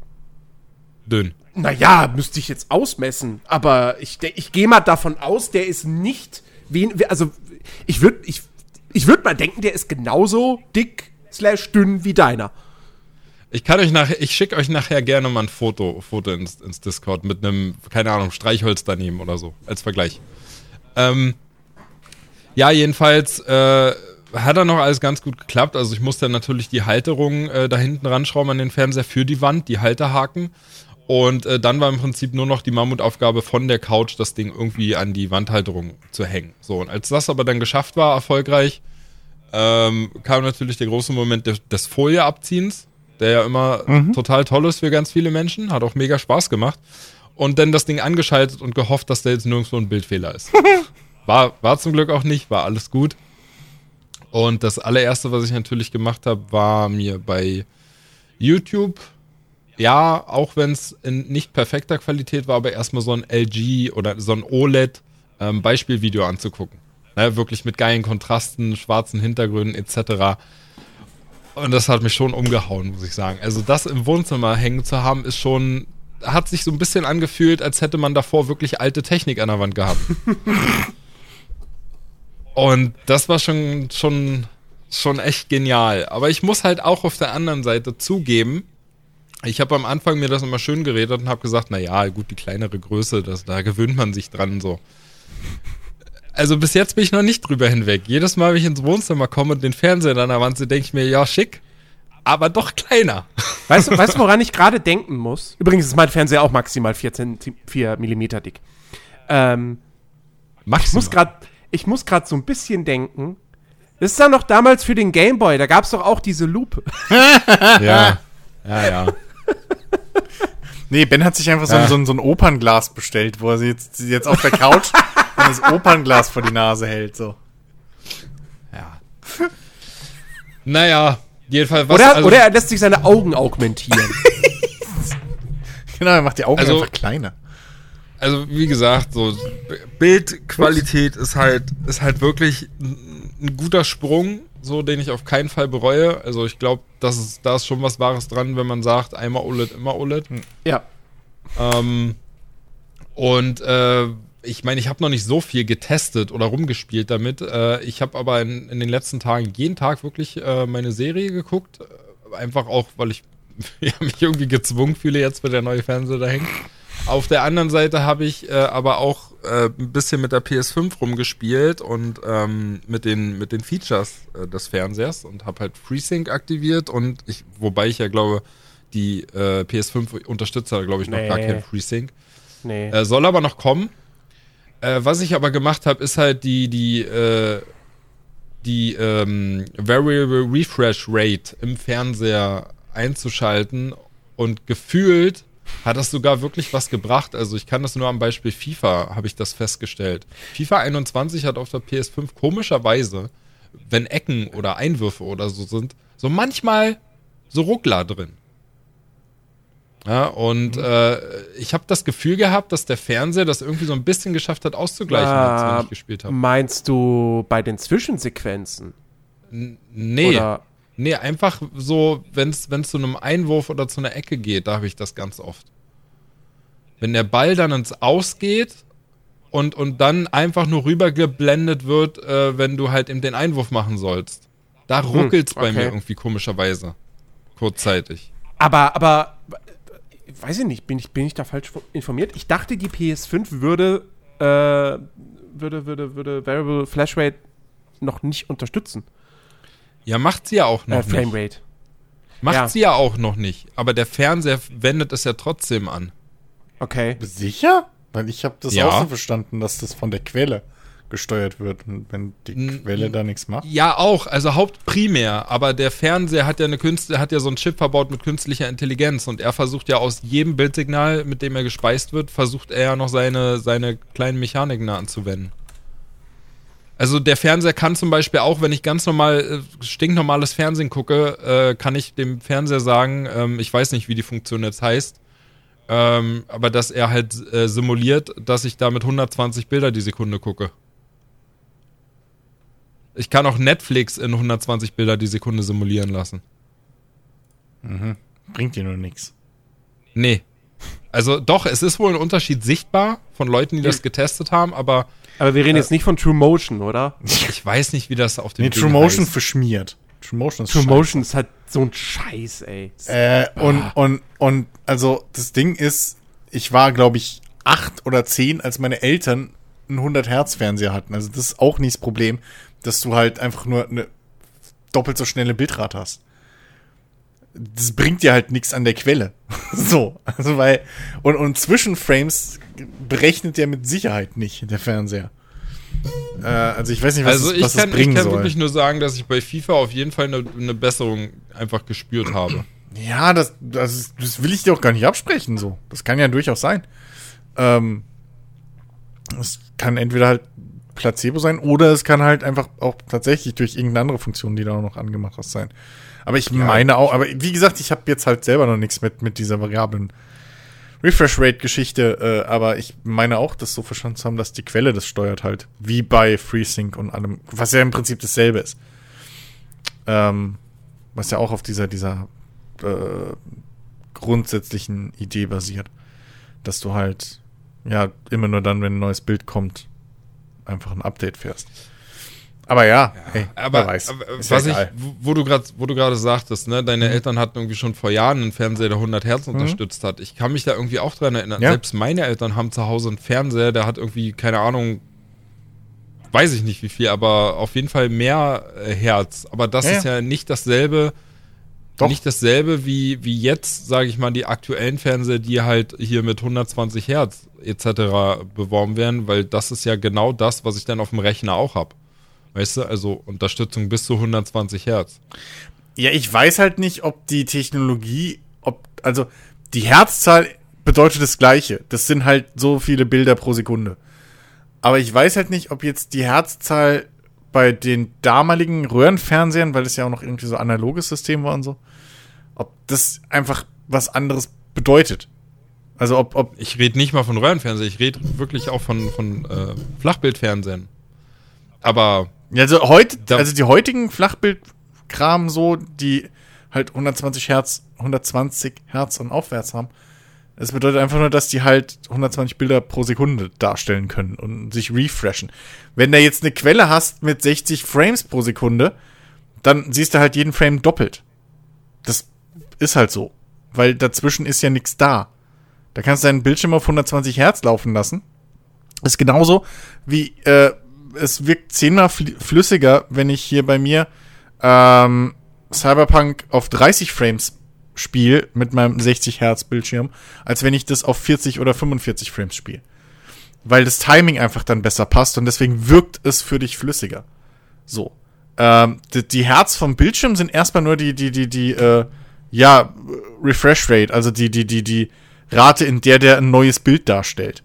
Dünn. Naja, müsste ich jetzt ausmessen, aber ich, ich gehe mal davon aus, der ist nicht, wen, also ich würde ich, ich würd mal denken, der ist genauso dick slash dünn wie deiner. Ich kann euch nachher, ich schicke euch nachher gerne mal ein Foto, Foto ins, ins Discord mit einem, keine Ahnung, Streichholz daneben oder so, als Vergleich. Ähm, ja, jedenfalls äh, hat dann noch alles ganz gut geklappt. Also ich musste natürlich die Halterung äh, da hinten ranschrauben an den Fernseher für die Wand, die Halterhaken. Und äh, dann war im Prinzip nur noch die Mammutaufgabe von der Couch, das Ding irgendwie an die Wandhalterung zu hängen. So, und als das aber dann geschafft war, erfolgreich, ähm, kam natürlich der große Moment des, des Folieabziehens, der ja immer total toll ist für ganz viele Menschen, hat auch mega Spaß gemacht. Und dann das Ding angeschaltet und gehofft, dass da jetzt nirgendwo ein Bildfehler ist. War, war zum Glück auch nicht, war alles gut. Und das allererste, was ich natürlich gemacht habe, war mir bei YouTube, ja, auch wenn es in nicht perfekter Qualität war, aber erstmal so ein LG oder so ein OLED ähm, Beispielvideo anzugucken. Ne, wirklich mit geilen Kontrasten, schwarzen Hintergründen etc. Und das hat mich schon umgehauen, muss ich sagen. Also das im Wohnzimmer hängen zu haben, ist schon, hat sich so ein bisschen angefühlt, als hätte man davor wirklich alte Technik an der Wand gehabt. Und das war schon, schon, schon echt genial. Aber ich muss halt auch auf der anderen Seite zugeben, ich habe am Anfang mir das immer schön geredet und habe gesagt, na ja, gut, die kleinere Größe, das, da gewöhnt man sich dran so. Also bis jetzt bin ich noch nicht drüber hinweg. Jedes Mal, wenn ich ins Wohnzimmer komme und den Fernseher an der Wand sehe, denke ich mir, ja, schick, aber doch kleiner. Weißt du, weißt du, woran ich gerade denken muss? Übrigens ist mein Fernseher auch maximal 4, Zenti 4 Millimeter dick. Ähm, ich muss gerade ich muss gerade so ein bisschen denken. Das ist dann noch damals für den Gameboy, da gab es doch auch diese Lupe. Ja, ja, ja. Nee, Ben hat sich einfach so, ein- so, ein- so ein Opernglas bestellt, wo er sie jetzt, sie jetzt auf der Couch das Opernglas vor die Nase hält. So. ja. Naja, jedenfalls was. Oder, also- oder er lässt sich seine Augen augmentieren. Genau, er macht die Augen Also- einfach kleiner. also wie gesagt, so Bildqualität ist halt ist halt wirklich ein guter Sprung, so den ich auf keinen Fall bereue. Also ich glaube, das ist da ist schon was Wahres dran, wenn man sagt, einmal OLED, immer OLED. Ja. Ähm, und äh, ich meine, ich habe noch nicht so viel getestet oder rumgespielt damit. Äh, ich habe aber in, in den letzten Tagen jeden Tag wirklich äh, meine Serie geguckt. Äh, Einfach auch, weil ich ja, mich irgendwie gezwungen fühle, jetzt wenn der neue Fernseher da hängt. Auf der anderen Seite habe ich äh, aber auch äh, ein bisschen mit der PS5 rumgespielt und ähm, mit, den, mit den Features äh, des Fernsehers und habe halt FreeSync aktiviert und ich, wobei ich ja glaube, die äh, PS5 unterstützt da, glaube ich, noch gar Nee. kein FreeSync. Nee. Äh, soll aber noch kommen. Äh, was ich aber gemacht habe, ist halt die, die, die ähm, Variable Refresh Rate im Fernseher einzuschalten und gefühlt hat das sogar wirklich was gebracht. Also ich kann das nur am Beispiel FIFA, habe ich das festgestellt. FIFA 21 hat auf der PS5 komischerweise, wenn Ecken oder Einwürfe oder so sind, so manchmal so Ruckler drin. Ja, und äh, ich habe das Gefühl gehabt, dass der Fernseher das irgendwie so ein bisschen geschafft hat auszugleichen, als Ah, ich gespielt habe. Meinst du bei den Zwischensequenzen? Nee, Oder nee, einfach so, wenn es zu einem Einwurf oder zu einer Ecke geht, da habe ich das ganz oft. Wenn der Ball dann ins Aus geht und, und dann einfach nur rübergeblendet wird, äh, wenn du halt eben den Einwurf machen sollst. Da ruckelt's bei okay. mir irgendwie komischerweise. Kurzzeitig. Aber, aber, weiß ich nicht, bin ich, bin ich da falsch informiert? Ich dachte, die PS5 würde, äh, würde, würde, würde Variable Flash Rate noch nicht unterstützen. Ja, macht sie ja auch noch Äh, Frame nicht. Rate. Macht ja. sie ja auch noch nicht. Aber der Fernseher wendet es ja trotzdem an. Okay. Sicher? Weil ich habe das Ja. auch so verstanden, dass das von der Quelle gesteuert wird. Und wenn die N- Quelle da nichts macht. Ja, auch, also hauptprimär, aber der Fernseher hat ja eine Künstler, hat ja so einen Chip verbaut mit künstlicher Intelligenz und er versucht ja aus jedem Bildsignal, mit dem er gespeist wird, versucht er ja noch seine, seine kleinen Mechaniken anzuwenden. Also der Fernseher kann zum Beispiel auch, wenn ich ganz normal, äh, stinknormales Fernsehen gucke, äh, kann ich dem Fernseher sagen, ähm, ich weiß nicht, wie die Funktion jetzt heißt, ähm, aber dass er halt äh, simuliert, dass ich da mit 120 Bilder die Sekunde gucke. Ich kann auch Netflix in 120 Bilder die Sekunde simulieren lassen. Bringt dir nur nichts. Nee. Also doch, es ist wohl ein Unterschied sichtbar von Leuten, die das getestet haben, aber Aber wir reden jetzt nicht von True Motion, oder? ich weiß nicht, wie das auf dem Nee, Ding True Motion heißt. verschmiert. True Motion ist True scheiße. Motion ist halt so ein Scheiß, ey. Äh, und, und, und, also, das Ding ist, ich war, glaube ich, acht oder zehn, als meine Eltern einen 100-Hertz-Fernseher hatten. Also, das ist auch nicht das Problem, dass du halt einfach nur eine doppelt so schnelle Bitrate hast. Das bringt dir halt nichts an der Quelle. so, also, weil, und, und Zwischenframes berechnet der mit Sicherheit nicht, der Fernseher. Äh, also, ich weiß nicht, was, Also ich was kann, es bringen ich kann soll. wirklich nur sagen, dass ich bei FIFA auf jeden Fall eine, eine Besserung einfach gespürt habe. Ja, das, das, ist, das will ich dir auch gar nicht absprechen, so. Das kann ja durchaus sein. Ähm, es kann entweder halt Placebo sein oder es kann halt einfach auch tatsächlich durch irgendeine andere Funktion, die da auch noch angemacht hast, sein. Aber ich meine auch, aber wie gesagt, ich habe jetzt halt selber noch nichts mit, mit dieser variablen Refresh Rate Geschichte, äh, aber ich meine auch, das so verstanden zu haben, dass die Quelle das steuert halt. Wie bei FreeSync und allem, was ja im Prinzip dasselbe ist. Ähm, was ja auch auf dieser, dieser äh, grundsätzlichen Idee basiert. Dass du halt, ja, immer nur dann, wenn ein neues Bild kommt, einfach ein Update fährst. Aber ja, hey, Aber, wer weiß. aber was ja ich, egal. wo- du gerade, wo du gerade sagtest, ne, deine Eltern hatten irgendwie schon vor Jahren einen Fernseher, der 100 Hertz unterstützt hat. Ich kann mich da irgendwie auch dran erinnern. Ja. Selbst meine Eltern haben zu Hause einen Fernseher, der hat irgendwie keine Ahnung, weiß ich nicht wie viel, aber auf jeden Fall mehr äh, Herz. Aber das Ja, ist ja nicht dasselbe. Doch. Nicht dasselbe wie, wie jetzt, sage ich mal, die aktuellen Fernseher, die halt hier mit 120 Hertz etc. beworben werden, weil das ist ja genau das, was ich dann auf dem Rechner auch habe. Weißt du, also Unterstützung bis zu 120 Hertz. Ja, ich weiß halt nicht, ob die Technologie, ob, also die Herzzahl bedeutet das Gleiche. Das sind halt so viele Bilder pro Sekunde. Aber ich weiß halt nicht, ob jetzt die Herzzahl bei den damaligen Röhrenfernsehern, weil das ja auch noch irgendwie so analoges System war und so, ob das einfach was anderes bedeutet. Also ob, ob Ich rede nicht mal von Röhrenfernsehen, ich rede wirklich auch von, von äh, Flachbildfernsehen. Aber also heute, also die heutigen Flachbildkram so, die halt 120 Hertz, 120 Hertz und aufwärts haben. Das bedeutet einfach nur, dass die halt 120 Bilder pro Sekunde darstellen können und sich refreshen. Wenn du jetzt eine Quelle hast mit 60 Frames pro Sekunde, dann siehst du halt jeden Frame doppelt. Das ist halt so. Weil dazwischen ist ja nichts da. Da kannst du deinen Bildschirm auf 120 Hertz laufen lassen. Ist genauso wie äh, es wirkt zehnmal fl flüssiger, wenn ich hier bei mir ähm, Cyberpunk auf 30 Frames spiele mit meinem 60 Hertz Bildschirm, als wenn ich das auf 40 oder 45 Frames spiele. Weil das Timing einfach dann besser passt und deswegen wirkt es für dich flüssiger. So. Ähm, die, die Hertz vom Bildschirm sind erstmal nur die, die, die, die, äh, ja, Refresh Rate, also die, die, die, die Rate, in der der ein neues Bild darstellt.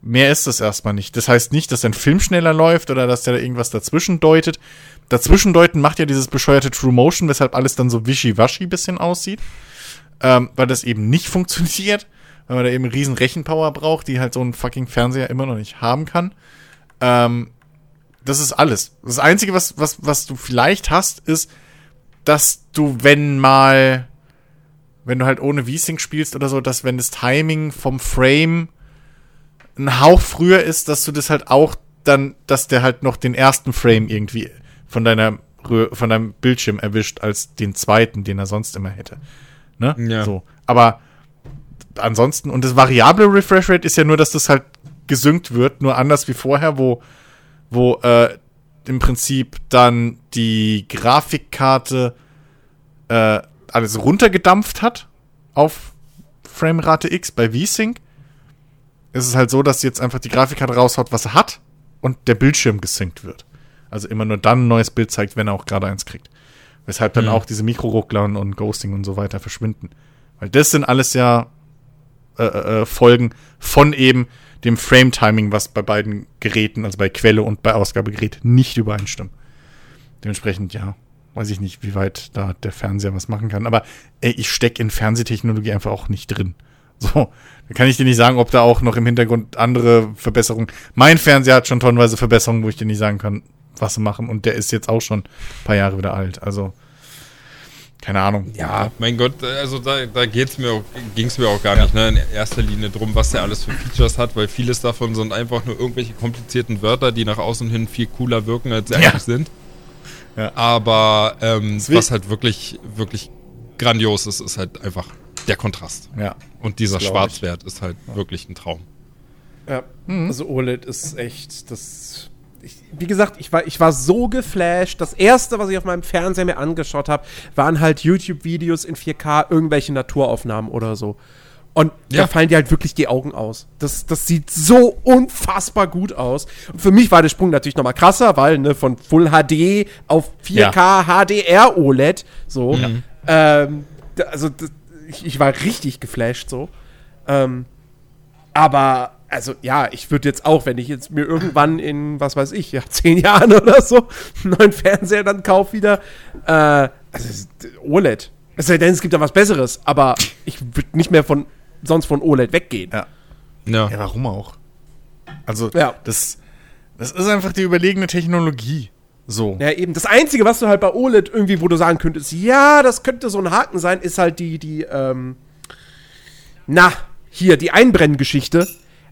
Mehr ist das erstmal nicht. Das heißt nicht, dass ein Film schneller läuft oder dass der da irgendwas dazwischen deutet. Dazwischen deuten macht ja dieses bescheuerte True Motion, weshalb alles dann so wischiwaschi bisschen aussieht. Ähm, weil das eben nicht funktioniert, weil man da eben riesen Rechenpower braucht, die halt so ein fucking Fernseher immer noch nicht haben kann. Ähm, das ist alles. Das Einzige, was, was, was du vielleicht hast, ist, dass du, wenn mal, wenn du halt ohne V-Sync spielst oder so, dass wenn das Timing vom Frame ein Hauch früher ist, dass du das halt auch dann, dass der halt noch den ersten Frame irgendwie von deiner von deinem Bildschirm erwischt als den zweiten, den er sonst immer hätte. Ne? Ja. So. Aber ansonsten, und das variable Refresh Rate ist ja nur, dass das halt gesynkt wird, nur anders wie vorher, wo, wo äh, im Prinzip dann die Grafikkarte äh, alles runtergedampft hat auf Framerate X bei VSync. Ist es halt so, dass jetzt einfach die Grafikkarte raushaut, was er hat und der Bildschirm gesynkt wird. Also immer nur dann ein neues Bild zeigt, wenn er auch gerade eins kriegt. Weshalb dann Hm. auch diese Mikroruckler und- und Ghosting und so weiter verschwinden. Weil das sind alles ja äh, äh, Folgen von eben dem Frame-Timing, was bei beiden Geräten, also bei Quelle und bei Ausgabegerät, nicht übereinstimmt. Dementsprechend, ja, weiß ich nicht, wie weit da der Fernseher was machen kann. Aber ey, ich stecke in Fernsehtechnologie einfach auch nicht drin. So, da kann ich dir nicht sagen, ob da auch noch im Hintergrund andere Verbesserungen. Mein Fernseher hat schon tonnenweise Verbesserungen, wo ich dir nicht sagen kann, was sie machen. Und der ist jetzt auch schon ein paar Jahre wieder alt. Also, keine Ahnung. Ja, mein Gott, also da, da geht's mir auch, ging's mir auch gar nicht, ne? In erster Linie drum, was der alles für Features hat, weil vieles davon sind einfach nur irgendwelche komplizierten Wörter, die nach außen hin viel cooler wirken, als sie Ja. eigentlich sind. Ja. Aber ähm, was halt wirklich, wirklich grandios ist, ist halt einfach der Kontrast. Ja. Und dieser ich. Schwarzwert ist halt wirklich ein Traum. Ja, also OLED ist echt das. Ich, wie gesagt, ich war, ich war so geflasht. Das erste, was ich auf meinem Fernseher mir angeschaut habe, waren halt YouTube-Videos in 4K, irgendwelche Naturaufnahmen oder so. Und Ja. da fallen dir halt wirklich die Augen aus. Das, das sieht so unfassbar gut aus. Und für mich war der Sprung natürlich nochmal krasser, weil ne, von Full HD auf 4K HDR OLED, so. Ähm, da- also das, ich, ich war richtig geflasht so. Ähm, aber, also ja, ich würde jetzt auch, wenn ich jetzt mir irgendwann in, was weiß ich, ja, zehn Jahren oder so, einen neuen Fernseher dann kaufe wieder, äh, also OLED. Es sei denn, es gibt da was Besseres, aber ich würde nicht mehr von, sonst von OLED weggehen. Ja. Ja. Ja, warum auch? Also, Ja. das, das ist einfach die überlegene Technologie. So. Ja, eben. Das Einzige, was du halt bei OLED irgendwie, wo du sagen könntest, ja, das könnte so ein Haken sein, ist halt die, die, ähm, na, hier, die Einbrenngeschichte.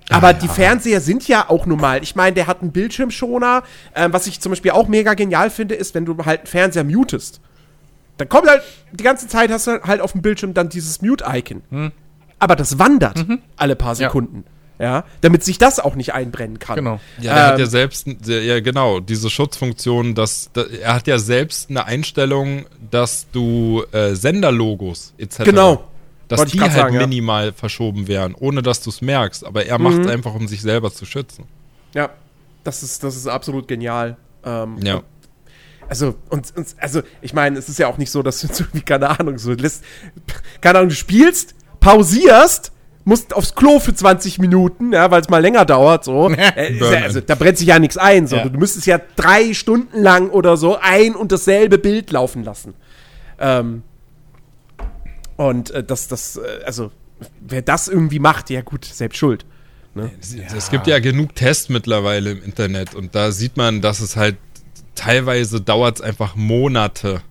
Aber die Fernseher sind ja auch normal. Ich meine, der hat einen Bildschirmschoner. Ähm, was ich zum Beispiel auch mega genial finde, ist, wenn du halt einen Fernseher mutest. Dann kommt halt, die ganze Zeit hast du halt auf dem Bildschirm dann dieses Mute-Icon. Aber das wandert alle paar. Sekunden. Ja. Damit sich das auch nicht einbrennen kann. Genau. Ja, der hat Ähm, ja selbst, der, ja genau, diese Schutzfunktion, dass, da, er hat ja selbst eine Einstellung, dass du äh, Senderlogos etc. Genau. Dass Wollte die halt sagen, ja. minimal verschoben werden, ohne dass du es merkst. Aber er macht es einfach, um sich selber zu schützen. Ja, das ist, das ist absolut genial. Ähm, Ja. Also, und, und also, ich meine, es ist ja auch nicht so, dass du keine Ahnung, so lässt, keine Ahnung, du spielst, pausierst, musst aufs Klo für 20 Minuten, ja, weil es mal länger dauert, so. Äh, ja, also, da brennt sich ja nichts ein, so. Ja. Du müsstest ja drei Stunden lang oder so ein und dasselbe Bild laufen lassen. Ähm, und äh, das, das, äh, also, wer das irgendwie macht, ja gut, selbst schuld. Es, es gibt ja genug Tests mittlerweile im Internet und da sieht man, dass es halt teilweise dauert es einfach Monate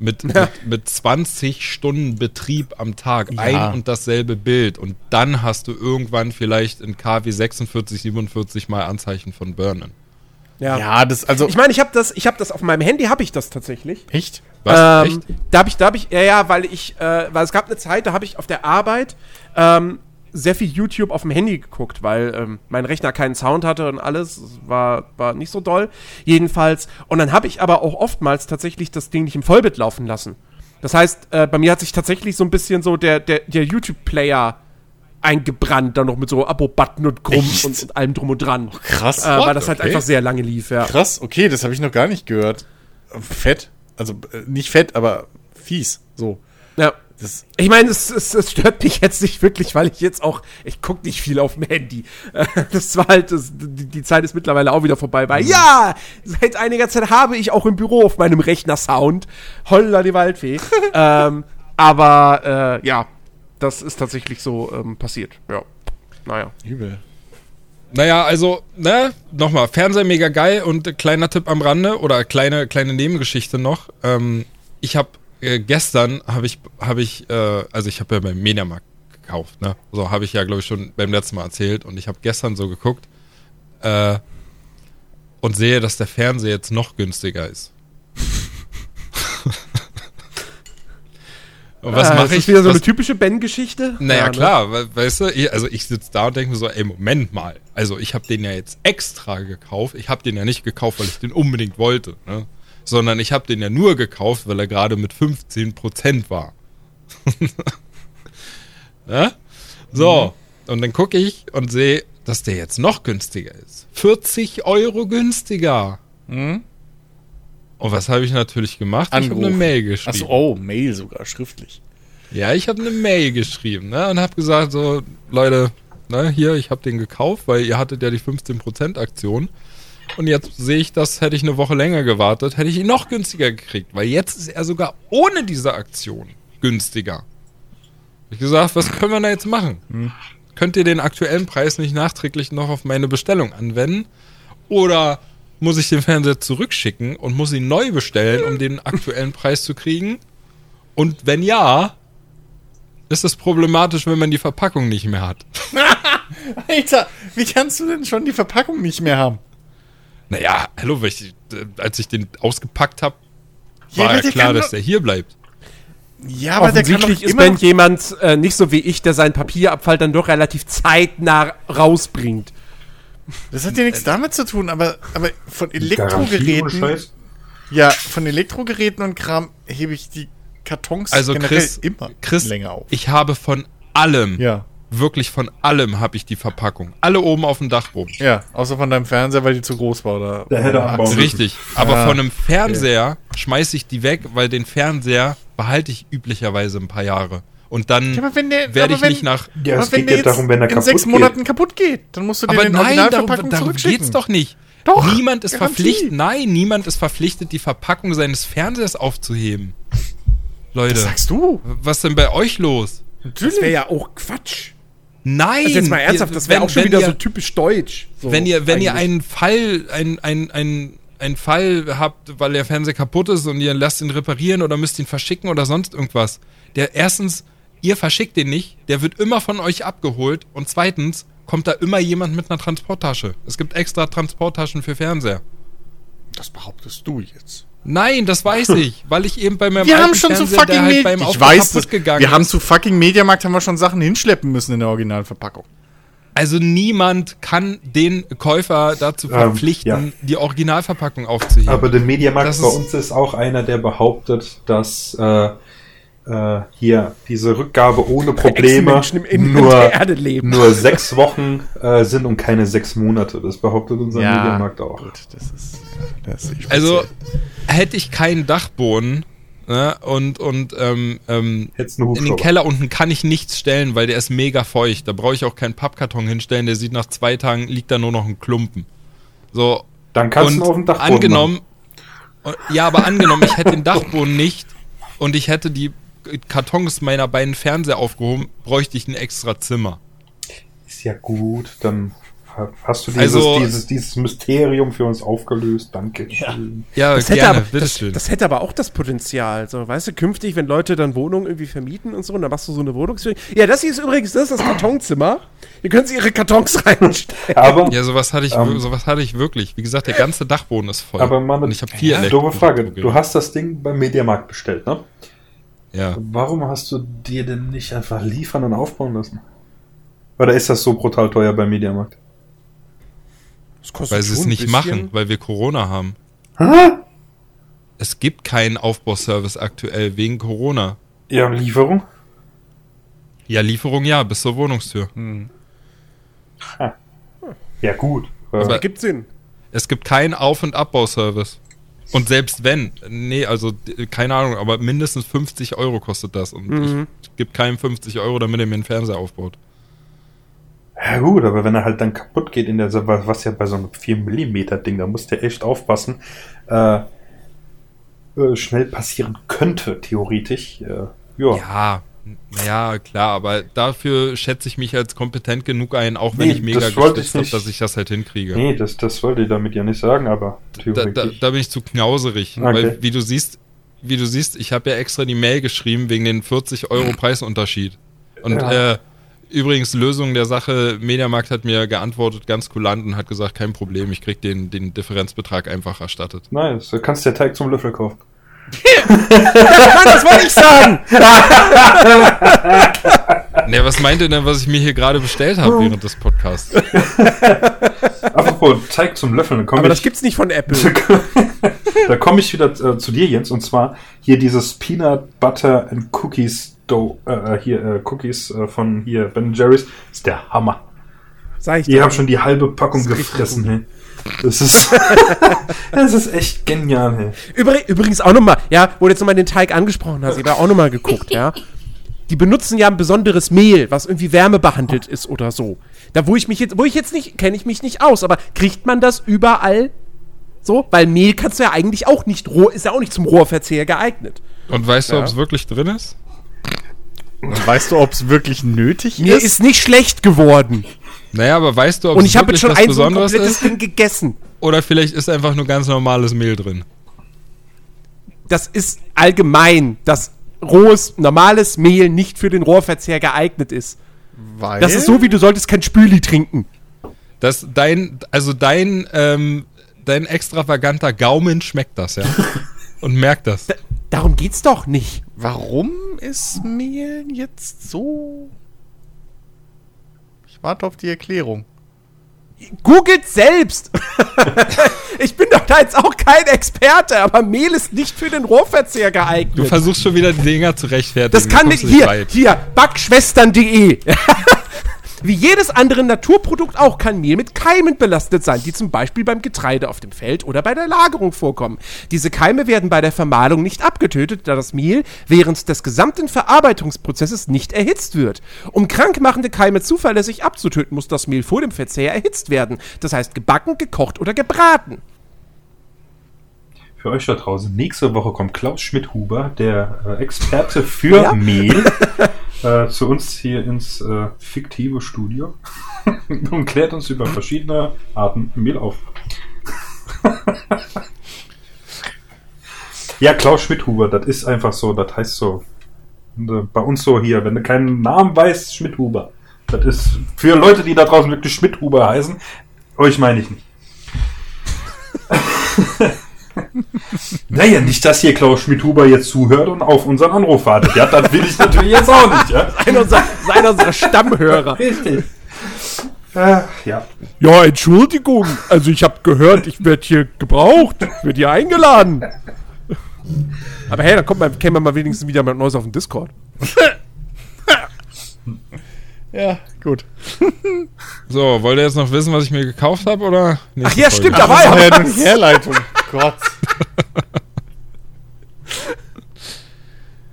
mit, mit, mit 20 Stunden Betrieb am Tag Ja. ein und dasselbe Bild und dann hast du irgendwann vielleicht in KW 46, 47 mal Anzeichen von Burnen. Ja, das, also, Ich meine, ich habe das, ich habe das auf meinem Handy, habe ich das tatsächlich. echt? Was? Ähm, da habe ich, da habe ich, ja, ja, weil ich, äh, weil es gab eine Zeit, da habe ich auf der Arbeit ähm, sehr viel YouTube auf dem Handy geguckt, weil ähm, mein Rechner keinen Sound hatte und alles Es war, war nicht so doll. Jedenfalls. Und dann habe ich aber auch oftmals tatsächlich das Ding nicht im Vollbit laufen lassen. Das heißt, äh, bei mir hat sich tatsächlich so ein bisschen so der, der, der YouTube-Player eingebrannt, dann noch mit so Abo-Button und Krumm und, und allem drum und dran. Krass. Äh, weil das halt Okay. einfach sehr lange lief, ja. Krass, okay, das habe ich noch gar nicht gehört. Fett. Also, äh, nicht fett, aber fies. So. Das, Ich meine, es, es, es stört mich jetzt nicht wirklich, weil ich jetzt auch, ich gucke nicht viel auf dem Handy. Das war halt, das, die, die Zeit ist mittlerweile auch wieder vorbei, weil ja, seit einiger Zeit habe ich auch im Büro auf meinem Rechner Sound. Holla die Waldfee. ähm, aber äh, ja, das ist tatsächlich so ähm, passiert. Ja, naja. übel. Naja, also, ne, nochmal, Fernseher mega geil und kleiner Tipp am Rande oder kleine, kleine Nebengeschichte noch. Ähm, ich habe äh, gestern habe ich, habe ich, äh, also ich habe ja beim Mediamarkt gekauft, ne? So habe ich ja, glaube ich, schon beim letzten Mal erzählt und ich habe gestern so geguckt äh, und sehe, dass der Fernseher jetzt noch günstiger ist. und was Äh, mache ist ich? das wieder so was, eine typische Ben-Geschichte? naja, Ja, ne? klar, we weißt du, ich, also ich sitze da und denke mir so, ey, Moment mal. Also ich habe den ja jetzt extra gekauft. Ich habe den ja nicht gekauft, weil ich den unbedingt wollte, ne? Sondern ich habe den ja nur gekauft, weil er gerade mit 15% war. ja? So, und dann gucke ich und sehe, dass der jetzt noch günstiger ist. 40 Euro günstiger. Mhm. Und was habe ich natürlich gemacht? Ich habe eine. Mail geschrieben. Achso, oh, Mail sogar, schriftlich. Ja, ich habe eine Mail geschrieben ne, und habe gesagt, so, Leute, ne, hier, ich habe den gekauft, weil ihr hattet ja die 15% Aktion. Und jetzt sehe ich, das hätte ich eine Woche länger gewartet, hätte ich ihn noch günstiger gekriegt, weil jetzt ist er sogar ohne diese Aktion günstiger. Ich gesagt, was können wir da jetzt machen? Könnt ihr den aktuellen Preis nicht nachträglich noch auf meine Bestellung anwenden? Oder muss ich den Fernseher zurückschicken und muss ihn neu bestellen, um den aktuellen Preis zu kriegen? Und wenn ja, ist es problematisch, wenn man die Verpackung nicht mehr hat. Alter, wie kannst du denn schon die Verpackung nicht mehr haben? Naja, hallo, weil ich, äh, als ich den ausgepackt habe, Ja, war ja der klar, dass der hier bleibt. Ja, aber der kann doch Offensichtlich ist Ben jemand äh, nicht so wie ich, der seinen Papierabfall dann doch relativ zeitnah rausbringt. Das hat ja nichts damit zu tun, aber, aber von Elektrogeräten. Ja, von Elektrogeräten und Kram hebe ich die Kartons Also generell Chris, immer Chris länger auf. ich habe von allem, Ja, wirklich von allem habe ich die Verpackung. Alle oben auf dem Dachboden. ja, außer von deinem Fernseher, weil die zu groß war. Oder, Der hätte anbauen. Richtig. Aber Ja. von einem Fernseher schmeiße ich die weg, weil den Fernseher behalte ich üblicherweise ein paar Jahre. Und dann Ja, der, werde ich wenn, nicht nach. Ja, aber es wenn geht der ja darum, wenn er in sechs geht. Monaten kaputt geht, dann musst du dir Aber den nein, darum, Originalverpackung darum geht's doch nicht. Doch, Niemand ist verpflichtet, nein, niemand ist verpflichtet, die Verpackung seines Fernsehers aufzuheben. Leute, Das sagst du. was denn bei euch los? Natürlich. Das wäre ja auch Quatsch. Nein! Also jetzt mal ernsthaft, das wäre auch schon wieder ihr, so typisch deutsch. So Wenn ihr, wenn ihr einen Fall, ein, ein, ein, einen Fall habt, weil der Fernseher kaputt ist und ihr lasst ihn reparieren oder müsst ihn verschicken oder sonst irgendwas, der erstens, ihr verschickt den nicht, der wird immer von euch abgeholt und zweitens kommt da immer jemand mit einer Transporttasche. Es gibt extra Transporttaschen für Fernseher. Das behauptest du jetzt. Nein, das weiß ich, weil ich eben bei meinem Wir haben schon zu Fernseher, der fucking halt beim Ich weiß, kaputt das, gegangen wir haben zu fucking Mediamarkt haben wir schon Sachen hinschleppen müssen in der Originalverpackung. Also niemand kann den Käufer dazu verpflichten, ja. die Originalverpackung aufzuheben. Aber der Mediamarkt Das bei ist- uns ist auch einer, der behauptet, dass äh, äh, hier diese Rückgabe ohne Probleme nur, der Erde leben. nur sechs Wochen äh, sind und keine sechs Monate. Das behauptet unser Mediamarkt auch. Gut, das ist, das ist. Also hätte ich keinen Dachboden ne, und, und ähm, ähm, in den. Keller unten kann ich nichts stellen, weil der ist mega feucht. Da brauche ich auch keinen Pappkarton hinstellen. Der sieht nach zwei Tagen, liegt da nur noch ein Klumpen. So, Dann kannst du auf dem Dachboden angenommen, ja, aber angenommen, ich hätte den Dachboden nicht und ich hätte die Kartons meiner beiden Fernseher aufgehoben, bräuchte ich ein extra Zimmer. Ist ja gut, dann ha- hast du dieses, Also- dieses, dieses Mysterium für uns aufgelöst. Danke. Ja, Das hätte, gerne, aber, das, das hätte aber auch das Potenzial. So, weißt du, künftig, wenn Leute dann Wohnungen irgendwie vermieten und so, und dann machst du so eine Wohnungsführung. Ja, das hier ist übrigens das, ist das Kartonzimmer. Hier können Sie Ihre Kartons reinstellen. Aber, Ja, sowas hatte ich, Ähm. sowas hatte ich wirklich. Wie gesagt, der ganze Dachboden ist voll. aber Mann, ich habe vier ja, Elektro- Frage. Du hast das Ding beim Mediamarkt bestellt, ne? Ja. Warum hast du dir denn nicht einfach liefern und aufbauen lassen? Oder ist das so brutal teuer beim Mediamarkt? Das kostet Weil sie es nicht bisschen. machen, weil wir Corona haben. Hä? Es gibt keinen Aufbauservice aktuell wegen Corona. Ja, und Lieferung? Ja, Lieferung ja, bis zur Wohnungstür. Ja, gut. Äh, Aber- Gibt Sinn. Es gibt keinen Auf- und Abbauservice. Und selbst wenn, nee, also keine Ahnung, aber mindestens 50 Euro kostet das. Und Mhm. ich gebe keinem 50 Euro, damit er mir einen Fernseher aufbaut. Ja gut, aber wenn er halt dann kaputt geht in der, was ja bei so einem 4 mm Ding, da musst du echt aufpassen, äh, äh, schnell passieren könnte, theoretisch. Äh, ja. Ja, ja, klar, aber dafür schätze ich mich als kompetent genug ein, auch wenn Nee, ich mega gestützt habe, dass ich das halt hinkriege. Nee, das, das wollte ich damit ja nicht sagen, aber da, da, da bin ich zu knauserig. Okay. Weil, wie du siehst, wie du siehst, ich habe ja extra die Mail geschrieben wegen den 40 Euro Preisunterschied. Und Ja. äh, übrigens, Lösung der Sache, Mediamarkt hat mir geantwortet, ganz kulant und hat gesagt, kein Problem, ich krieg den, den Differenzbetrag einfach erstattet. nice, du kannst dir Teig zum Löffel kaufen. Mann, das wollte ich sagen. Ne, was meint ihr denn, was ich mir hier gerade bestellt habe während des Podcasts? Apropos Teig zum Löffeln, komme Aber ich, das gibt's nicht von Apple. da komme ich wieder äh, zu dir, Jens, und zwar hier dieses Peanut Butter and Cookies Dough, äh, hier, äh, Cookies äh, von hier Ben Jerry's, ist der Hammer. Sag ich Ich dir. habe schon die halbe Packung gefressen. Das ist, das ist echt genial, hey. Übrig, übrigens auch nochmal, ja, wo du jetzt nochmal den Teig angesprochen hast, ich habe auch nochmal geguckt, ja. Die benutzen ja ein besonderes Mehl, was irgendwie wärmebehandelt ist oder so. Da, wo ich mich jetzt, wo ich jetzt nicht, kenne ich mich nicht aus, aber kriegt man das überall so? Weil Mehl kannst du ja eigentlich auch nicht roh, ist ja auch nicht zum Rohrverzehr geeignet. Und weißt du, Ja. ob es wirklich drin ist? Und weißt du, ob es wirklich nötig Mir ist? ist nicht schlecht geworden. Naja, aber weißt du, ob Und ich habe jetzt wirklich schon ein so ein komplettes ist? Ding gegessen. Oder vielleicht ist einfach nur ganz normales Mehl drin. Das ist allgemein, dass rohes, normales Mehl nicht für den Rohrverzehr geeignet ist. Weil Das ist so, wie du solltest kein Spüli trinken. Das dein, also dein, ähm, dein extravaganter Gaumen schmeckt das, ja. Und merkt das. Darum geht's doch nicht. Warum ist Mehl jetzt so? Ich warte auf die Erklärung. Googelt selbst. ich bin doch da jetzt auch kein Experte, aber Mehl ist nicht für den Rohrverzehr Du geeignet. versuchst schon wieder die Dinger zu rechtfertigen. Das kann nicht. du Hier, weit. hier, backschwestern.de. Wie jedes andere Naturprodukt auch kann Mehl mit Keimen belastet sein, die zum Beispiel beim Getreide auf dem Feld oder bei der Lagerung vorkommen. Diese Keime werden bei der Vermahlung nicht abgetötet, da das Mehl während des gesamten Verarbeitungsprozesses nicht erhitzt wird. Um krankmachende Keime zuverlässig abzutöten, muss das Mehl vor dem Verzehr erhitzt werden. Das heißt gebacken, gekocht oder gebraten. Für euch da draußen, nächste Woche kommt Klaus Schmidt-Huber, der äh, Experte für Ja. Mehl, äh, zu uns hier ins äh, fiktive Studio und klärt uns über verschiedene Arten Mehl auf. ja, Klaus Schmidt-Huber, das ist einfach so, das heißt so. Äh, bei uns so hier, wenn du keinen Namen weißt, Schmidt-Huber. Das ist für Leute, die da draußen wirklich Schmidt-Huber heißen, euch meine ich nicht. Naja, nicht, dass hier Klaus Schmidt-Huber jetzt zuhört und auf unseren Anruf wartet. Ja, das will ich natürlich jetzt auch nicht, ja. Einer unserer, einer unserer Stammhörer. Richtig. Äh, ja. Ja, Entschuldigung. Also ich habe gehört, ich werde hier gebraucht, werde hier eingeladen. Aber hey, dann kommt man, kämen wir mal wenigstens wieder mal Neues auf den Discord. Ja, gut. So, wollt ihr jetzt noch wissen, was ich mir gekauft habe, oder? Ach ja, Folge? stimmt, da war ja Herleitung. Gott.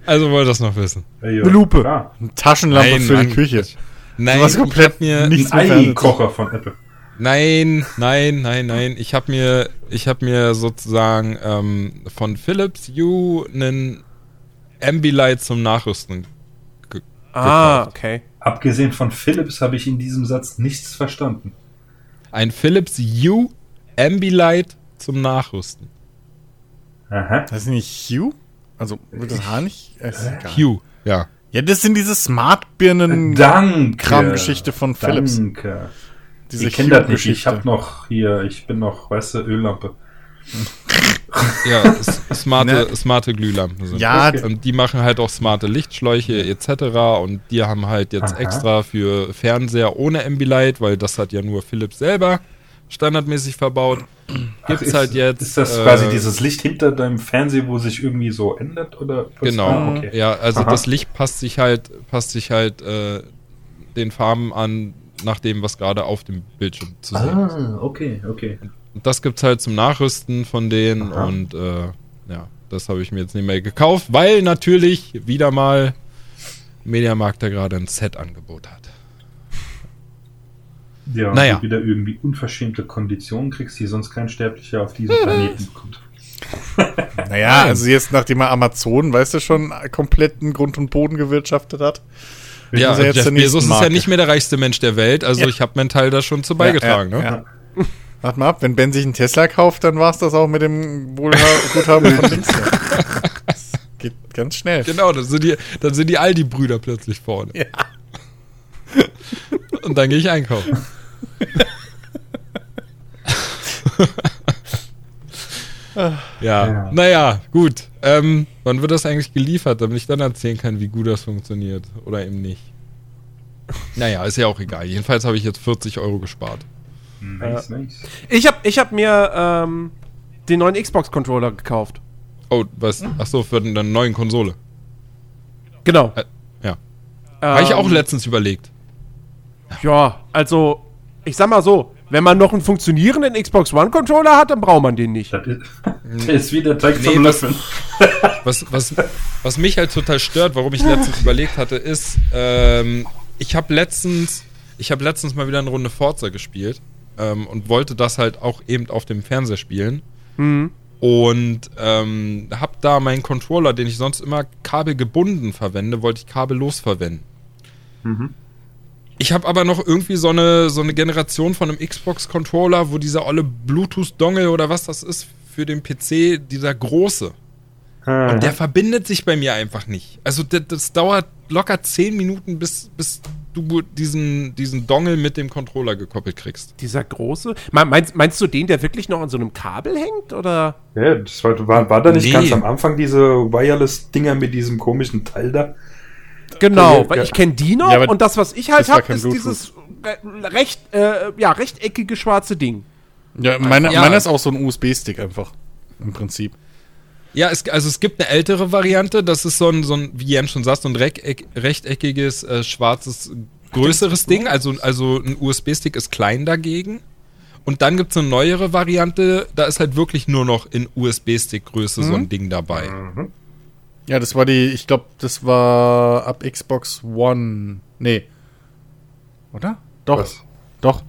Also wollt ihr das noch wissen? Eine Lupe. Klar. Eine Taschenlampe Nein, für Mann. die Küche. Nein, Was ich komplett hab mir, nichts Ein. Ei-Kocher von Apple. Nein, nein, nein, nein. Ich habe mir, ich habe mir sozusagen ähm, von Philips Hue einen Ambilight zum Nachrüsten. ge- Ah, gekauft. okay. Abgesehen von Philips habe ich in diesem Satz nichts verstanden. Ein Philips Hue Ambilight zum Nachrüsten. Aha. Das ist nicht Hue? Also, wird das Haar nicht? Äh, Ist egal. Hue, ja. Ja, das sind diese Smart-Birnen. Danke. Kramgeschichte von Philips. Danke. Diese ich kenne das nicht. Ich habe noch hier, ich bin noch, weißt du, Öllampe. Ja, smarte, Ne? smarte Glühlampen sind. Ja, das. Und die machen halt auch smarte Lichtschläuche etc. Und die haben halt jetzt Aha. extra für Fernseher ohne Ambilight, weil das hat ja nur Philips selber standardmäßig verbaut. Gibt's ist, halt jetzt. Ist das äh, quasi dieses Licht hinter deinem Fernseher, wo sich irgendwie so ändert? Oder was? Genau. Ah, okay. Ja, also Aha. das Licht passt sich halt, passt sich halt äh, den Farben an, nach dem, was gerade auf dem Bildschirm zu sehen ist. Ah, okay, okay. Und das gibt's halt zum Nachrüsten von denen Aha. und äh, ja, das habe ich mir jetzt nicht mehr gekauft, weil natürlich wieder mal Mediamarkt da gerade ein Set-Angebot hat. Ja, und Naja. du wieder irgendwie unverschämte Konditionen kriegst, die sonst kein Sterblicher auf diesem Planeten bekommt. Naja, also jetzt, nachdem er Amazon, weißt du schon, kompletten Grund und Boden gewirtschaftet hat. Ja, ist jetzt Jeff Bezos ist ja nicht mehr der reichste Mensch der Welt, also Ja. ich habe meinen Teil da schon zu beigetragen. ja, ne? ja. Warte mal ab, wenn Ben sich einen Tesla kauft, dann war es das auch mit dem Wohlha- Guthaben von links. Das geht ganz schnell. Genau, dann sind die, dann sind die Aldi-Brüder plötzlich vorne. Ja. Und dann gehe ich einkaufen. ja, Ja. naja, gut. Ähm, wann wird das eigentlich geliefert, damit ich dann erzählen kann, wie gut das funktioniert oder eben nicht? Naja, ist ja auch egal. Jedenfalls habe ich jetzt 40 Euro gespart. Nice, nice. Ich habe ich hab mir ähm, den neuen Xbox-Controller gekauft. Oh, was? Ach so, für eine neue Konsole. Genau. Äh, ja. Habe ich auch Ähm, letztens überlegt. Ja, also, ich sag mal so, wenn man noch einen funktionierenden Xbox One-Controller hat, dann braucht man den nicht. Das ist, der ist wie der Teig Nee, zum was- Löffeln. Was, was, was mich halt total stört, warum ich letztens überlegt hatte, ist, ähm, ich habe letztens, ich habe letztens mal wieder eine Runde Forza gespielt ähm, und wollte das halt auch eben auf dem Fernseher spielen. Mhm. Und ähm, habe da meinen Controller, den ich sonst immer kabelgebunden verwende, wollte ich kabellos verwenden. Ich habe aber noch irgendwie so eine, so eine Generation von einem Xbox-Controller, wo dieser olle Bluetooth-Dongle oder was das ist für den PC, dieser große. Und der verbindet sich bei mir einfach nicht. Also das, das dauert locker 10 Minuten, bis, bis du diesen, diesen Dongle mit dem Controller gekoppelt kriegst. Dieser große. Me- Meinst, meinst du den, der wirklich noch an so einem Kabel hängt? Oder? Ja, das war, war, war da nicht Nee. ganz am Anfang diese Wireless-Dinger mit diesem komischen Teil da? Genau, weil ja. ich kenne die noch Ja, und das, was ich halt habe, ist Bluetooth. dieses recht, äh, ja, rechteckige schwarze Ding. Ja, meine, Ja. meiner ist auch so ein USB-Stick einfach. Im Prinzip. Ja, es, also es gibt eine ältere Variante, das ist so ein, so ein wie Jens schon sagt, so ein rechteck, rechteckiges, äh, schwarzes, größeres Ding. Also, also ein USB-Stick ist klein dagegen. Und dann gibt es eine neuere Variante, da ist halt wirklich nur noch in USB-Stick-Größe so ein Ding dabei. Ja, das war die, ich glaube, das war ab Xbox One. Nee. Oder? Doch. Was? Doch.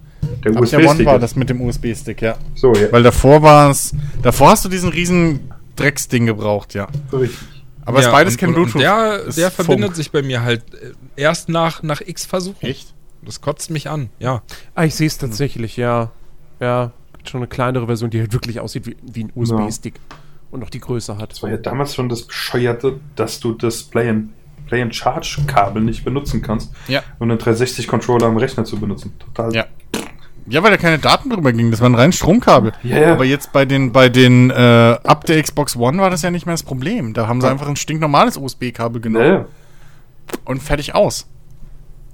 Der Ab der One USB-Stick. war das mit dem USB-Stick, ja. So, ja. Weil davor war es. Davor hast du diesen riesen Drecksding gebraucht, ja. Richtig. Aber es Ja, ist beides kein Bluetooth. Und der, Ist der verbindet Funk. sich bei mir halt äh, erst nach, nach X Versuchen. Echt? Das kotzt mich an, ja. Ah, ich sehe es tatsächlich, ja. Ja, gibt schon eine kleinere Version, die halt wirklich aussieht wie, wie ein USB-Stick und noch die Größe hat. Das war ja damals schon das Bescheuerte, dass du das Play and, Play and Charge Kabel nicht benutzen kannst, Ja. um einen 360 Controller am Rechner zu benutzen. Total. Ja. Ja, weil da keine Daten drüber gingen. Das war ein rein Stromkabel. Ja, ja. Aber jetzt bei den, bei den, äh, ab der Xbox One war das ja nicht mehr das Problem. Da haben sie Ja. einfach ein stinknormales USB-Kabel genommen Ja, ja. und fertig aus.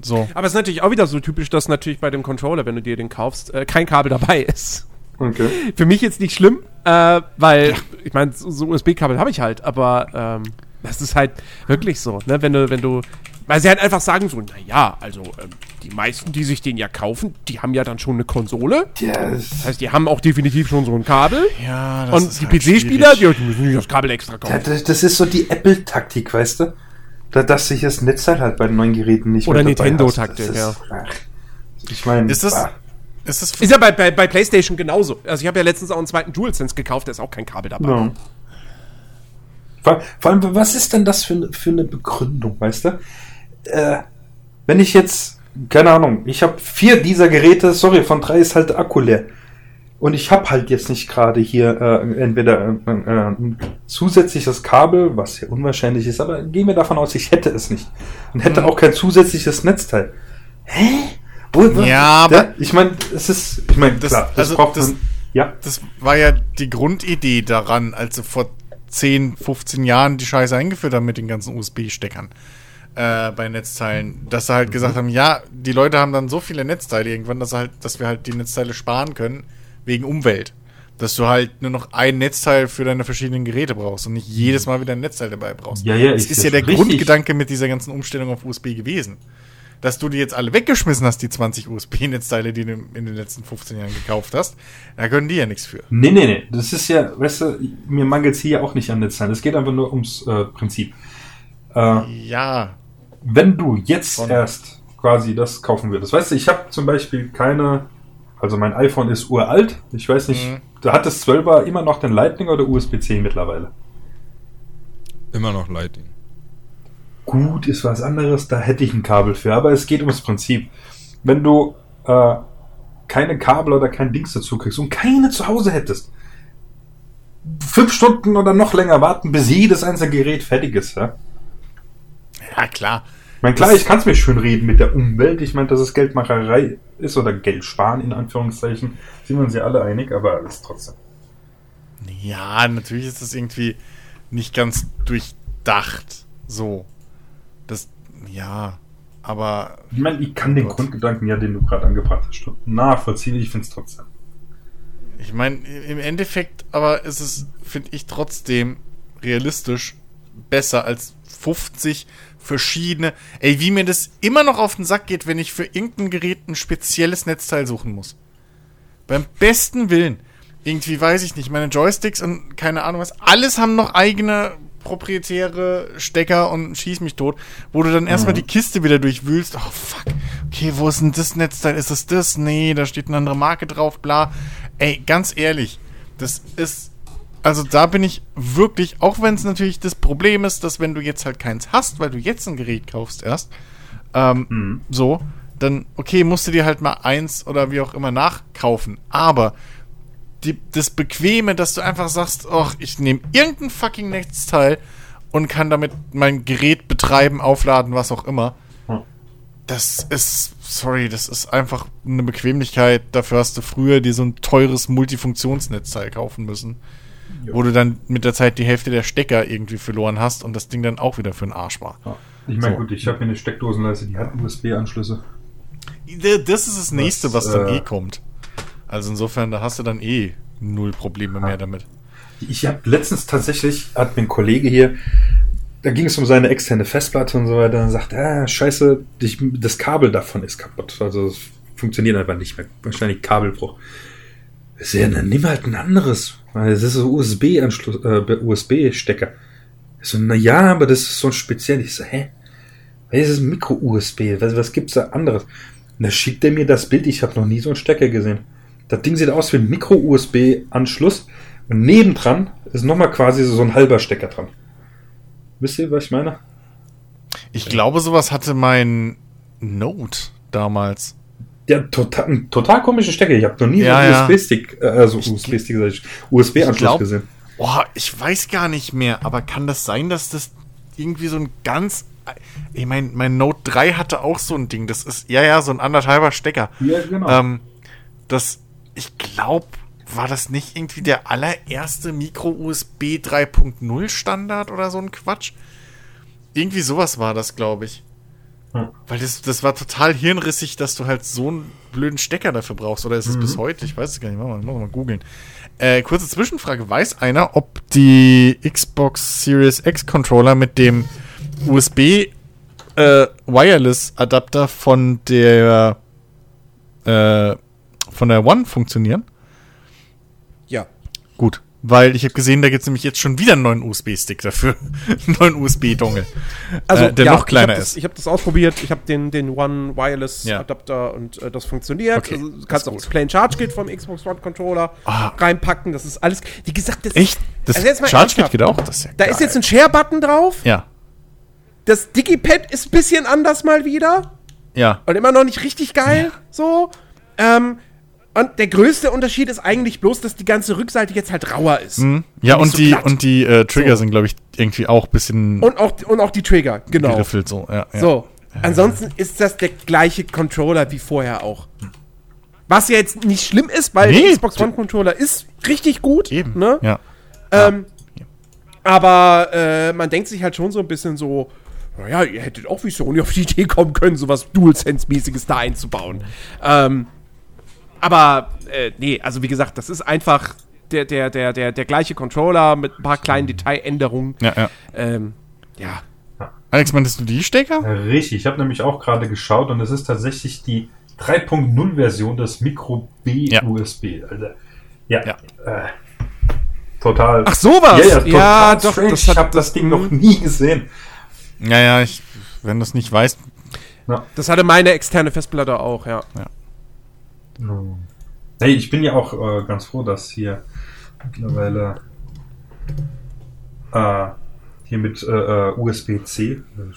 So. Aber es ist natürlich auch wieder so typisch, dass natürlich bei dem Controller, wenn du dir den kaufst, äh, kein Kabel dabei ist. Okay. Für mich jetzt nicht schlimm, äh, weil, ich meine, so, so USB-Kabel habe ich halt, aber ähm, das ist halt wirklich so, ne? Wenn du, wenn du, weil sie halt einfach sagen so, naja, also ähm, die meisten, die sich den ja kaufen, die haben ja dann schon eine Konsole. Ja, Das heißt, die haben auch definitiv schon so ein Kabel. Ja, das Und ist die halt PC-Spieler, die, die müssen nicht das Kabel extra Ja, kaufen. das, das ist so die Apple-Taktik, weißt du? Da, dass sich das Netzteil halt bei den neuen Geräten nicht Oder Nintendo-Taktik, ja. ist- ach, Ich meine, Ist das- ah, Ist das Ist ja bei, bei, bei PlayStation genauso. Also ich habe ja letztens auch einen zweiten DualSense gekauft, da ist auch kein Kabel dabei. no. Vor, vor allem, was ist denn das für, eine- für eine Begründung, weißt du? Äh, wenn ich jetzt, keine Ahnung, ich habe vier dieser Geräte, sorry, von drei ist halt der Akku leer. Und ich habe halt jetzt nicht gerade hier äh, entweder äh, äh, ein zusätzliches Kabel, was ja unwahrscheinlich ist, aber gehen wir davon aus, ich hätte es nicht. Und hätte auch kein zusätzliches Netzteil. Hä? Ja, aber- ich meine, es ist, ich meine, Das- klar, das also braucht das- man, ja. Das war ja die Grundidee daran, als sie vor 10, 15 Jahren die Scheiße eingeführt haben mit den ganzen USB-Steckern äh, bei Netzteilen, dass sie halt gesagt haben, ja, die Leute haben dann so viele Netzteile irgendwann, dass, halt, dass wir halt die Netzteile sparen können wegen Umwelt. Dass du halt nur noch ein Netzteil für deine verschiedenen Geräte brauchst und nicht jedes Mal wieder ein Netzteil dabei brauchst. Ja, ja, das ist ist ja der richtig. Grundgedanke mit dieser ganzen Umstellung auf USB gewesen. Dass du die jetzt alle weggeschmissen hast, die 20 USB-Netzteile, die du in den letzten 15 Jahren gekauft hast, da können die ja nichts für. Nee, nee, nee. Das ist ja, weißt du, mir mangelt es hier auch nicht an Netzteilen. Es geht einfach nur ums äh, Prinzip. Äh, Ja, wenn du jetzt Von- erst quasi das kaufen würdest. Weißt du, ich habe zum Beispiel keine, also mein iPhone ist uralt. Ich weiß nicht, Mhm. da hat das 12er immer noch den Lightning oder USB-C mittlerweile. Immer noch Lightning. Gut, ist was anderes, da hätte ich ein Kabel für, aber es geht ums Prinzip. Wenn du äh, keine Kabel oder kein Dings dazu kriegst und keine zu Hause hättest, fünf Stunden oder noch länger warten, bis jedes einzelne Gerät fertig ist. Ja? ja klar. Ich meine, klar, Das- ich kann es mir schön reden mit der Umwelt. Ich meine, dass es Geldmacherei ist oder Geld sparen, in Anführungszeichen. Sind wir uns ja alle einig, aber es ist trotzdem. Ja, natürlich ist das irgendwie nicht ganz durchdacht. So. Ja, aber Ich meine, ich kann den Gott. Grundgedanken ja, den du gerade angebracht hast, nachvollziehen. Ich finde es trotzdem. ich meine, im Endeffekt aber ist es, finde ich, trotzdem realistisch besser als 50 verschiedene. Ey, wie mir das immer noch auf den Sack geht, wenn ich für irgendein Gerät ein spezielles Netzteil suchen muss. Beim besten Willen. Irgendwie weiß ich nicht, meine Joysticks und keine Ahnung was, alles haben noch eigene proprietäre Stecker und schieß mich tot, wo du dann erstmal die Kiste wieder durchwühlst. Oh fuck, okay, wo ist denn das Netzteil? Ist es das? Nee, da steht eine andere Marke drauf, bla. Ey, ganz ehrlich, das ist also da bin ich wirklich, auch wenn es natürlich das Problem ist, dass wenn du jetzt halt keins hast, weil du jetzt ein Gerät kaufst erst, ähm, Mhm. so, dann, okay, musst du dir halt mal eins oder wie auch immer nachkaufen. Aber die, das Bequeme, dass du einfach sagst, ach, ich nehme irgendein fucking Netzteil und kann damit mein Gerät betreiben, aufladen, was auch immer. Hm. Das ist, sorry, das ist einfach eine Bequemlichkeit. Dafür hast du früher dir so ein teures Multifunktionsnetzteil kaufen müssen. Wo du dann mit der Zeit die Hälfte der Stecker irgendwie verloren hast und das Ding dann auch wieder für den Arsch war. Ja. Ich meine, So. gut, ich habe hier eine Steckdosenleiste, die hat USB-Anschlüsse. Das ist das nächste, was, Was, dann äh, eh kommt. Also insofern, da hast du dann eh null Probleme mehr damit. Ich habe letztens tatsächlich, hat mir ein Kollege hier, da ging es um seine externe Festplatte und so weiter, und sagt, ah, scheiße, ich, das Kabel davon ist kaputt. Also es funktioniert einfach nicht mehr. Wahrscheinlich Kabelbruch. Ja, dann nimm halt ein anderes. Das ist so USB-Anschluss, äh, USB-Stecker. So, na ja, aber das ist so ein speziell. Ich so, hä? Das ist Micro-USB. Was, was gibt's da anderes? Und da schickt er mir das Bild. Ich habe noch nie so einen Stecker gesehen. Das Ding sieht aus wie ein Micro-USB-Anschluss. Und nebendran ist nochmal quasi so ein halber Stecker dran. Wisst ihr, was ich meine? Ich glaube, sowas hatte mein Note damals. Ja, total, ein total komischer Stecker. Ich habe noch nie Ja, so ja. einen USB-Stick, äh, also USB-Stick, sag ich, USB-Anschluss gesehen. Boah, ich weiß gar nicht mehr, aber kann das sein, dass das irgendwie so ein ganz. Ich meine, mein Note 3 hatte auch so ein Ding. Das ist, ja, ja, so ein anderthalber Stecker. Ja, genau. Ähm, das, ich glaube, war das nicht irgendwie der allererste Micro-USB 3.0 Standard oder so ein Quatsch? Irgendwie sowas war das, glaube ich. Hm. Weil das, das war total hirnrissig, dass du halt so einen blöden Stecker dafür brauchst. Oder ist es bis heute? Ich weiß es gar nicht. Machen wir mal, mal googeln. Äh, kurze Zwischenfrage. Weiß einer, ob die Xbox Series X Controller mit dem USB äh, Wireless Adapter von der äh, von der One funktionieren? Ja. Gut. Weil ich habe gesehen, da gibt's nämlich jetzt schon wieder einen neuen USB-Stick dafür. einen neuen USB-Dongle. Also, äh, der ja, noch kleiner ich hab das, ist. Ich habe das ausprobiert. Ich habe den, den One Wireless Ja. Adapter und äh, das funktioniert. Okay, also, du kannst auch das. Plain Charge Kit vom Xbox One Controller Ah. reinpacken. Das ist alles. Wie gesagt, das Echt? Das Also jetzt mal Charge-Kit ernsthaft. geht auch? Das ist ja Da geil. ist jetzt ein Share-Button drauf. Ja, Das Digipad ist ein bisschen anders mal wieder. ja. Und immer noch nicht richtig geil. So. Ähm, und der größte Unterschied ist eigentlich bloß, dass die ganze Rückseite jetzt halt rauer ist. Hm? Ja, Nicht und so die, und die äh, Trigger So. sind, glaube ich, irgendwie auch ein bisschen Und auch, und auch die Trigger, genau. geriffelt so. Ja, ja. So. Ansonsten ist das der gleiche Controller wie vorher auch. Was ja jetzt nicht schlimm ist, weil Nee, der Xbox One Controller ist richtig gut. Eben. Ne? Ja. Ähm, aber äh, man denkt sich halt schon so ein bisschen so, naja, ihr hättet auch wie Sony auf die Idee kommen können, sowas DualSense-mäßiges da einzubauen. Ähm, aber äh, nee, also wie gesagt, das ist einfach der, der, der, der, der gleiche Controller mit ein paar kleinen Detailänderungen. ja, ja. Ähm, ja. Alex, meintest du die Stecker? Ja, Richtig, ich habe nämlich auch gerade geschaut und es ist tatsächlich die 3.0-Version des Micro B Ja. USB. Also, ja, Ja. Äh, total. Ach sowas! Ja, ja, total Ja, doch, strange. das hat- ich habe das Ding noch nie gesehen. Ja, ja, ich, wenn du es nicht weißt. Das hatte meine externe Festplatte auch, ja. Hey, ich bin ja auch äh, ganz froh, dass hier mittlerweile äh, hier mit äh, äh, USB-C, ein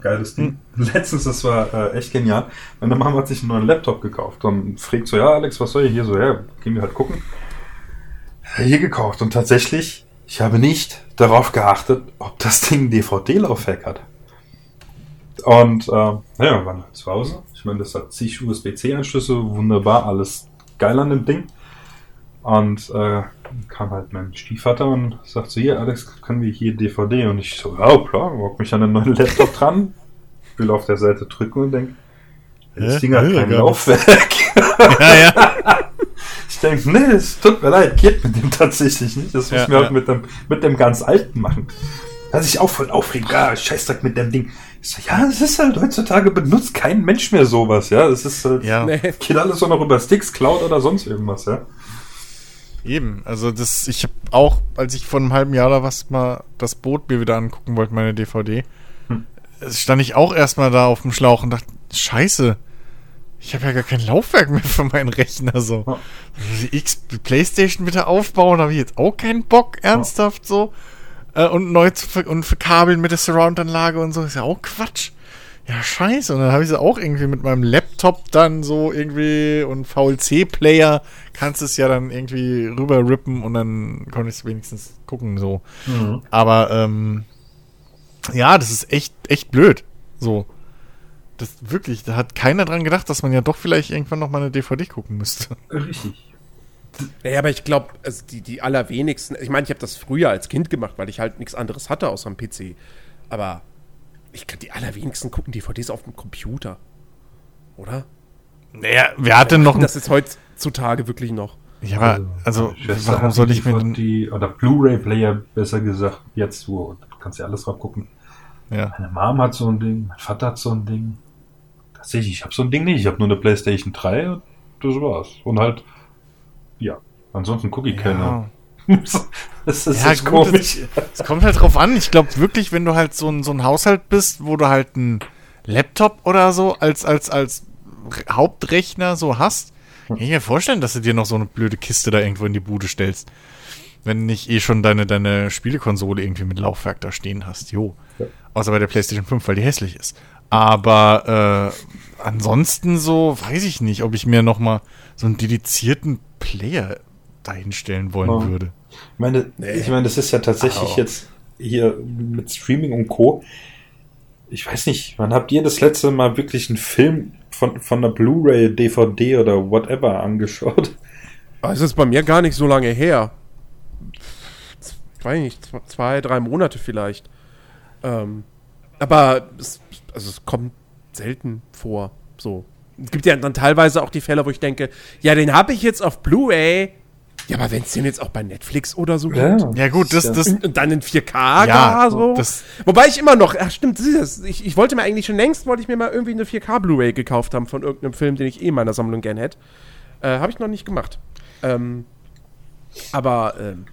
geiles Ding. Letztens, das war äh, echt genial. Meine Mama hat sich einen neuen Laptop gekauft und fragt so, ja Alex, was soll ich hier so? Ja, gehen wir halt gucken. Hier gekauft und tatsächlich, ich habe nicht darauf geachtet, ob das Ding ein DVD-Laufwerk hat. Und äh, naja, wir waren halt zu Hause. Ich meine, das hat zig USB-C-Anschlüsse, wunderbar, alles geil an dem Ding. Und äh, kam halt mein Stiefvater und sagt so, hier Alex, können wir hier DVD? Und ich so, ja klar, hock mich an den neuen Laptop dran, will auf der Seite drücken und denk, das? Ding hat kein. Laufwerk. Ja, ja. Ich denke, nee, es tut mir leid, geht mit dem tatsächlich nicht. Das Ja, müssen wir halt ja. mit dem, mit dem ganz alten machen. Da sich auch voll aufregt, ja, Scheißdreck mit dem Ding. Ich so, ja, es ist halt, heutzutage benutzt kein Mensch mehr sowas, ja. Es ist halt, Ja. Nee. geht alles nur noch über Sticks, Cloud oder sonst irgendwas, ja. Eben, also das, ich habe auch, als ich vor einem halben Jahr oder was mal das Boot mir wieder angucken wollte, meine DVD, Hm. stand ich auch erstmal da auf dem Schlauch und dachte, scheiße, ich habe ja gar kein Laufwerk mehr für meinen Rechner so. Ja. Die X Playstation bitte aufbauen, habe ich jetzt auch keinen Bock, ernsthaft so. Äh, und neu zu ver und verkabeln mit der Surround-Anlage und so, ist ja auch Quatsch. Ja, scheiße. Und dann habe ich sie auch irgendwie mit meinem Laptop dann so irgendwie und VLC-Player kannst es ja dann irgendwie rüber rippen und dann konnte ich es wenigstens gucken so. Aber ähm, ja, das ist echt, echt blöd. So. Das wirklich, da hat keiner dran gedacht, dass man ja doch vielleicht irgendwann noch mal eine DVD gucken müsste. Richtig. Naja, aber ich glaube, also die, die allerwenigsten, ich meine, ich habe das früher als Kind gemacht, weil ich halt nichts anderes hatte außer am PC. Aber ich glaube, die allerwenigsten gucken DVDs auf dem Computer. Oder? Naja, wer hat denn noch. Das ist heutzutage wirklich noch. Ja, aber, also, Schwester warum soll die ich mir. DVD oder Blu-ray-Player, besser gesagt, jetzt, wo du kannst ja alles drauf gucken. Ja. Meine Mom hat so ein Ding, mein Vater hat so ein Ding. Tatsächlich, ich habe so ein Ding nicht. Ich habe nur eine PlayStation 3 und das war's. Und halt, ja, ansonsten gucke ich keine. das ist Ja, gut, komisch. Es kommt halt drauf an. Ich glaube wirklich, wenn du halt so ein, so ein Haushalt bist, wo du halt einen Laptop oder so als, als, als Re- Hauptrechner so hast, kann ich mir vorstellen, dass du dir noch so eine blöde Kiste da irgendwo in die Bude stellst. Wenn nicht eh schon deine, deine Spielekonsole irgendwie mit Laufwerk da stehen hast. Jo. Ja. Außer bei der PlayStation 5, weil die hässlich ist. Aber äh, ansonsten so, weiß ich nicht, ob ich mir noch mal so einen dedizierten Player dahinstellen wollen Ja. würde. Ich meine, ich meine, das ist ja tatsächlich Au. jetzt hier mit Streaming und Co. Ich weiß nicht, wann habt ihr das letzte Mal wirklich einen Film von, von einer Blu-ray, DVD oder whatever angeschaut? Also es ist bei mir gar nicht so lange her. Ich weiß nicht, zwei- zwei, drei Monate vielleicht. Ähm, aber es, also es kommt selten vor. So. Es gibt ja dann teilweise auch die Fälle, wo ich denke, ja, den habe ich jetzt auf Blu-ray. Ja, aber wenn es den jetzt auch bei Netflix oder so gibt. Ja gut, das, das, Und, dann in 4K Ja, gar so. das- Wobei ich immer noch, ach stimmt, das ist das. Ich, ich wollte mir eigentlich schon längst, wollte ich mir mal irgendwie eine 4K Blu-ray gekauft haben von irgendeinem Film, den ich eh in meiner Sammlung gern hätte. Äh, habe ich noch nicht gemacht. Ähm, aber, ähm,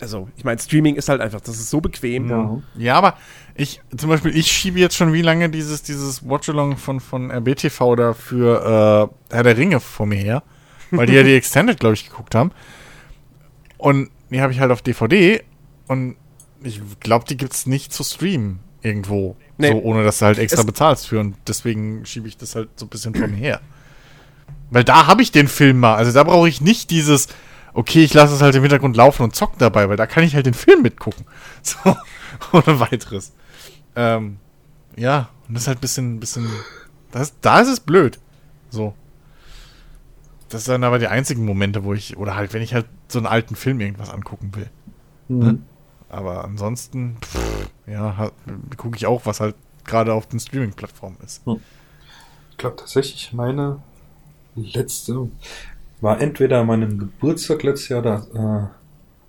Also, ich meine, Streaming ist halt einfach, das ist so bequem. Ja. Ja, aber ich, zum Beispiel, ich schiebe jetzt schon wie lange dieses, dieses Watchalong von, von RBTV da für äh, Herr der Ringe vor mir her, weil die ja die Extended, glaube ich, geguckt haben. Und die habe ich halt auf DVD und ich glaube, die gibt's nicht zu streamen irgendwo. Nee. So, ohne dass du halt extra Es- bezahlst für. Und deswegen schiebe ich das halt so ein bisschen vor mir her. Weil da habe ich den Film mal. Also da brauche ich nicht dieses, okay, ich lasse es halt im Hintergrund laufen und zock dabei, weil da kann ich halt den Film mitgucken. So, ohne weiteres. Ähm, ja, und das ist halt ein bisschen, bisschen, das, da ist es blöd. So. Das sind aber die einzigen Momente, wo ich, oder halt, wenn ich halt so einen alten Film irgendwas angucken will. Mhm. Aber ansonsten, pff, ja, gucke ich auch, was halt gerade auf den Streaming-Plattformen ist. Ich glaube tatsächlich, meine letzte war entweder an meinem Geburtstag letztes Jahr oder äh,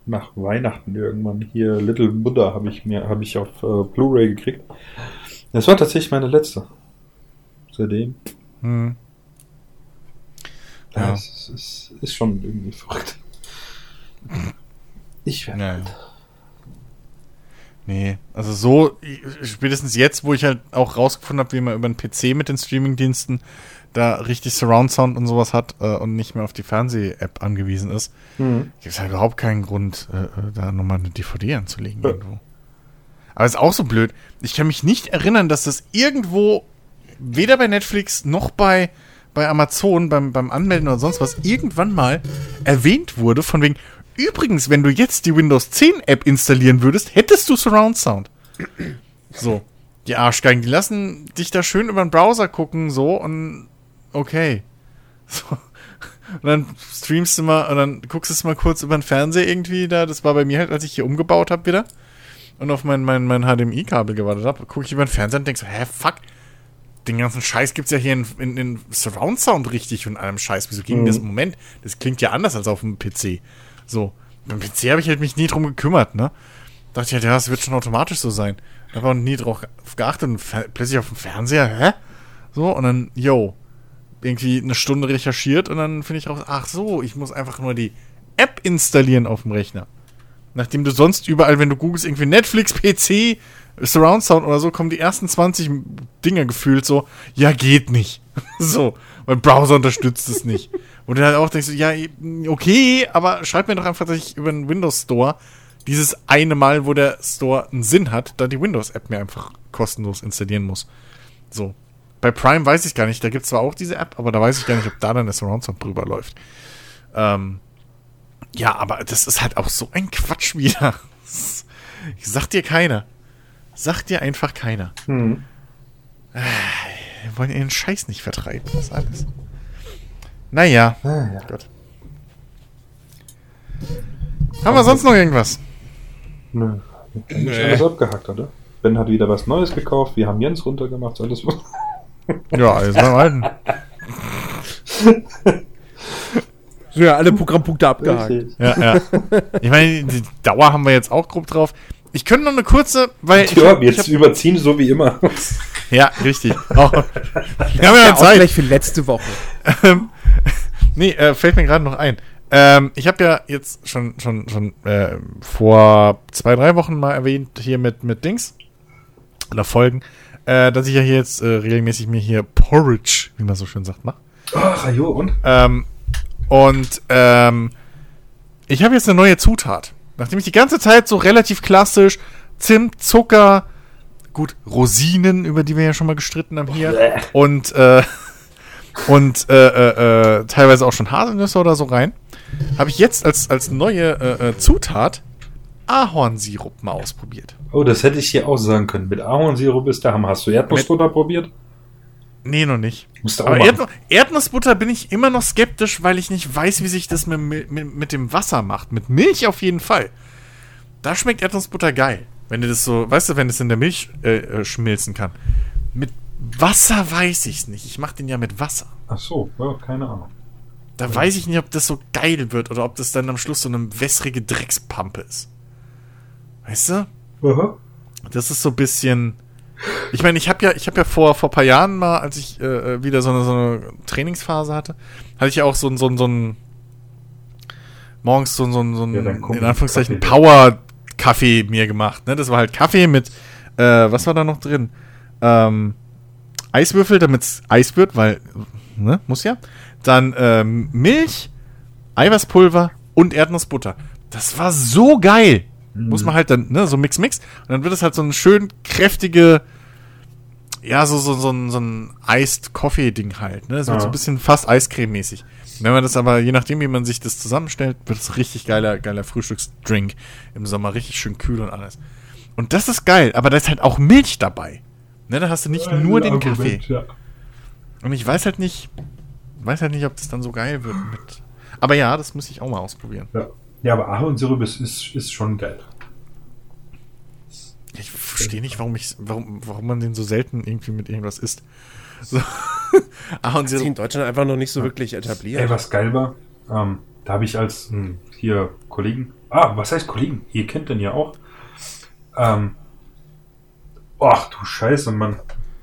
nach Weihnachten irgendwann hier Little Buddha habe ich mir habe ich auf äh, Blu-ray gekriegt. Das war tatsächlich meine letzte. Seitdem. Hm. Ja, Ja. es ist, ist schon irgendwie verrückt. Ich werde Ja, ja. Nee, also so, spätestens jetzt, wo ich halt auch rausgefunden habe, wie man über den PC mit den Streamingdiensten da richtig Surround Sound und sowas hat äh, und nicht mehr auf die Fernseh-App angewiesen ist, Mhm. gibt es halt überhaupt keinen Grund, äh, äh, da nochmal eine DVD anzulegen Ja. irgendwo. Aber ist auch so blöd. Ich kann mich nicht erinnern, dass das irgendwo, weder bei Netflix noch bei, bei Amazon, beim, beim Anmelden oder sonst was, irgendwann mal erwähnt wurde, von wegen, übrigens, wenn du jetzt die Windows 10 App installieren würdest, hättest du Surround Sound. So. Die Arschgeigen, die lassen dich da schön über den Browser gucken, so, und okay. So. Und dann streamst du mal, und dann guckst du es mal kurz über den Fernseher irgendwie da. Das war bei mir halt, als ich hier umgebaut habe wieder und auf mein, mein, mein HDMI-Kabel gewartet habe, gucke ich über den Fernseher und denk so, hä, fuck, den ganzen Scheiß gibt's ja hier in, in, in Surround Sound richtig und allem Scheiß. Wieso ging das im Moment? Das klingt ja anders als auf dem PC. So. Beim PC habe ich halt mich nie drum gekümmert, ne? Dachte ich halt, ja, das wird schon automatisch so sein. Da auch nie drauf geachtet und plötzlich auf dem Fernseher, hä? So, und dann, yo, irgendwie eine Stunde recherchiert und dann finde ich raus, ach so, ich muss einfach nur die App installieren auf dem Rechner. Nachdem du sonst überall, wenn du googelst, irgendwie Netflix, PC, Surround Sound oder so, kommen die ersten 20 Dinger gefühlt so, ja, geht nicht. so, weil Browser unterstützt es nicht. Und du halt auch denkst, ja, okay, aber schreib mir doch einfach, dass ich über den Windows Store dieses eine Mal, wo der Store einen Sinn hat, da die Windows-App mir einfach kostenlos installieren muss. So. Bei Prime weiß ich gar nicht, da gibt es zwar auch diese App, aber da weiß ich gar nicht, ob da dann der Surround Sound drüber läuft. Ähm, ja, aber das ist halt auch so ein Quatsch wieder. Das Sagt dir keiner. Sagt dir einfach keiner. Mhm. Wir wollen ihren Scheiß nicht vertreiben, das alles. Naja, Ah, ja. Gott. Haben wir sonst noch irgendwas? Nö. Nee. alles abgehackt, oder? Ben hat wieder was Neues gekauft, wir haben Jens runtergemacht, alles. Ja, alles beim Alten. So, ja, alle Programmpunkte abgehakt. Richtig. Ja, ja. Ich meine, die Dauer haben wir jetzt auch grob drauf. Ich könnte noch eine kurze, weil. ich Ja, wir jetzt hab, überziehen, so wie immer. ja, richtig. Auch, wir haben ja, Ja, Zeit. Ausgleich für letzte Woche. Ähm, nee, äh, fällt mir gerade noch ein. Ähm, ich habe ja jetzt schon, schon, schon äh, vor zwei, drei Wochen mal erwähnt, hier mit, mit Dings oder Folgen, äh, dass ich ja hier jetzt äh, regelmäßig mir hier Porridge, wie man so schön sagt, mache. Ach, jo, und? Ähm, und ähm, ich habe jetzt eine neue Zutat. Nachdem ich die ganze Zeit so relativ klassisch Zimt, Zucker, gut, Rosinen, über die wir ja schon mal gestritten haben hier, und, äh, und äh, äh, äh, teilweise auch schon Haselnüsse oder so rein, habe ich jetzt als, als neue äh, äh, Zutat Ahornsirup mal ausprobiert. Oh, das hätte ich hier auch sagen können. Mit Ahornsirup ist der Hammer. Hast du Erdnussbutter probiert? Nee, noch nicht. Aber. Erdnu Erdnussbutter bin ich immer noch skeptisch, weil ich nicht weiß, wie sich das mit, mit, mit dem Wasser macht. Mit Milch auf jeden Fall. Da schmeckt Erdnussbutter geil. Wenn du das so, weißt du, wenn es in der Milch äh, äh, schmilzen kann. Mit Wasser weiß ich es nicht. Ich mache den ja mit Wasser. Ach so, ja, keine Ahnung. Da weiß ich nicht, ob das so geil wird oder ob das dann am Schluss so eine wässrige Dreckspampe ist. Weißt du? Aha. Das ist so ein bisschen. Ich meine, ich habe ja, ich habe ja vor vor paar Jahren mal, als ich äh, wieder so eine, so eine Trainingsphase hatte, hatte ich ja auch so ein so ein so ein morgens so, so, so Ja, ein, kommt in Anführungszeichen, Kaffee. Power-Kaffee mir gemacht. Ne? Das war halt Kaffee mit, äh, was war da noch drin? Ähm, Eiswürfel, damit es Eis wird, weil, ne, muss ja. Dann ähm, Milch, Eiweißpulver und Erdnussbutter. Das war so geil. Muss man halt dann, ne, so Mix, Mix. Und dann wird es halt so ein schön kräftige, ja, so, so, so ein, so ein Iced Coffee-Ding halt, ne? So, Ja. so ein bisschen fast Eiscreme-mäßig. Wenn man das aber, je nachdem, wie man sich das zusammenstellt, wird es richtig geiler, geiler Frühstücksdrink im Sommer, richtig schön kühl und alles. Und das ist geil, aber da ist halt auch Milch dabei. Ne, da hast du nicht nur den Argument, Kaffee. Ja. Und ich weiß halt nicht, weiß halt nicht, ob das dann so geil wird mit. Aber ja, das muss ich auch mal ausprobieren. Ja. Ja, aber Ahornsirup ist, ist, ist schon geil. Ich verstehe nicht, warum ich, warum, warum man den so selten irgendwie mit irgendwas isst. So. Sich in Ahornsirup. Deutschland einfach noch nicht so wirklich etabliert. Ey, was geil war, ähm, da habe ich als hm, hier Kollegen, ah, was heißt Kollegen? Ihr kennt den ja auch. Ähm, ach du Scheiße, Mann.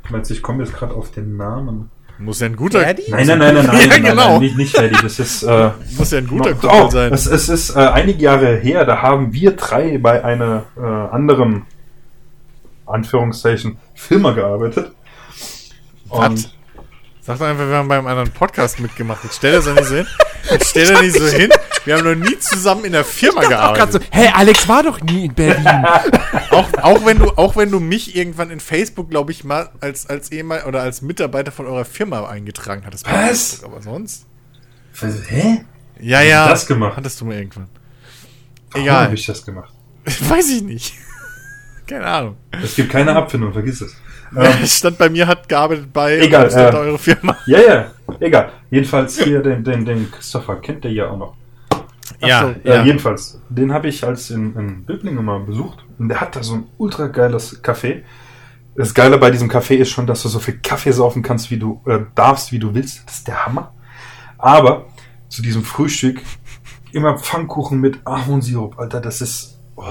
Meinst du, ich komme jetzt gerade auf den Namen? Muss ja ein guter, Daddy? Nein, nein, nein, nein, nein, Ja, nein, nein, genau. nein nicht, nicht Eddie, das ist, äh, muss ja ein guter noch- Kumpel oh, sein. Es, es ist äh, einige Jahre her, da haben wir drei bei einer äh, anderen, Anführungszeichen, Firma gearbeitet. Was? Sag doch einfach, wir haben beim anderen Podcast mitgemacht. Jetzt stell das doch nicht so hin. Jetzt stell das nicht so hin. Wir haben noch nie zusammen in der Firma gearbeitet. so, hey, Alex war doch nie in Berlin. Auch, auch, wenn du, auch wenn du mich irgendwann in Facebook, glaube ich, mal als, als ehemal oder als Mitarbeiter von eurer Firma eingetragen hattest. Was? Facebook, Aber sonst? Hä? Ja, ja. hast du das gemacht? Hattest du mal irgendwann. Warum Egal. habe ich das gemacht? Weiß ich nicht. Keine Ahnung. Es gibt keine Abfindung, vergiss es. Es stand bei mir, hat gearbeitet bei Egal, äh, eure Firma. Ja, ja, egal. Jedenfalls hier den, den, den Christopher kennt ihr ja auch noch. Ja, Äh, ja. jedenfalls, den habe ich als in, in Böblingen mal besucht und der hat da so ein ultra geiles Café. Das Geile bei diesem Café ist schon, dass du so viel Kaffee saufen kannst, wie du äh, darfst, wie du willst. Das ist der Hammer. Aber zu diesem Frühstück immer Pfannkuchen mit Ahornsirup, Alter, das ist. Oh,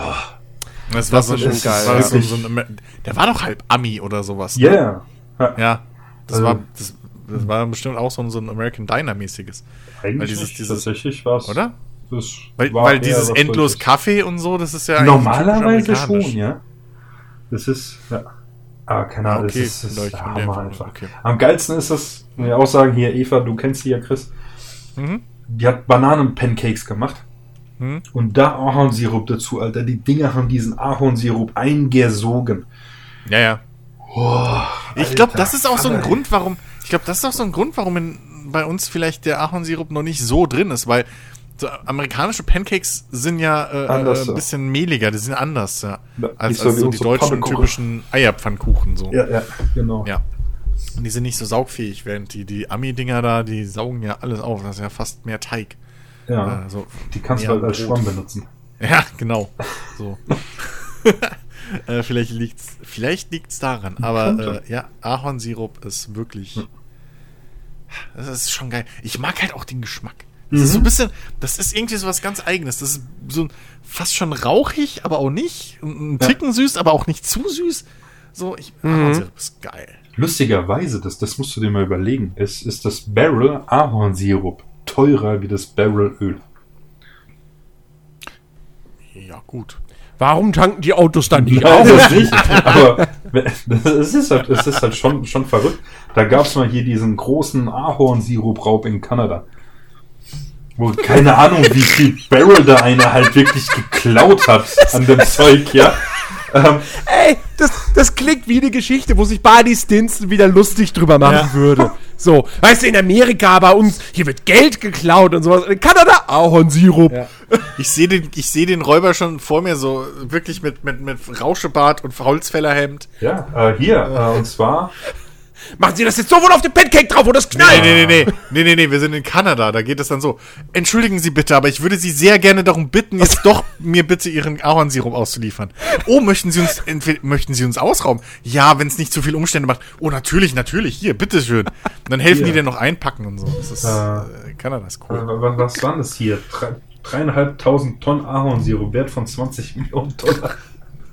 Das war Das so, ist schon das geil, war so, so ein, der war doch halb Ami oder sowas. ne? yeah. Ja, Ja. Das Also- war, das, das war bestimmt auch so ein, so ein American Diner mäßiges. eigentlich Weil dieses- dieses- tatsächlich war es. Oder? Das Weil, war weil dieses endlos. Kaffee und so, das ist ja eigentlich Normalerweise schon, ja. Das ist, ja. Aber keine Ah, Ahnung, okay. das ist, das ist Hammer einfach. okay. Am geilsten ist es, muss ich auch sagen, hier, Eva, du kennst die ja, Chris. Mhm. Die hat Bananen-Pancakes gemacht. Mhm. Und da Ahornsirup dazu, Alter. Die Dinger haben diesen Ahornsirup eingesogen. Ja, ja. Oh, Ich glaube, das ist auch so ein Grund, warum. Ich glaube, das ist auch so ein Grund, warum in, bei uns vielleicht der Ahornsirup noch nicht so drin ist, weil so amerikanische Pancakes sind ja äh, Anders, äh, ein ja. bisschen mehliger, die sind anders, ja. Ja, Als, als so die deutschen typischen Eierpfannkuchen so. Ja, ja, genau. Ja. Und die sind nicht so saugfähig, während die, die Ami-Dinger da, die saugen ja alles auf. Das ist ja fast mehr Teig. Ja. Äh, so Die kannst du halt als Brot. Schwamm benutzen. Ja, genau. So. äh, vielleicht liegt's, vielleicht liegt's daran. Aber äh, ja, Ahornsirup ist wirklich. Das ist schon geil. Ich mag halt auch den Geschmack. Das ist so ein bisschen, das ist irgendwie so was ganz Eigenes. Das ist so fast schon rauchig, aber auch nicht. Ein ein Ja. Ticken süß, aber auch nicht zu süß. So, ich, Ahornsirup ist geil. Lustigerweise, das, das musst du dir mal überlegen, ist, ist das Barrel Ahornsirup teurer wie das Barrel Öl. Ja, gut. Warum tanken die Autos dann nicht Nein, auf? das nicht. Aber es ist halt, es ist halt schon, schon verrückt. Da gab es mal hier diesen großen Ahornsirup-Raub in Kanada. Wo keine Ahnung, wie viel Barrel da einer halt wirklich geklaut hat an dem Zeug, ja. Ähm, Ey, das, das klingt wie eine Geschichte, wo sich Barney Stinson wieder lustig drüber machen Ja. würde. So, weißt du, in Amerika bei uns, hier wird Geld geklaut und sowas. In Kanada, Ahornsirup. Ich sehe den, ich sehe den Räuber schon vor mir so wirklich mit, mit, mit Rauschebart und Holzfällerhemd. ja, äh, hier, äh, und zwar, Machen Sie das jetzt sowohl auf den Pancake drauf, wo das knallt? Nee, nee, nee, nee, nee, nee, nee, wir sind in Kanada, da geht es dann so. Entschuldigen Sie bitte, aber ich würde Sie sehr gerne darum bitten, jetzt doch mir bitte Ihren Ahornsirup auszuliefern. Oh, möchten Sie uns, möchten Sie uns ausrauben? Ja, wenn es nicht zu viel Umstände macht. Oh, natürlich, natürlich, hier, bitteschön. Und dann helfen die Hier. dir noch einpacken und so. Das ist, Äh, äh, Kanada ist cool. was, was waren das hier? Drei, dreieinhalbtausend Tonnen Ahornsirup, Wert von 20 Millionen Dollar.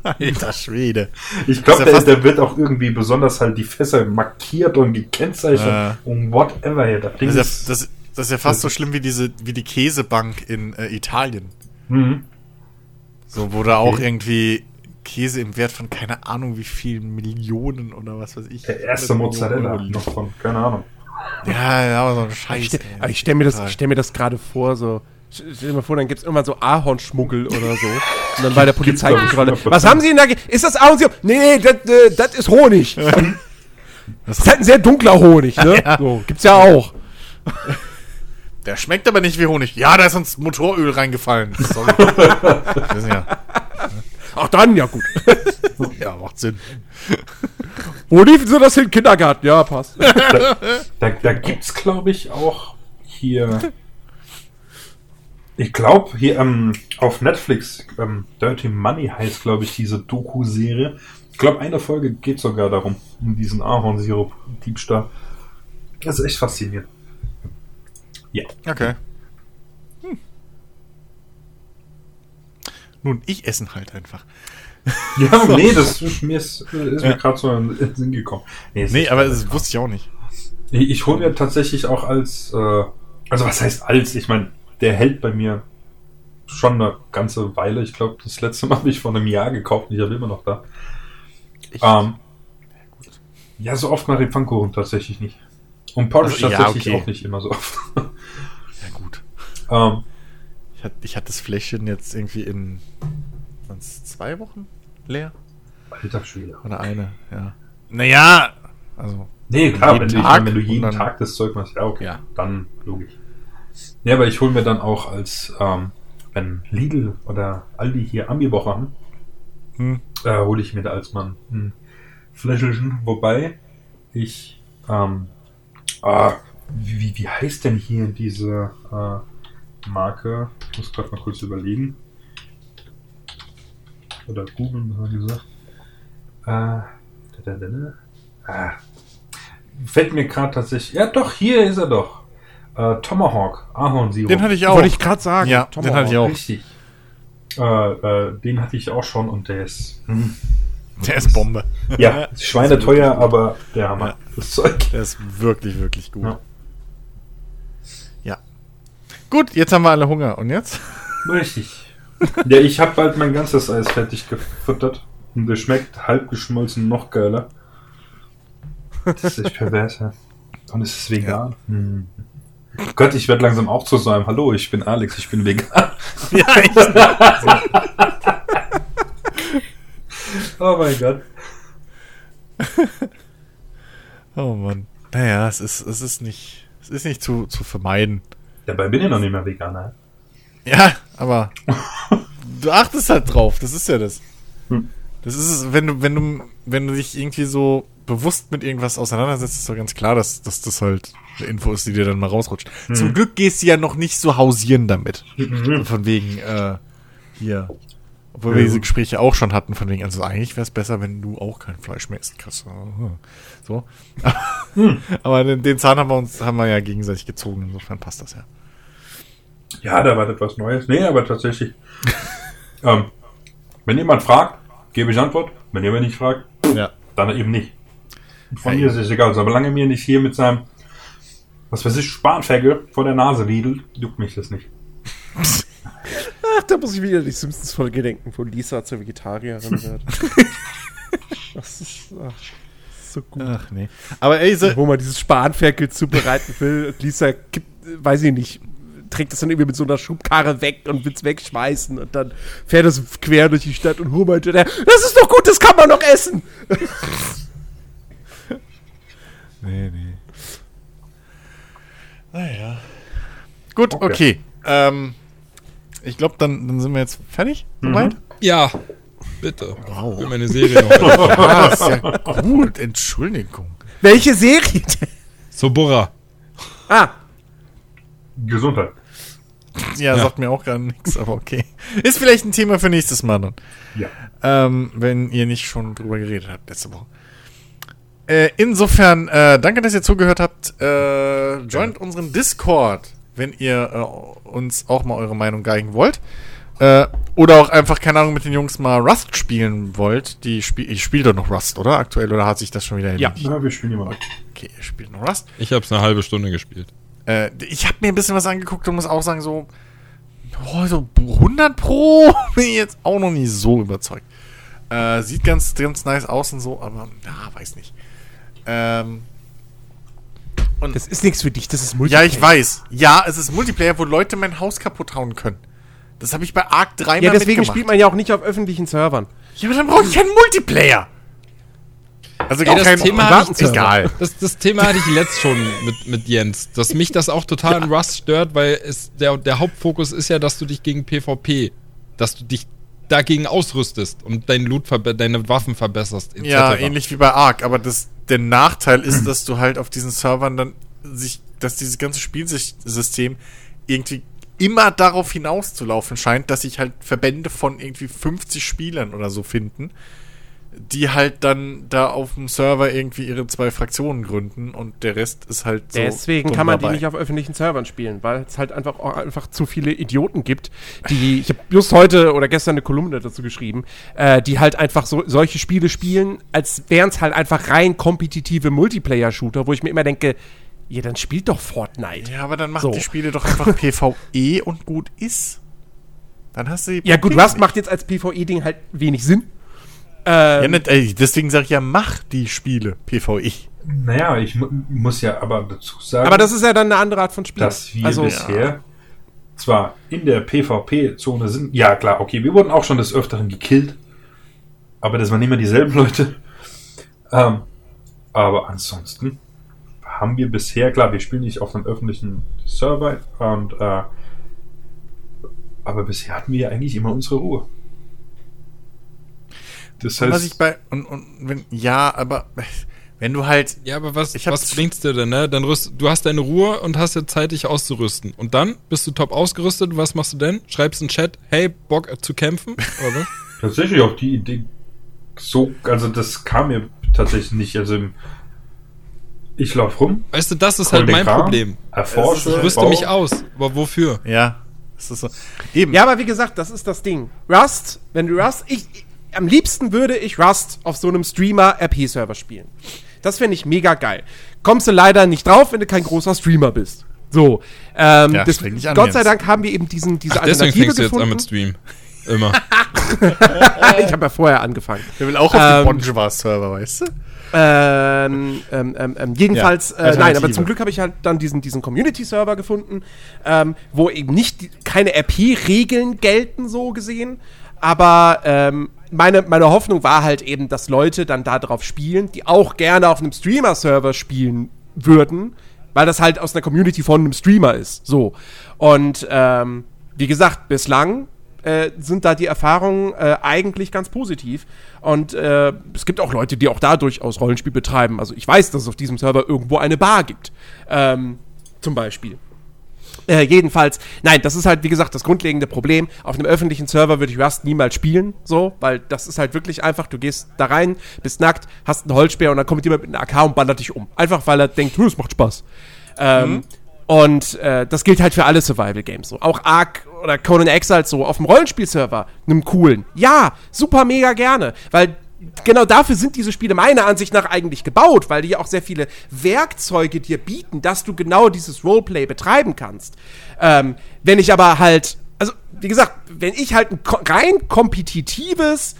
Alter Schwede. Ich glaube, der, der wird auch irgendwie besonders halt die Fässer markiert und gekennzeichnet Ja. und whatever hier. Das Ding Das ist, das, das ist ja fast so schlimm wie diese, wie die Käsebank in äh, Italien. Mhm. So, wo da auch Okay. irgendwie Käse im Wert von keine Ahnung wie vielen Millionen oder was weiß ich. Der erste 100 Millionen Mozzarella noch von, keine Ahnung. Ja, ja, aber so ein Ich Scheiß. ich stelle mir, das- Total. ich stell mir das gerade vor, so. Stell dir mal vor, dann gibt es irgendwann so Ahornschmuggel oder so. Und dann bei der Polizeikontrolle. Was haben Sie denn da? Ist das Ahornsirup? Nee, nee, das, äh, das ist Honig. Das ist halt ein sehr dunkler Honig, ne? So, gibt's ja auch. Der schmeckt aber nicht wie Honig. Ja, da ist uns Motoröl reingefallen. Sorry. Ja. Ach dann, ja gut. ja, macht Sinn. Wo liefen Sie das hin? Kindergarten? Ja, passt. Da, da gibt's, glaube ich, auch hier. Ich glaube, hier ähm, auf Netflix, ähm, Dirty Money heißt, glaube ich, diese Doku-Serie. Ich glaube, eine Folge geht sogar darum, um diesen Ahornsirup-Diebstahl. Das ist echt faszinierend. Ja. Okay. Hm. Nun, ich essen halt einfach. Ja, nee, das ist mir, ist, ist mir gerade so in den Sinn gekommen. Nee, ist aber das wusste ich auch nicht. Ich, ich hole mir tatsächlich auch als, äh, also was heißt als? Ich meine, der hält bei mir schon eine ganze Weile. Ich glaube, das letzte Mal habe ich vor einem Jahr gekauft und ich habe immer noch da. Ähm, ja, so oft mache ich Pfannkuchen tatsächlich nicht. Und Porridge Also, ja, tatsächlich okay. auch nicht immer so oft. ja, gut. ähm, Ich hatte, ich hatte das Fläschchen jetzt irgendwie in zwei Wochen leer. alter Schwede. Oder eine, ja. Naja, also. Nee, klar, wenn du, ich Tag meine, wenn du jeden dann- Tag das Zeug machst, ja, okay, Ja. dann logisch. Ja, aber ich hole mir dann auch als, ähm, wenn Lidl oder Aldi hier Ami-Woche haben, Hm. äh, hole ich mir da als Mann ein Fläschchen, wobei ich, ähm, ah, wie, wie- heißt denn hier diese äh, Marke? Ich muss gerade mal kurz überlegen. Oder googeln, besser gesagt. Äh, da, da, da. Ah, fällt mir gerade tatsächlich. Ja, doch, hier ist er doch. Äh, Tomahawk, Ahornsirup. Den hatte ich auch. Wollte ich gerade sagen. ja, Tomahawk. den hatte ich auch. Richtig. Äh, äh, den hatte ich auch schon und der ist. Hm, Der ist Bombe. ja, ist schweineteuer, aber der Hammer. Ja. Das Zeug. Der ist wirklich, wirklich gut. Ja. Ja. Gut, jetzt haben wir alle Hunger. Und jetzt? Richtig. Ja, ich habe bald mein ganzes Eis fertig gefuttert. Und das schmeckt halb geschmolzen noch geiler. Das ist echt pervers, ja. Und es ist vegan. Hm. Gott, ich werde langsam auch zu so einem Hallo, ich bin Alex, ich bin vegan. ja, ich, Oh mein Gott. Oh Mann. Naja, es ist, es ist nicht, es ist nicht zu, zu vermeiden. Dabei bin ich noch nicht mehr Veganer. Ja, aber du achtest halt drauf, das ist ja das. Hm. Das ist es, wenn du, wenn du, wenn du dich irgendwie so bewusst mit irgendwas auseinandersetzt, ist doch ganz klar, dass, dass das halt eine Info ist, die dir dann mal rausrutscht. Zum Glück gehst du ja noch nicht so hausieren damit. So Von wegen, äh, hier. Obwohl wir Ja, diese. Gespräche auch schon hatten, von wegen, also eigentlich wäre es besser, wenn du auch kein Fleisch mehr isst. Krass. So. Aber den, den Zahn haben wir uns, haben wir ja gegenseitig gezogen, insofern passt das ja. Ja, da war etwas Neues. Nee, aber tatsächlich. ähm, wenn jemand fragt, gebe ich Antwort. Wenn jemand nicht fragt, Ja. dann eben nicht. Von Ja, mir ist es egal. Solange mir nicht hier mit seinem, was weiß ich, Spanferkel vor der Nase wedelt, juckt mich das nicht. Ach, da muss ich wieder die Simpsons-Folge denken, wo Lisa zur Vegetarierin wird. das ist ach, so gut. Ach nee. Aber ey, so, Wo man dieses Spanferkel zubereiten will und Lisa gibt, weiß ich nicht, trägt das dann irgendwie mit so einer Schubkarre weg und will es wegschmeißen und dann fährt es quer durch die Stadt und Hubert, der, das ist doch gut, das kann man noch essen. Nee, nee. Naja. Gut, okay. Okay. Ähm, ich glaube, dann, dann sind wir jetzt fertig. Soweit? Ja, bitte. Wow. Ich will meine Serie noch. Ah, ist ja gut. Entschuldigung. Welche Serie denn? Sobora. Ah, Gesundheit. Ja, Ja. sagt mir auch gar nichts, aber okay. Ist vielleicht ein Thema für nächstes Mal dann. Ja. Ähm, wenn ihr nicht schon drüber geredet habt letzte Woche. Äh, insofern, äh, danke, dass ihr zugehört habt. Äh, joint unseren Discord, wenn ihr äh, uns auch mal eure Meinung geigen wollt. Äh, oder auch einfach, keine Ahnung, mit den Jungs mal Rust spielen wollt. Die spiel ich spiele doch noch Rust, oder? Aktuell, oder hat sich das schon wieder Ja. erledigt? Ja, wir spielen immer noch. Okay, ihr spielt noch Rust. Ich habe es eine halbe Stunde gespielt. Äh, ich habe mir ein bisschen was angeguckt und muss auch sagen, so, oh, so 100 Pro bin ich jetzt auch noch nie so überzeugt. Äh, sieht ganz, ganz nice aus und so, aber ja, weiß nicht. Ähm, Das ist nichts für dich, das ist ja, Multiplayer. ich weiß. Ja, es ist Multiplayer, wo Leute mein Haus kaputt hauen können. Das habe ich bei Ark 3 Ja, deswegen mitgemacht. spielt man ja auch nicht auf öffentlichen Servern. Ja, aber dann brauche ich keinen Multiplayer. Also Ey, das kein Thema hatte ich-. Egal. Das, das Thema hatte ich letzt schon mit, mit Jens, dass mich das auch total in Rust stört, weil es der, der Hauptfokus ist ja, dass du dich gegen PvP, dass du dich dagegen ausrüstest und dein Loot deine Waffen verbesserst, etc. Ja, ähnlich wie bei Ark, aber das, der Nachteil ist, dass du halt auf diesen Servern dann sich, dass dieses ganze Spielsystem irgendwie immer darauf hinauszulaufen scheint, dass sich halt Verbände von irgendwie 50 Spielern oder so finden, die halt dann da auf dem Server irgendwie ihre zwei Fraktionen gründen und der Rest ist halt so. Deswegen kann man dabei. die nicht auf öffentlichen Servern spielen, weil es halt einfach auch einfach zu viele Idioten gibt, die ich habe just heute oder gestern eine Kolumne dazu geschrieben, äh, die halt einfach so solche Spiele spielen, als wären es halt einfach rein kompetitive Multiplayer-Shooter, wo ich mir immer denke, ja, dann spielt doch Fortnite. Ja, aber dann macht So. die Spiele doch einfach PvE und gut ist. Dann hast du die Ja gut, Rust macht jetzt als PvE-Ding halt wenig Sinn. Ähm, Ja, nicht, ey, deswegen sage ich ja, mach die Spiele PvE. Naja, ich mu muss ja aber dazu sagen, aber das ist ja dann eine andere Art von Spiel. dass wir also, bisher zwar in der PvP-Zone sind. Ja, klar, okay, wir wurden auch schon des Öfteren gekillt. Aber das waren immer dieselben Leute. Ähm, aber ansonsten haben wir bisher, klar, wir spielen nicht auf einem öffentlichen Server und äh, aber bisher hatten wir ja eigentlich immer unsere Ruhe. Das Und heißt, was ich bei und, und wenn ja, aber wenn du halt Ja, aber was, was bringt's dir denn, ne? Dann rüst, du hast deine Ruhe und hast jetzt Zeit, dich auszurüsten. Und dann bist du top ausgerüstet. Was machst du denn? Schreibst in den Chat, hey, Bock zu kämpfen? Oder tatsächlich auch die Idee so, also das kam mir tatsächlich nicht. Also im- ich laufe rum, Weißt du, das ist halt mein Kram, Problem. erforsche, Ich rüste mich aus. Aber wofür? ja, das ist so eben. Ja, aber wie gesagt, das ist das Ding. Rust, wenn du Rust, ich am liebsten würde ich Rust auf so einem Streamer-RP-Server spielen. Das fände ich mega geil. Kommst du leider nicht drauf, wenn du kein großer Streamer bist. So. Ähm, Ja, das, Gott sei. Dank haben wir eben diesen, diese Ach, deswegen Alternative fängst du jetzt an gefunden. mit Stream. Immer. ich habe ja vorher angefangen. Der will auch auf Ähm, den Bonjour-Server, weißt du? Ähm, ähm, ähm, ähm, jedenfalls, Ja, äh, nein, aber zum Glück habe ich halt dann diesen, diesen Community-Server gefunden, ähm, wo eben nicht die, keine RP-Regeln gelten, so gesehen. Aber ähm, meine, meine Hoffnung war halt eben, dass Leute dann da drauf spielen, die auch gerne auf einem Streamer-Server spielen würden, weil das halt aus einer Community von einem Streamer ist. So. Und ähm, wie gesagt, bislang äh, sind da die Erfahrungen äh, eigentlich ganz positiv. Und äh, es gibt auch Leute, die auch da durchaus Rollenspiel betreiben. Also ich weiß, dass es auf diesem Server irgendwo eine Bar gibt. Ähm, zum Beispiel. Äh, jedenfalls, nein, das ist halt, wie gesagt, das grundlegende Problem. Auf einem öffentlichen Server würde ich Rust niemals spielen, so, weil das ist halt wirklich einfach, du gehst da rein, bist nackt, hast einen Holzspeer und dann kommt jemand mit einem AK und ballert dich um. Einfach, weil er denkt, "Hm, es macht Spaß. Ähm, Und äh, das gilt halt für alle Survival-Games so. Auch Ark oder Conan Exiles so auf dem Rollenspielserver, einem coolen. Ja, super mega gerne, weil genau dafür sind diese Spiele meiner Ansicht nach eigentlich gebaut, weil die auch sehr viele Werkzeuge dir bieten, dass du genau dieses Roleplay betreiben kannst. Ähm, wenn ich aber halt, also wie gesagt, wenn ich halt ein rein kompetitives,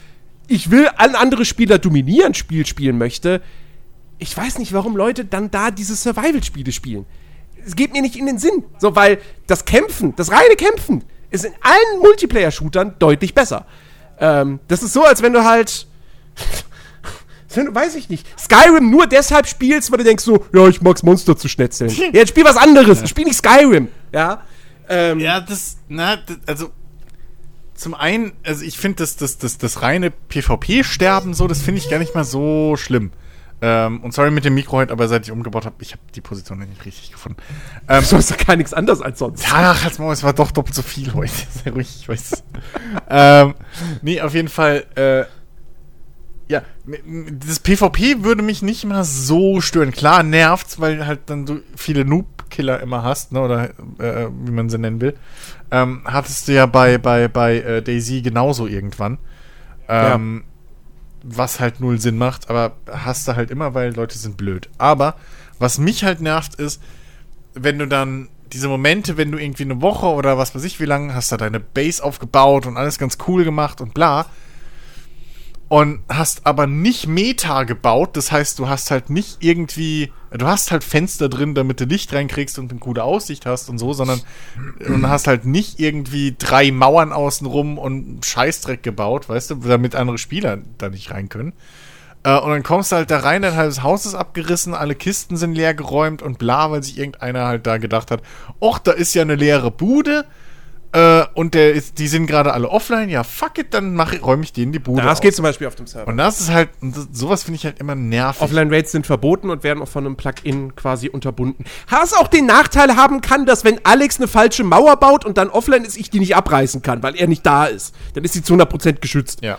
ich will alle andere Spieler dominieren Spiel spielen möchte, ich weiß nicht, warum Leute dann da diese Survival-Spiele spielen. Es geht mir nicht in den Sinn. So, weil das Kämpfen, das reine Kämpfen, ist in allen Multiplayer-Shootern deutlich besser. Ähm, das ist so, als wenn du halt. du, weiß ich nicht, Skyrim nur deshalb spielst, weil du denkst so, ja, ich mag's Monster zu schnetzeln. ja, jetzt spiel was anderes. Spiel nicht Skyrim. Ja. Ähm, Ja, das, na, das, also zum einen, also ich finde das, das, das, das reine PvP-Sterben so, das finde ich gar nicht mal so schlimm. Ähm, und sorry mit dem Mikro heute, aber seit ich umgebaut habe, ich habe die Position nicht richtig gefunden. Ähm, so ist doch gar nichts anderes als sonst. Ach, als Maul, es war doch doppelt so viel heute. Sehr ruhig, ich weiß. ähm, nee, auf jeden Fall, äh, ja, das PvP würde mich nicht mal so stören. Klar, nervt's, weil halt dann du viele Noob-Killer immer hast, ne, oder äh, wie man sie nennen will. Ähm, hattest du ja bei, bei, bei äh, Daisy genauso irgendwann. Ähm, Was halt null Sinn macht, aber hast du halt immer, weil Leute sind blöd. Aber was mich halt nervt ist, wenn du dann diese Momente, wenn du irgendwie eine Woche oder was weiß ich wie lange, hast da deine Base aufgebaut und alles ganz cool gemacht und bla. Und hast aber nicht Meta gebaut, das heißt, du hast halt nicht irgendwie, du hast halt Fenster drin, damit du Licht reinkriegst und eine gute Aussicht hast und so, sondern und hast halt nicht irgendwie drei Mauern außenrum und Scheißdreck gebaut, weißt du, damit andere Spieler da nicht rein können. Äh, und dann kommst du halt da rein, dein halbes Haus ist abgerissen, alle Kisten sind leer geräumt und bla, weil sich irgendeiner halt da gedacht hat, och, da ist ja eine leere Bude. Äh, und der ist, die sind gerade alle offline, ja, fuck it, dann mach, räume ich denen die Bude Das aus. geht zum Beispiel auf dem Server. Und das ist halt, das, sowas finde ich halt immer nervig. Offline-Raids sind verboten und werden auch von einem Plugin quasi unterbunden. Was auch den Nachteil haben kann, dass wenn Alex eine falsche Mauer baut und dann offline ist, ich die nicht abreißen kann, weil er nicht da ist. Dann ist sie zu 100% geschützt. Ja.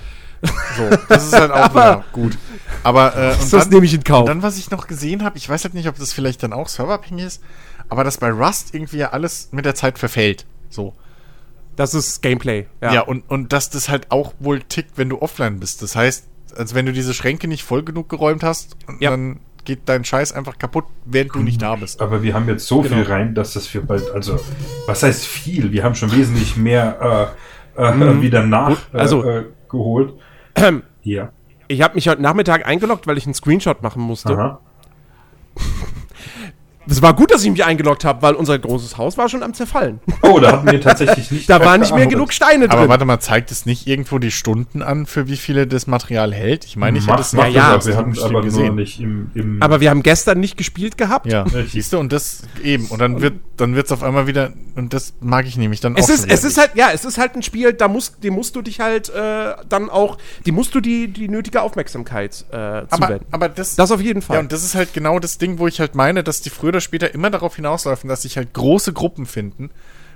So, das ist halt auch Aber- wieder gut. Aber äh, und Das dann- nehme ich in Kauf. Und dann, was ich noch gesehen habe, ich weiß halt nicht, ob das vielleicht dann auch serverabhängig ist, aber dass bei Rust irgendwie ja alles mit der Zeit verfällt. So. Das ist Gameplay. Ja, und, und dass das halt auch wohl tickt, wenn du offline bist. Das heißt, als wenn du diese Schränke nicht voll genug geräumt hast, Ja. dann geht dein Scheiß einfach kaputt, während du nicht da bist. Aber wir haben jetzt so viel rein, dass das wir bald, also, was heißt viel? Wir haben schon wesentlich mehr äh, äh, wieder nach äh, also- äh, geholt. Hier. Ich habe mich heute Nachmittag eingeloggt, weil ich einen Screenshot machen musste. Aha. Es war gut, dass ich mich eingeloggt habe, weil unser großes Haus war schon am Zerfallen. Oh, da hatten wir tatsächlich nicht. Da waren nicht mehr genug Steine Aber drin. warte mal, zeigt es nicht irgendwo die Stunden an, für wie viele das Material hält? Ich meine, ich hätte es Ja, ja, wir bestimmt aber gesehen. nur nicht im, im Aber wir haben gestern nicht gespielt gehabt. Ja, siehst du, und das eben. Und dann wird dann wird's auf einmal wieder, und das mag ich nämlich dann Es auch ist, es ist halt, ja, es ist halt ein Spiel, da musst, dem musst du dich halt äh, dann auch, die musst du die, die nötige Aufmerksamkeit äh, aber, zuwenden. aber das, das auf jeden Fall. Ja, und das ist halt genau das Ding, wo ich halt meine, dass die früher oder später immer darauf hinauslaufen, dass sich halt große Gruppen finden,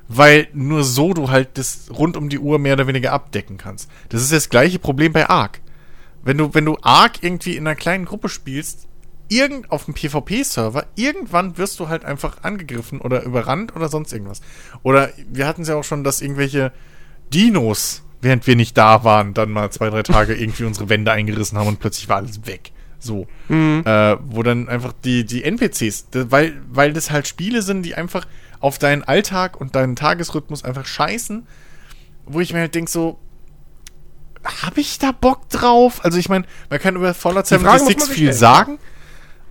weil nur so du halt das rund um die Uhr mehr oder weniger abdecken kannst. Das ist das gleiche Problem bei Ark. Wenn du, wenn du Ark irgendwie in einer kleinen Gruppe spielst, irgend auf dem PvP-Server, irgendwann wirst du halt einfach angegriffen oder überrannt oder sonst irgendwas. Oder wir hatten es ja auch schon, dass irgendwelche Dinos, während wir nicht da waren, dann mal zwei, drei Tage irgendwie unsere Wände eingerissen haben und plötzlich war alles weg. So. Äh, wo dann einfach die, die NPCs, weil, weil das halt Spiele sind, die einfach auf deinen Alltag und deinen Tagesrhythmus einfach scheißen, wo ich mir halt denke, so, hab ich da Bock drauf? Also ich meine, man kann über Fallout Die Frage muss 76 man sich viel sagen,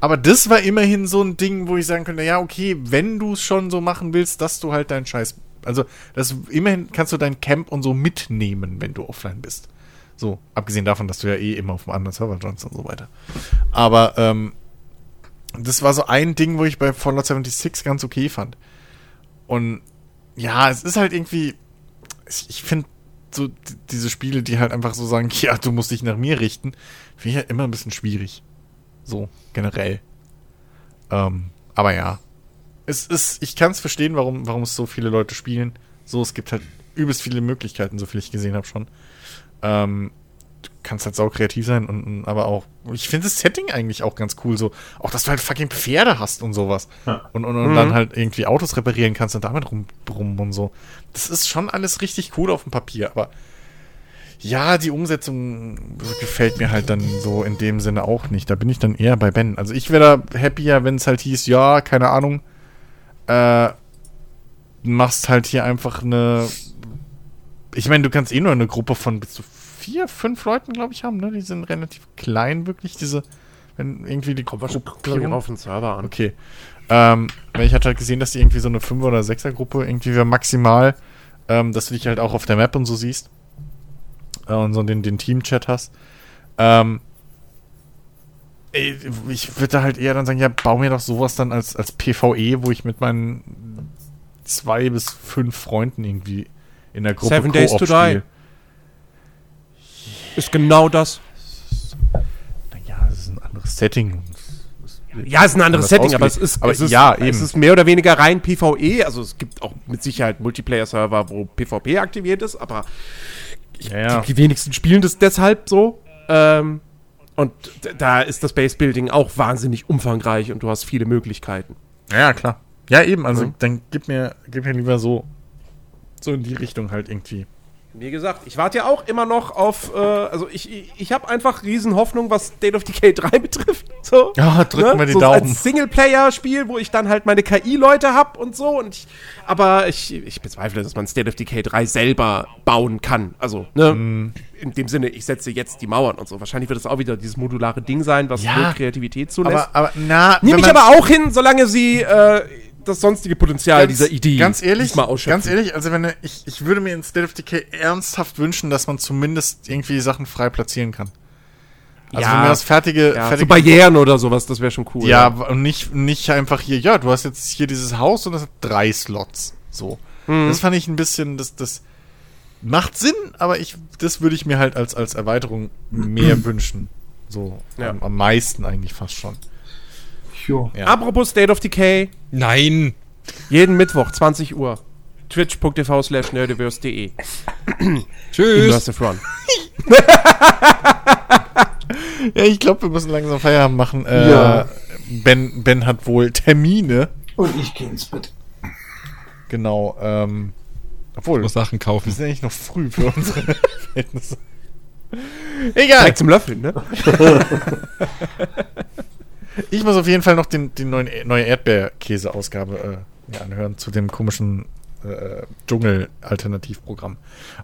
aber das war immerhin so ein Ding, wo ich sagen könnte, ja, okay, wenn du es schon so machen willst, dass du halt deinen Scheiß, also das immerhin kannst du dein Camp und so mitnehmen, wenn du offline bist. So, abgesehen davon, dass du ja eh immer auf einem anderen Server joinst und so weiter. Aber ähm, das war so ein Ding, wo ich bei Fallout 76 ganz okay fand. Und ja, es ist halt irgendwie, ich, finde so diese Spiele, die halt einfach so sagen, ja, du musst dich nach mir richten, finde ich halt immer ein bisschen schwierig. So, generell. Ähm, aber ja. Es ist, ich kann es verstehen, warum, warum es so viele Leute spielen. So, es gibt halt übelst viele Möglichkeiten, so viel ich gesehen habe schon. Ähm, du kannst halt sau kreativ sein und, aber auch, ich finde das Setting eigentlich auch ganz cool, so, auch dass du halt fucking Pferde hast und sowas. Ja. Und, und, und dann halt irgendwie Autos reparieren kannst und damit rum, rum und so. Das ist schon alles richtig cool auf dem Papier, aber ja, die Umsetzung gefällt mir halt dann so in dem Sinne auch nicht. Da bin ich dann eher bei Ben. Also ich wäre da happier, wenn es halt hieß, ja, keine Ahnung, äh, machst halt hier einfach eine. Ich meine, du kannst eh nur eine Gruppe von bis zu vier, fünf Leuten, glaube ich, haben, ne? Die sind relativ klein, wirklich, diese, wenn irgendwie die Gruppierung- auf den Server an. Okay. Ähm, weil ich hatte halt gesehen, dass die irgendwie so eine 5 oder 6er Gruppe irgendwie wäre maximal, ähm, dass du dich halt auch auf der Map und so siehst. Äh, und so den, den Team-Chat hast. Ähm, ich würde da halt eher dann sagen, ja, bau mir doch sowas dann als, als PvE, wo ich mit meinen zwei bis fünf Freunden irgendwie in der Gruppe Seven Days to Die. Ist genau das. Naja, das ist ein anderes Setting. Ja, es ist ein anderes Setting, aber es ist, Aber es ist, ja, es ist mehr oder weniger rein PvE. Also es gibt auch mit Sicherheit Multiplayer-Server, wo PvP aktiviert ist, aber Ja, ja. die wenigsten spielen das deshalb so. Ähm, und da ist das Base-Building auch wahnsinnig umfangreich und du hast viele Möglichkeiten. Ja, klar. Ja, eben, also Mhm. dann gib mir, gib mir lieber so, so in die Richtung halt irgendwie. wie gesagt, ich warte ja auch immer noch auf, äh, also ich, ich, ich habe einfach riesen Hoffnung, was State of Decay 3 betrifft. So, Ja, drücken wir die so Daumen. Als Singleplayer-Spiel, wo ich dann halt meine KI-Leute hab und so. Und ich, aber ich, ich bezweifle, dass man State of Decay 3 selber bauen kann. Also, ne, Mhm. in dem Sinne, ich setze jetzt die Mauern und so. Wahrscheinlich wird es auch wieder dieses modulare Ding sein, was Ja, nur Kreativität zulässt. Aber, aber na, Nehme ich aber auch hin, solange sie äh, das sonstige Potenzial dieser Idee Ganz ehrlich, diesmal ausschöpfen. ganz ehrlich, also wenn ich, ich würde mir in State of Decay ernsthaft wünschen, dass man zumindest irgendwie Sachen frei platzieren kann. Also Ja. wenn mir das fertige, Ja, so fertige Barrieren oder sowas, das wäre schon cool. ja, und nicht, nicht einfach hier, ja, du hast jetzt hier dieses Haus und das hat drei Slots. So. Mhm. Das fand ich ein bisschen, das, das macht Sinn, aber ich, das würde ich mir halt als, als Erweiterung mehr wünschen. So, Ja. am, am meisten eigentlich fast schon. Jo. Ja. Apropos State of Decay, Nein. jeden Mittwoch, 20 Uhr. Twitch.tv slash nerdiverse.de. Tschüss. Immersive Run. Ja, ich glaube, wir müssen langsam Feierabend machen. Äh, Ja. Ben, ben hat wohl Termine. Und ich gehe ins Bett. Genau. Ähm, obwohl, muss Sachen wir kaufen. sind eigentlich noch früh für unsere Verhältnisse. Egal. Direkt zum Löffeln, ne? Ich muss auf jeden Fall noch den, die neuen, neue Erdbeerkäse-Ausgabe äh, mir anhören zu dem komischen äh, Dschungel-Alternativprogramm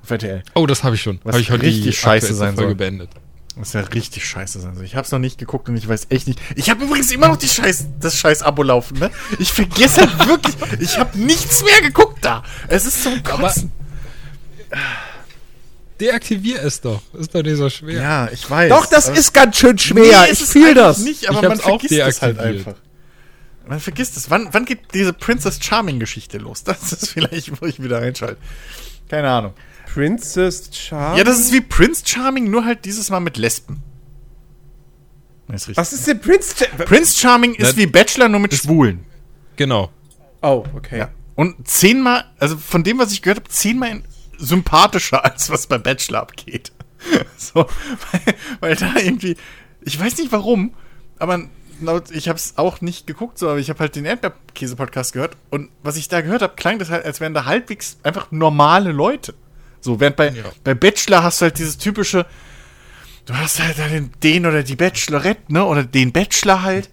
auf RTL. Oh, das habe ich schon. Was Habe ich heute richtig scheiße sein Folge soll. beendet. Das ist ja richtig scheiße sein. soll. Ich hab's noch nicht geguckt und ich weiß echt nicht. Ich habe übrigens immer noch die scheiß, das scheiß Abo laufen, ne? Ich vergesse halt wirklich. Ich habe nichts mehr geguckt da. Es ist zum Kotzen. Deaktivier es doch. Ist doch nicht so schwer. Ja, ich weiß. Doch, das aber- ist ganz schön schwer. Nee, ich ist es fühl eigentlich das. Nicht, aber Ich man vergisst es halt deaktiviert. einfach. Man vergisst es. Wann, wann geht diese Princess Charming Geschichte los? Das ist vielleicht, wo ich wieder reinschalte. Keine Ahnung. Princess Charming. Ja, das ist wie Prince Charming, nur halt dieses Mal mit Lesben. Das ist richtig. Was ist denn Prince Charming? Prince Charming ist Na, wie Bachelor, nur mit Schwulen. Genau. Oh, okay. Ja. Und zehnmal, also von dem, was ich gehört habe, zehnmal in- sympathischer, als was bei Bachelor abgeht. So, weil, weil da irgendwie, ich weiß nicht warum, aber laut, ich habe es auch nicht geguckt, so, aber ich habe halt den Erdbeerkäse-Podcast gehört und was ich da gehört habe, klang das halt, als wären da halbwegs einfach normale Leute. So, während bei, Ja. bei Bachelor hast du halt dieses typische, du hast halt da den, den oder die Bachelorette, ne, oder den Bachelor halt.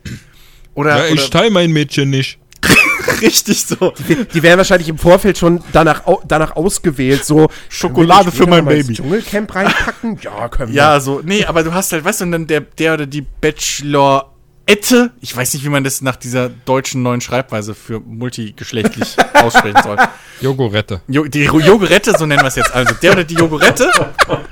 Oder, Ja, ich teile mein Mädchen nicht. richtig so. Die werden wahrscheinlich im Vorfeld schon danach, danach ausgewählt, so Schokolade die für mein Baby. Dschungelcamp reinpacken? ja, können wir. Ja, so, nee, aber du hast halt, weißt du, und dann der, der oder die Bachelorette, ich weiß nicht, wie man das nach dieser deutschen neuen Schreibweise für multigeschlechtlich aussprechen soll. Jogurette. Jo, die Jogurette, so nennen wir es jetzt. Also der oder die Jogurette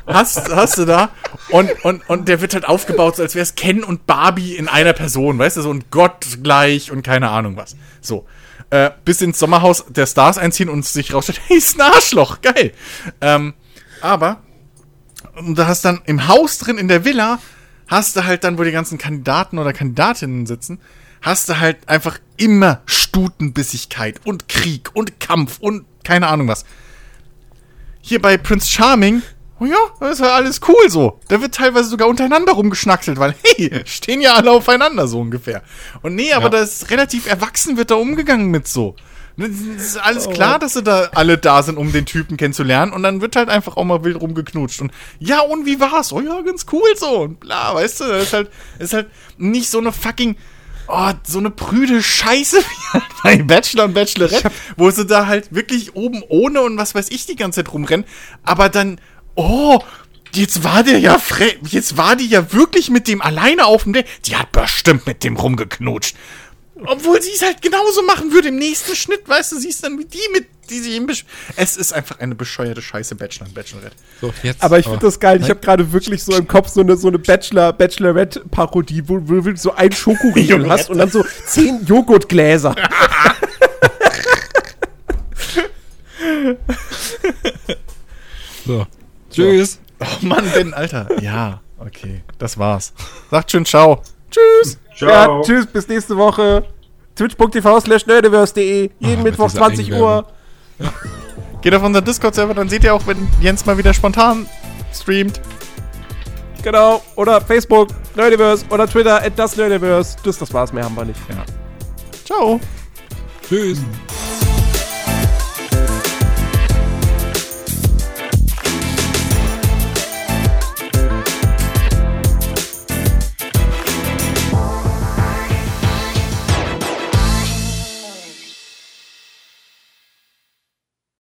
hast, hast du da und, und, und der wird halt aufgebaut, so als wäre es Ken und Barbie in einer Person, weißt du, so und Gott gleich und keine Ahnung was. So. Äh, bis ins Sommerhaus der Stars einziehen und sich rausstellt, hey, ist ein Arschloch, geil. Ähm, aber und da hast dann im Haus drin, in der Villa, hast du halt dann, wo die ganzen Kandidaten oder Kandidatinnen sitzen, hast du halt einfach immer Stutenbissigkeit und Krieg und Kampf und keine Ahnung was. Hier bei Prince Charming, oh ja, das ist ja alles cool so. Da wird teilweise sogar untereinander rumgeschnackselt, weil, hey, stehen ja alle aufeinander so ungefähr. Und nee, aber Ja. das ist relativ erwachsen wird da umgegangen mit so. Ne, Es ist alles klar, dass sie da alle da sind, um den Typen kennenzulernen. Und dann wird halt einfach auch mal wild rumgeknutscht. Und ja, und wie war's? Oh ja, ganz cool so. Und bla, weißt du, das ist halt, das ist halt nicht so eine fucking, oh, so eine prüde Scheiße wie halt bei Bachelor und Bachelorette, wo sie da halt wirklich oben ohne und was weiß ich die ganze Zeit rumrennen. Aber dann, oh, Jetzt war der ja fre jetzt war die ja wirklich mit dem alleine auf dem Date. Die hat bestimmt mit dem rumgeknutscht. Obwohl sie es halt genauso machen würde im nächsten Schnitt, weißt du, siehst dann wie die mit, die sich im Besch Es ist einfach eine bescheuerte Scheiße, Bachelor und Bachelorette. So, jetzt. Aber ich finde das geil. Ich habe gerade wirklich so im Kopf so eine, so eine Bachelor, Bachelorette-Parodie, wo, wo du so einen Schokoriegel hast und dann so zehn Joghurtgläser. So. Tschüss. Oh Mann, Ben, Alter. Ja, okay, das war's. Sagt schön ciao. Tschüss. Ciao. Ja, tschüss, bis nächste Woche. Twitch.tv slash nerdiverse.de. Jeden Ah, Mittwoch diese 20 Uhr. Geht auf unseren Discord-Server, dann seht ihr auch, wenn Jens mal wieder spontan streamt. Genau. Oder Facebook, Nerdiverse. Oder Twitter, at das Nerdiverse. Das, das war's, mehr haben wir nicht. Ciao. Tschüss.